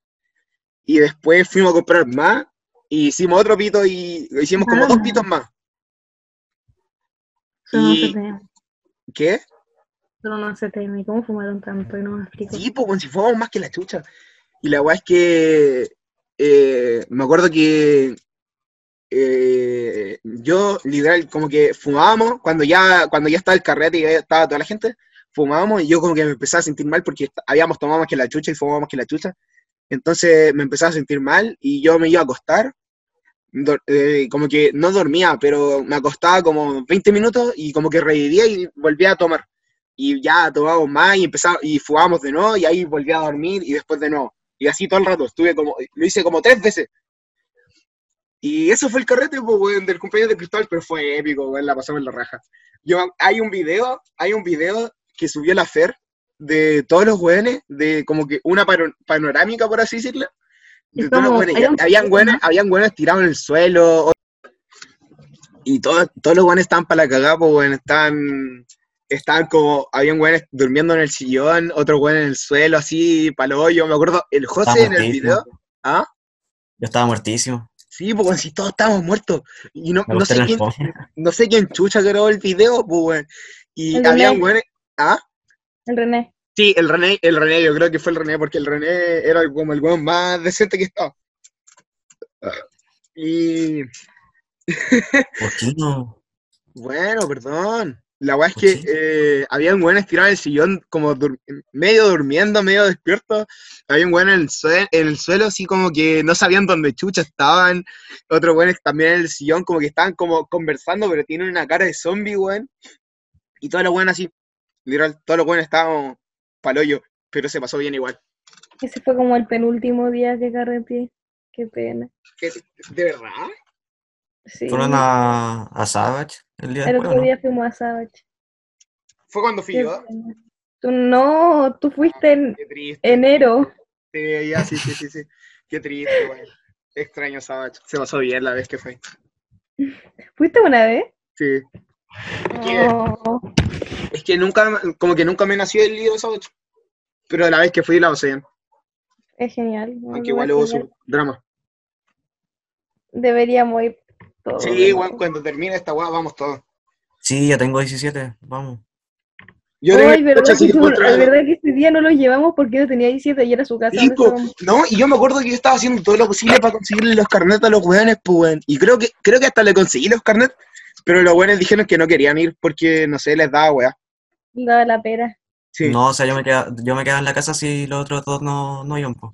y después fuimos a comprar más, y hicimos otro pito y hicimos como dos Ah. pitos más. Solo no Y- se teme, ¿Qué? solo no se teme. ¿Cómo fumaron tanto? Y no me explico. Sí, pues, si fumamos más que la chucha. Y la weá es que eh, me acuerdo que eh, yo, literal, como que fumábamos cuando ya, cuando ya estaba el carrete y estaba toda la gente, fumábamos y yo como que me empezaba a sentir mal porque habíamos tomado más que la chucha y fumábamos que la chucha. Entonces me empezaba a sentir mal y yo me iba a acostar. eh, como que no dormía, pero me acostaba como 20 minutos y como que revivía y volvía a tomar. Y ya tomábamos más y empezaba, y fumábamos de nuevo y ahí volvía a dormir y después de nuevo. Y así todo el rato, estuve como, lo hice como tres veces. Y eso fue el carrete, pues, weón, del cumpleaños de Cristóbal, pero fue épico, weón, la pasamos en la raja. Yo, hay un video, hay un video que subió la Fer de todos los weones, de como que una pano- panorámica, por así decirlo. De todos los weones. un habían weones, habían weones tirados en el suelo. Y todos, todos los weones estaban para la cagada, pues, weón, estaban, estaban como, habían weones durmiendo en el sillón, otros weones en el suelo, así, para hoyo. Me acuerdo, el José en el video, ¿ah? Yo estaba muertísimo. Sí, pues, si todos estábamos muertos. Y no, no sé quién, no sé quién chucha grabó el video, pues. Y El habían René. weones, ¿ah? El René. Sí, el René, el René, yo creo que fue el René, porque el René era como el weón más decente que estaba. Y ¿Por qué no? bueno, perdón. La weá es ¿Por que eh, habían weones tirados en el sillón, como dur- medio durmiendo, medio despierto. En el, sue- en el suelo, así como que no sabían dónde chucha estaban. Otros weones también en el sillón, como que estaban como conversando, pero tienen una cara de zombie, weón. Y todos los weones así, literal, todos los weones estaban paloyo, pero se pasó bien igual. Ese fue como el penúltimo día que carreteé. Qué pena. ¿Qué- ¿De verdad? Sí. Fueron a, a Savage el día El después, otro ¿no? día fuimos a Savage. ¿Fue cuando fui yo? Tú no, tú fuiste en enero. Sí, ya, sí, sí, sí, sí. Qué triste, weón. Extraño Savage. Se pasó bien la vez que fue. ¿Fuiste una vez? Sí. Oh, Es que nunca, como que nunca me nació el lío de Savage. Pero la vez que fui la pasé bien. es genial. Aunque igual hubo su drama. Deberíamos ir Sí, weón, cuando termine esta weá vamos todos. Sí, ya tengo 17, vamos. Yo Ay, tengo verdad, que que verdad ese día no lo llevamos porque no tenía 17 y era su casa. No, y yo me acuerdo que yo estaba haciendo todo lo posible para conseguirle los carnets a los weones, pues, weón. Y creo que, creo que hasta le conseguí los carnets, pero los weones dijeron que no querían ir porque, no sé, les daba weá. Daba la pera. Sí, No, o sea, yo me quedaba, yo me quedaba en la casa si los otros dos no, no iban, po.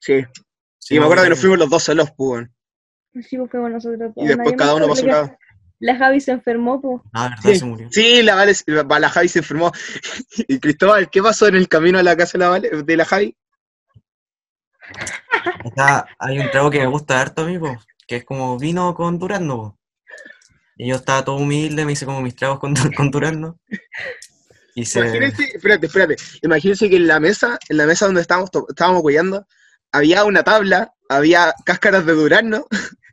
sí. Sí, y me no, acuerdo que nos fuimos los dos solos, pues, weón. Sí, pues fuimos nosotros. Y después cada uno para su lado. La Javi se enfermó, pues. Ah, verdad, Sí, se murió. sí, la, Vale, la Javi se enfermó. Y Cristóbal, ¿qué pasó en el camino a la casa de la, Vale, de la Javi? Acá hay un trago que me gusta harto a mí, po, que es como vino con durazno, po. Y yo estaba todo humilde, me hice como mis tragos con, con durazno. Y se... Imagínense, espérate, espérate. Imagínense que en la mesa, en la mesa donde estábamos, estábamos huellando, había una tabla, había cáscaras de durazno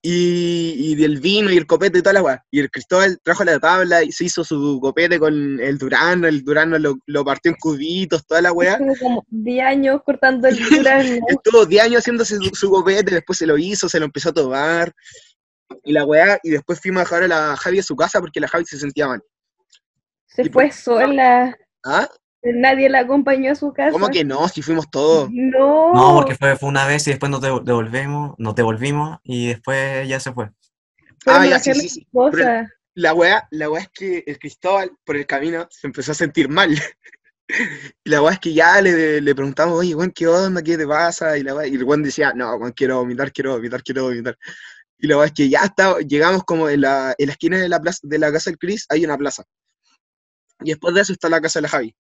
y, y del vino y el copete y toda la weá. Y el Cristóbal trajo la tabla y se hizo su copete con el durazno, el durazno lo, lo partió en cubitos, toda la weá. Estuvo como 10 años cortando el durazno. Estuvo 10 años haciéndose su, su copete, después se lo hizo, se lo empezó a tomar. Y la weá, y después fuimos a dejar a la Javi a su casa porque la Javi se sentía mal. Se y fue sola. ¿Ah? Nadie la acompañó a su casa. ¿Cómo que no? Si fuimos todos. No. No, porque fue, fue una vez y después nos devo- devolvemos, nos devolvimos y después ya se fue. Fueron Ah, ya, sí. La weá, la weá es que el Cristóbal por el camino se empezó a sentir mal. Y la weá es que ya le, le preguntamos, oye, weón, ¿qué onda? ¿Qué te pasa? Y, la weá, y el weón decía, no, weón, quiero vomitar, quiero vomitar, quiero vomitar. Y la weá es que ya está, llegamos como en la, en la esquina de la, plaza, de la casa del Cris, hay una plaza. Y después de eso está la casa de la Javi.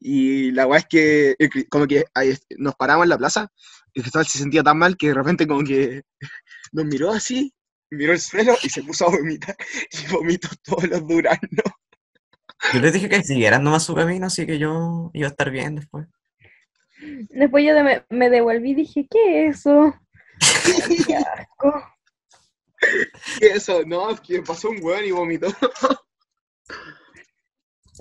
Y la weá es que el como que ahí nos paramos en la plaza, y el Cristóbal se sentía tan mal que de repente como que nos miró así, miró el suelo y se puso a vomitar y vomitó todos los duraznos. Yo les dije que siguieran nomás su camino, así que yo iba a estar bien después. Después yo de- me, me devolví y dije, ¿qué es eso? Qué asco. ¿Qué eso? No, es que pasó un weón y vomitó.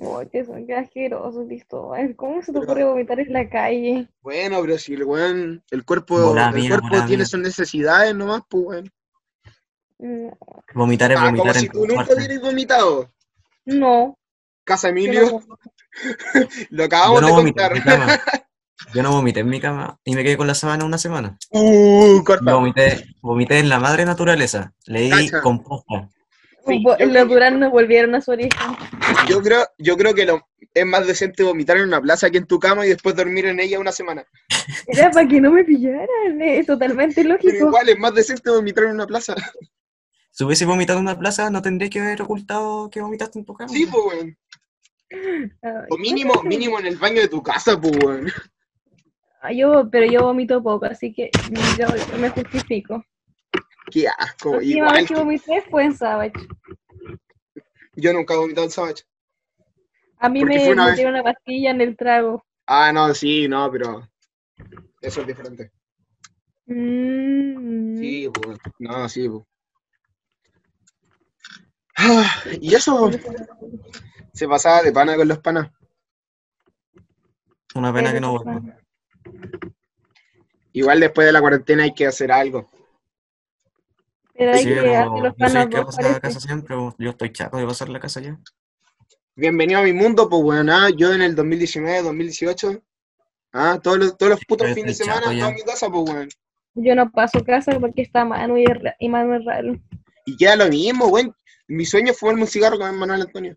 Oh, qué, son- qué asqueroso, Cristóbal. ¿Cómo se te ocurre vomitar en la calle? Bueno, pero si el weón, el cuerpo, Volá el mía, cuerpo volá tiene mía. sus necesidades nomás, pues weón. Mm, Vomitar es Ah, como vomitar si en tú todas nunca hubieras vomitado. No. Casa Emilio, no- lo acabamos no de contar. Yo no vomité en mi cama y me quedé con la sábana una semana. Uh, corta. vomité, vomité en la madre naturaleza. Leí Cacha. composta. Sí, los que- duraznos volvieron a su origen. Yo creo, yo creo que lo, es más decente vomitar en una plaza que en tu cama y después dormir en ella una semana. Era para que no me pillaran, es totalmente Pero lógico. igual es más decente vomitar en una plaza. Si hubiese vomitado en una plaza, no tendría que haber ocultado que vomitaste en tu cama. Sí, pues weón. O mínimo, mínimo en el baño de tu casa, pues weón. Ah, Yo, pero yo vomito poco, así que yo me justifico. Qué asco. La última vez que que- vomité fue en Savage. yo nunca he vomitado en Savage. A mí Porque me vez. metieron una pastilla en el trago. Ah, no, sí, no, pero eso es diferente. Mm. Sí, pues. No, sí, pues. Ah, y eso se pasaba de pana con los panas. Una pena que no vuelva. Igual después de la cuarentena hay que hacer algo. Pero hay Sí, que hacer los yo sé que pasar a la casa siempre. Yo estoy chato de pasar la casa ya. Bienvenido a mi mundo, pues bueno, ah, yo en el 2019, 2018, ah, todos los, todos los putos fines de semana chato ya. a mi casa, pues bueno. Yo no paso casa porque está Manu y, y Manu es raro. Y queda lo mismo, güey. Mi sueño es fumarme un cigarro con Manuel Antonio.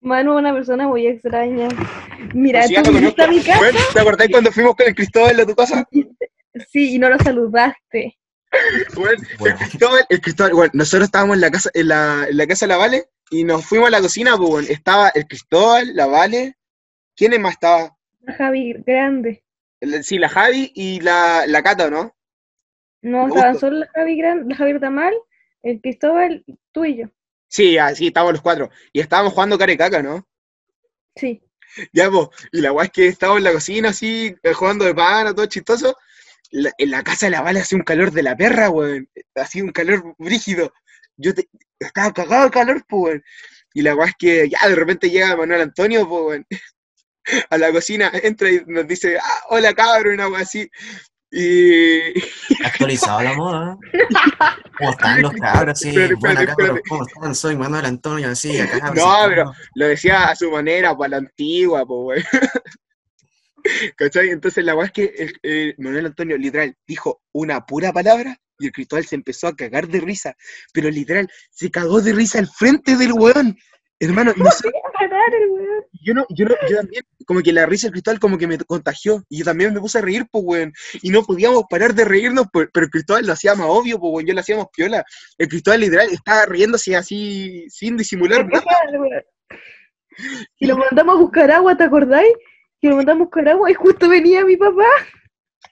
Manu es una persona muy extraña. Mira, Pues tú lo viniste a mi casa, Güey, ¿Te acordás cuando fuimos con el Cristóbal a tu casa? sí, y no lo saludaste. Bueno. el Cristóbal, el Cristóbal, güey, nosotros estábamos en la casa, en la, en la casa de la Vale y nos fuimos a la cocina, pues estaba el Cristóbal, la Vale, ¿quién más estaba? La Javi grande. Sí, la Javi y la, la Cata, ¿no? No, Me estaban solo la Javi grande, la Javi Tamal, el Cristóbal, tú y yo. Sí, así estábamos los cuatro. Y estábamos jugando carecaca, ¿no? Sí. Ya, pues, y la weá es que estaba en la cocina así, eh, jugando de pana, todo chistoso. La- en la casa de la Vale hacía un calor de la perra, weón. Hacía un calor brígido. Yo te- estaba cagado de calor, pues. Y la weá es que ya de repente llega Manuel Antonio, pues. A la cocina, entra y nos dice, ah, hola cabrón, una weá así. Y, Actualizado la moda. ¿Cómo están los cabros? Sí, buena cabros. ¿cómo están? Soy Manuel Antonio, así, acá. No, pero- lo decía a su manera, para la antigua, pues. ¿Cachai? Entonces la weá es que el- el Manuel Antonio literal dijo una pura palabra y el Cristóbal se empezó a cagar de risa, pero literal se cagó de risa al frente del weón. Hermano, no sé, Parar el weón. yo no, yo no, yo también, como que la risa del Cristóbal como que me contagió y yo también me puse a reír, pues weón, y no podíamos parar de reírnos, pues, pero el Cristóbal lo hacía más obvio, pues weón, yo lo hacíamos piola. El Cristóbal literal estaba riéndose así sin disimular weón. Y lo mandamos a buscar agua, ¿te acordáis? Que lo mandamos buscar agua y justo venía mi papá.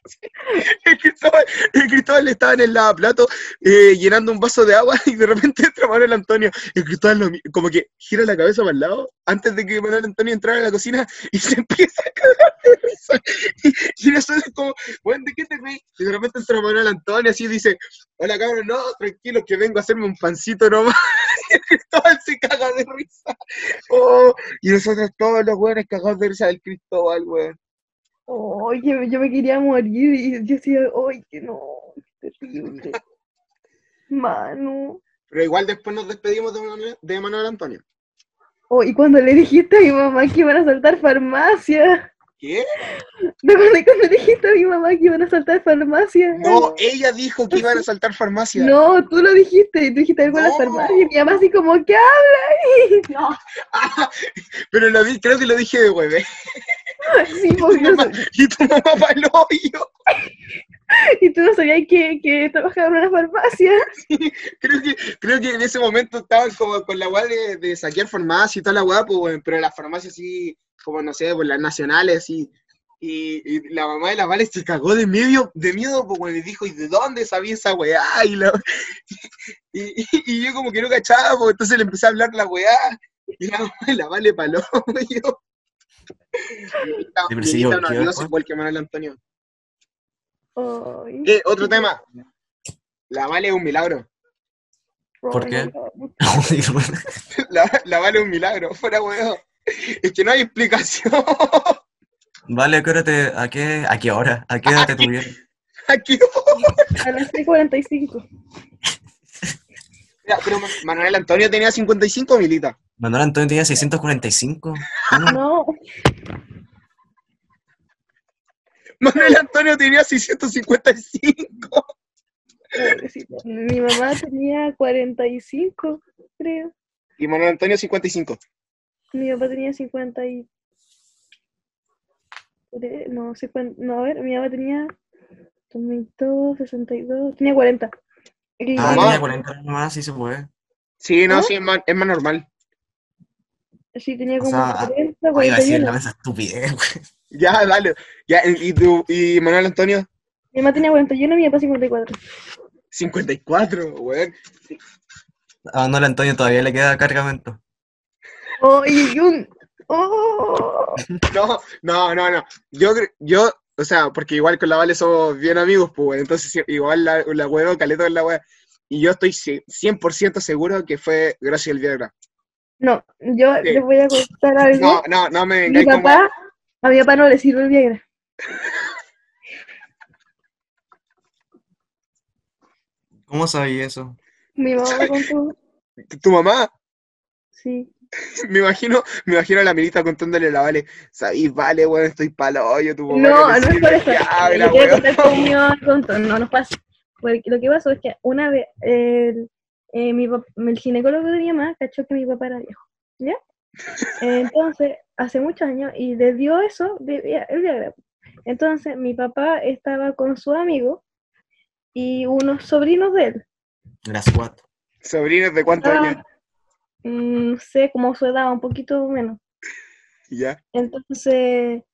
El Cristóbal, el estaba en el lavaplato eh, llenando un vaso de agua y de repente entra Manuel Antonio. El Cristóbal como que gira la cabeza para el lado antes de que Manuel Antonio entrara a la cocina y se empieza a cagar de risa. Y, y nosotros como, bueno, ¿de qué te? Y de repente entra Manuel Antonio así y dice, hola cabrón, no, tranquilo que vengo a hacerme un pancito nomás. Cristóbal se caga de risa. Oh, y nosotros todos los weones cagados de risa del Cristóbal, weón. Ay, yo, yo me quería morir y yo decía, ay, que no, qué terrible. Mano. Pero igual después nos despedimos de Manuel, de Manuel Antonio. Oh, y cuando le dijiste a mi mamá que iban a saltar farmacia. ¿Qué? ¿Te acuerdas cuando dijiste a mi mamá que iban a saltar farmacia? No, ella dijo que iban a saltar farmacia. No, tú lo dijiste, y tú dijiste algo en la No. farmacia, y mi mamá así como, ¿qué habla? No, Ah, pero lo di- creo que lo dije de hueve. sí, Y tu mamá para el hoyo. y tú no sabías que, que trabajaba en una farmacia. Creo que, creo que en ese momento estaban como con la weá de, de saquear farmacia y toda la weá, pues, weón, pero las farmacias así, como no sé, pues las nacionales. Y, y la mamá de la Vale se cagó de miedo, de miedo, weón, y dijo, ¿y de dónde sabía esa weá? Y, la- y, y- y yo como que no cachaba, pues, entonces le empecé a hablar la weá, y la mamá de la Vale paló, y yo. No sé igual que Manuel Antonio. Eh, otro tema. La Vale es un milagro. ¿Por qué? La, la Vale es un milagro, fuera weón. Es que no hay explicación. Vale, ¿a qué hora te, a qué, a qué hora, a qué hora te tuvieron? Aquí. A las 6.45. Mira, pero Manuel Antonio tenía 55 militas. Manuel Antonio tenía 645. ¿Cómo? No, Manuel Antonio tenía 655. pobrecito. Mi mamá tenía 45, creo. Y Manuel Antonio 55. Mi papá tenía 50 y... No, 50, no, a ver, mi papá tenía 32, 62, tenía 40. Y- Ah, tenía 40 nomás, sí se puede. Sí, no, ¿Ah? sí, es más, es más normal. Sí, tenía O como sea, 40, Oye, iba a decir 41. la mesa estupidez, güey. Ya, dale. Ya, ¿y, tú, y Manuel Antonio? Mi mamá tenía 41 y mi papá 54. 54, weón. A Manuel Antonio todavía le queda cargamento. ¡Oh, y un! ¡Oh! No, no, no, no. Yo, yo, o sea, porque igual con la Vale somos bien amigos, pues, entonces igual la, la huevo, caleto en la wea. Y yo estoy ci- 100% seguro que fue gracias al Viagra. No, yo Sí. les voy a contar algo. No, no, no me mi papá, a mi papá no le sirve el Viagra. ¿Cómo sabía eso? Mi mamá me contó. tu mamá. Sí. Me imagino, me imagino a la milita contándole a la Vale, sabís, vale, weón, estoy palo hoyo, tu mamá. No, no es por eso. Contar. No, nos pasa. Porque lo que pasó es que una vez el, eh, mi el ginecólogo de mi mamá cachó que mi papá era viejo. ¿Ya? Entonces, hace muchos años, y le dio eso, de, el Viagra. Entonces, mi papá estaba con su amigo y unos sobrinos de él. Las cuatro. Sobrinos de cuántos Ah, años. Mm, no sé, como su edad, un poquito menos. Ya. Entonces,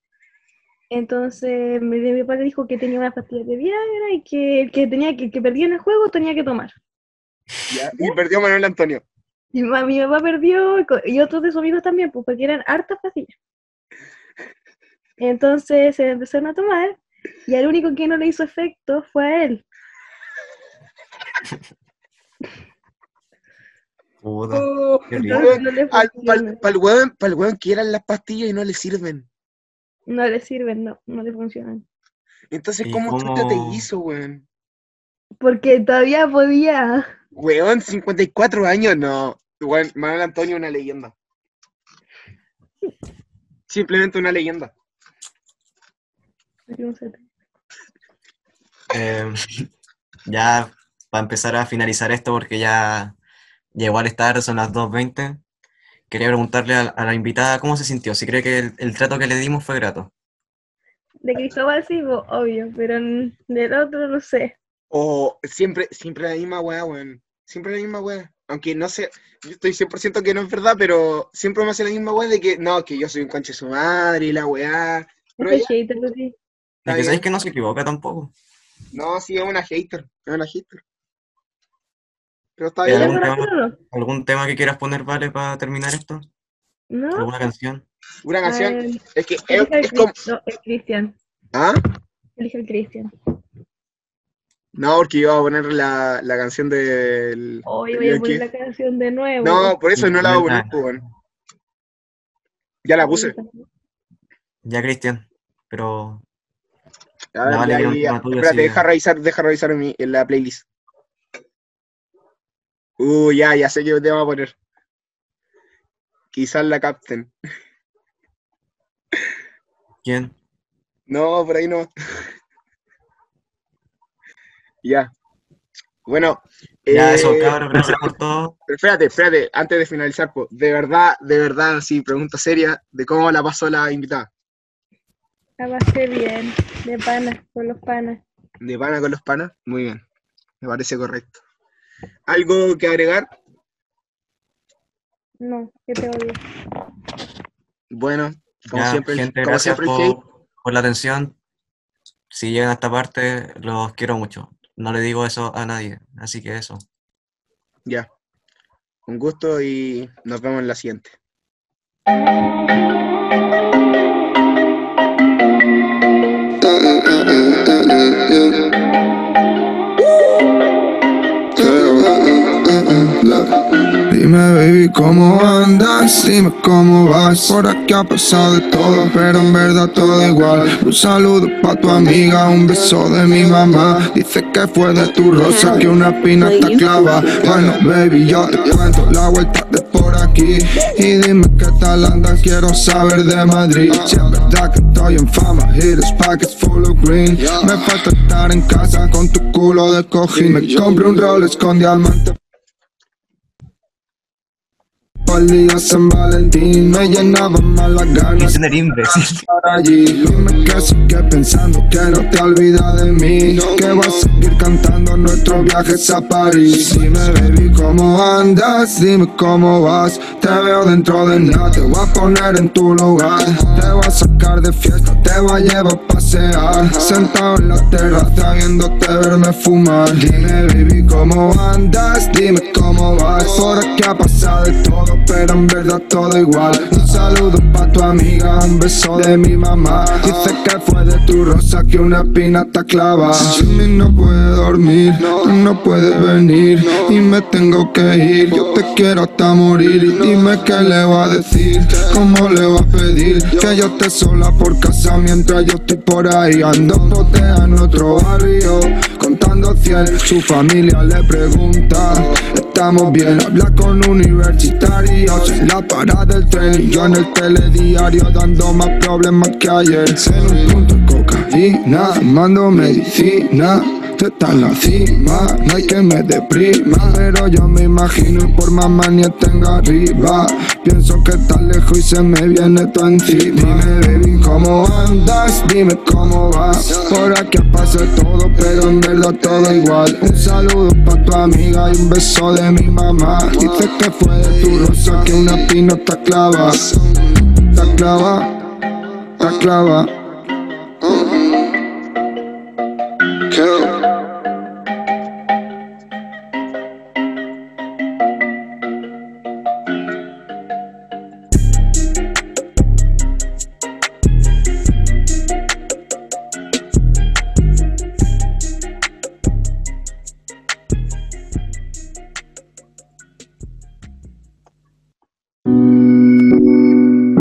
entonces mi, mi papá le dijo que tenía una pastilla de Viagra y que el que tenía que, el que perdía en el juego tenía que tomar. ya. Y perdió Manuel Antonio. Ma- mi papá perdió y y otros de sus amigos también, pues, porque eran hartas pastillas. Entonces se empezaron a tomar y al único que no le hizo efecto fue a él. Puta, Oh, no le Para el weón, weón que eran las pastillas y no le sirven. No le sirven, no, no le funcionan. Entonces, ¿Y ¿cómo, cómo? te hizo, weón? Porque todavía podía. Weón, 54 años, no. Weón, Manuel Antonio, una leyenda. Simplemente una leyenda. Eh, ya para empezar a finalizar esto, porque ya, ya igual es tarde, son las 2.20, quería preguntarle a, a la invitada cómo se sintió, si cree que el, el trato que le dimos fue grato. De Cristóbal sí, obvio, pero del otro no sé. O siempre, siempre la misma weá, weón. Siempre la misma weá. Aunque no sé, yo estoy 100% que no es verdad, pero siempre me hace la misma weá de que no, que yo soy un conche de su madre y la weá. Pero ya- hater, sí. Es que sabéis que no se equivoca tampoco. No, sí, es una hater. Es una hater. Pero está ¿Y ¿Ella bien. algún es tema? que quieras poner, Vale, para terminar esto? ¿No? ¿Alguna canción? Una canción. Es que es, es como. No, el Cristian. ¿Ah? Elige el Cristian. No, porque iba a poner la, la canción del. Hoy voy a poner la canción de nuevo. No, por eso no la voy a poner. Ya la puse. Ya, Cristian, pero A ver, vale, Espérate, sí, deja revisar, deja revisar en, mi- en la playlist. Uh, ya, ya sé qué te va a poner. Quizás la capten. ¿quién? No, por ahí no. ya. Bueno. Ya, eh, eso, cabros, gracias por todo. pero espérate, espérate, antes de finalizar, po, de verdad, de verdad, sí, pregunta seria, de cómo la pasó la invitada. La pasé bien, de panas, con los panas. ¿De pana con los panas? Muy bien, me parece correcto. ¿Algo que agregar? No, que te odio. Bueno, como Ya, siempre, gente, como gracias siempre por la atención. Si llegan a esta parte, los quiero mucho. No le digo eso a nadie, así que eso. Ya. Un gusto y nos vemos en la siguiente. Dime baby cómo andas, dime cómo vas Por aquí ha pasado de todo, pero en verdad todo igual. Un saludo pa' tu amiga, un beso de mi mamá. Dice que fue de tu rosa, que una pina está clava Bueno baby yo te cuento la vuelta de por aquí. Y dime qué tal andas, quiero saber de Madrid. Si es verdad que estoy en fama, hitters pockets full of green. Me falta estar en casa con tu culo de cojín. Me compré un Rolex con diamante Pal día San Valentín. Me llenaban más las ganas tener imbécil. estar allí. Dime que sigue pensando que no te olvidas de mí. Que vas a seguir cantando nuestros viajes a París. Dime baby cómo andas, dime cómo vas Te veo dentro de nada, te voy a poner en tu lugar. Te voy a sacar de fiesta, te voy a llevar a pasear. Sentado en la terraza viéndote verme fumar. Dime baby cómo andas, dime cómo vas Por aquí ha pasado de todo, pero en verdad todo igual. Un saludo pa' tu amiga, un beso de mi mamá. Dice que fue de tu rosa que una pina está clava Jimmy no puede dormir, no puede venir Y me tengo que ir, yo te quiero hasta morir Y dime qué le va a decir, cómo le va a pedir. Que yo esté sola por casa mientras yo estoy por ahí Ando botea en otro barrio, contando cien Su familia le pregunta, estamos bien Habla con universitarios en la parada del tren yo en el telediario dando más problemas que ayer. En un punto cocaína, fumando medicina tú estás en la cima No hay que me deprima Pero yo me imagino y por más manía tengo arriba. Pienso que estás lejos y se me viene todo encima. Dime baby cómo andas, dime cómo vas Por aquí pasa todo pero en verdad todo igual. Un saludo pa' tu amiga y un beso de mi mamá. Dices que fue de tu rosa que una pino está clava. Está clava, está clava. Kill.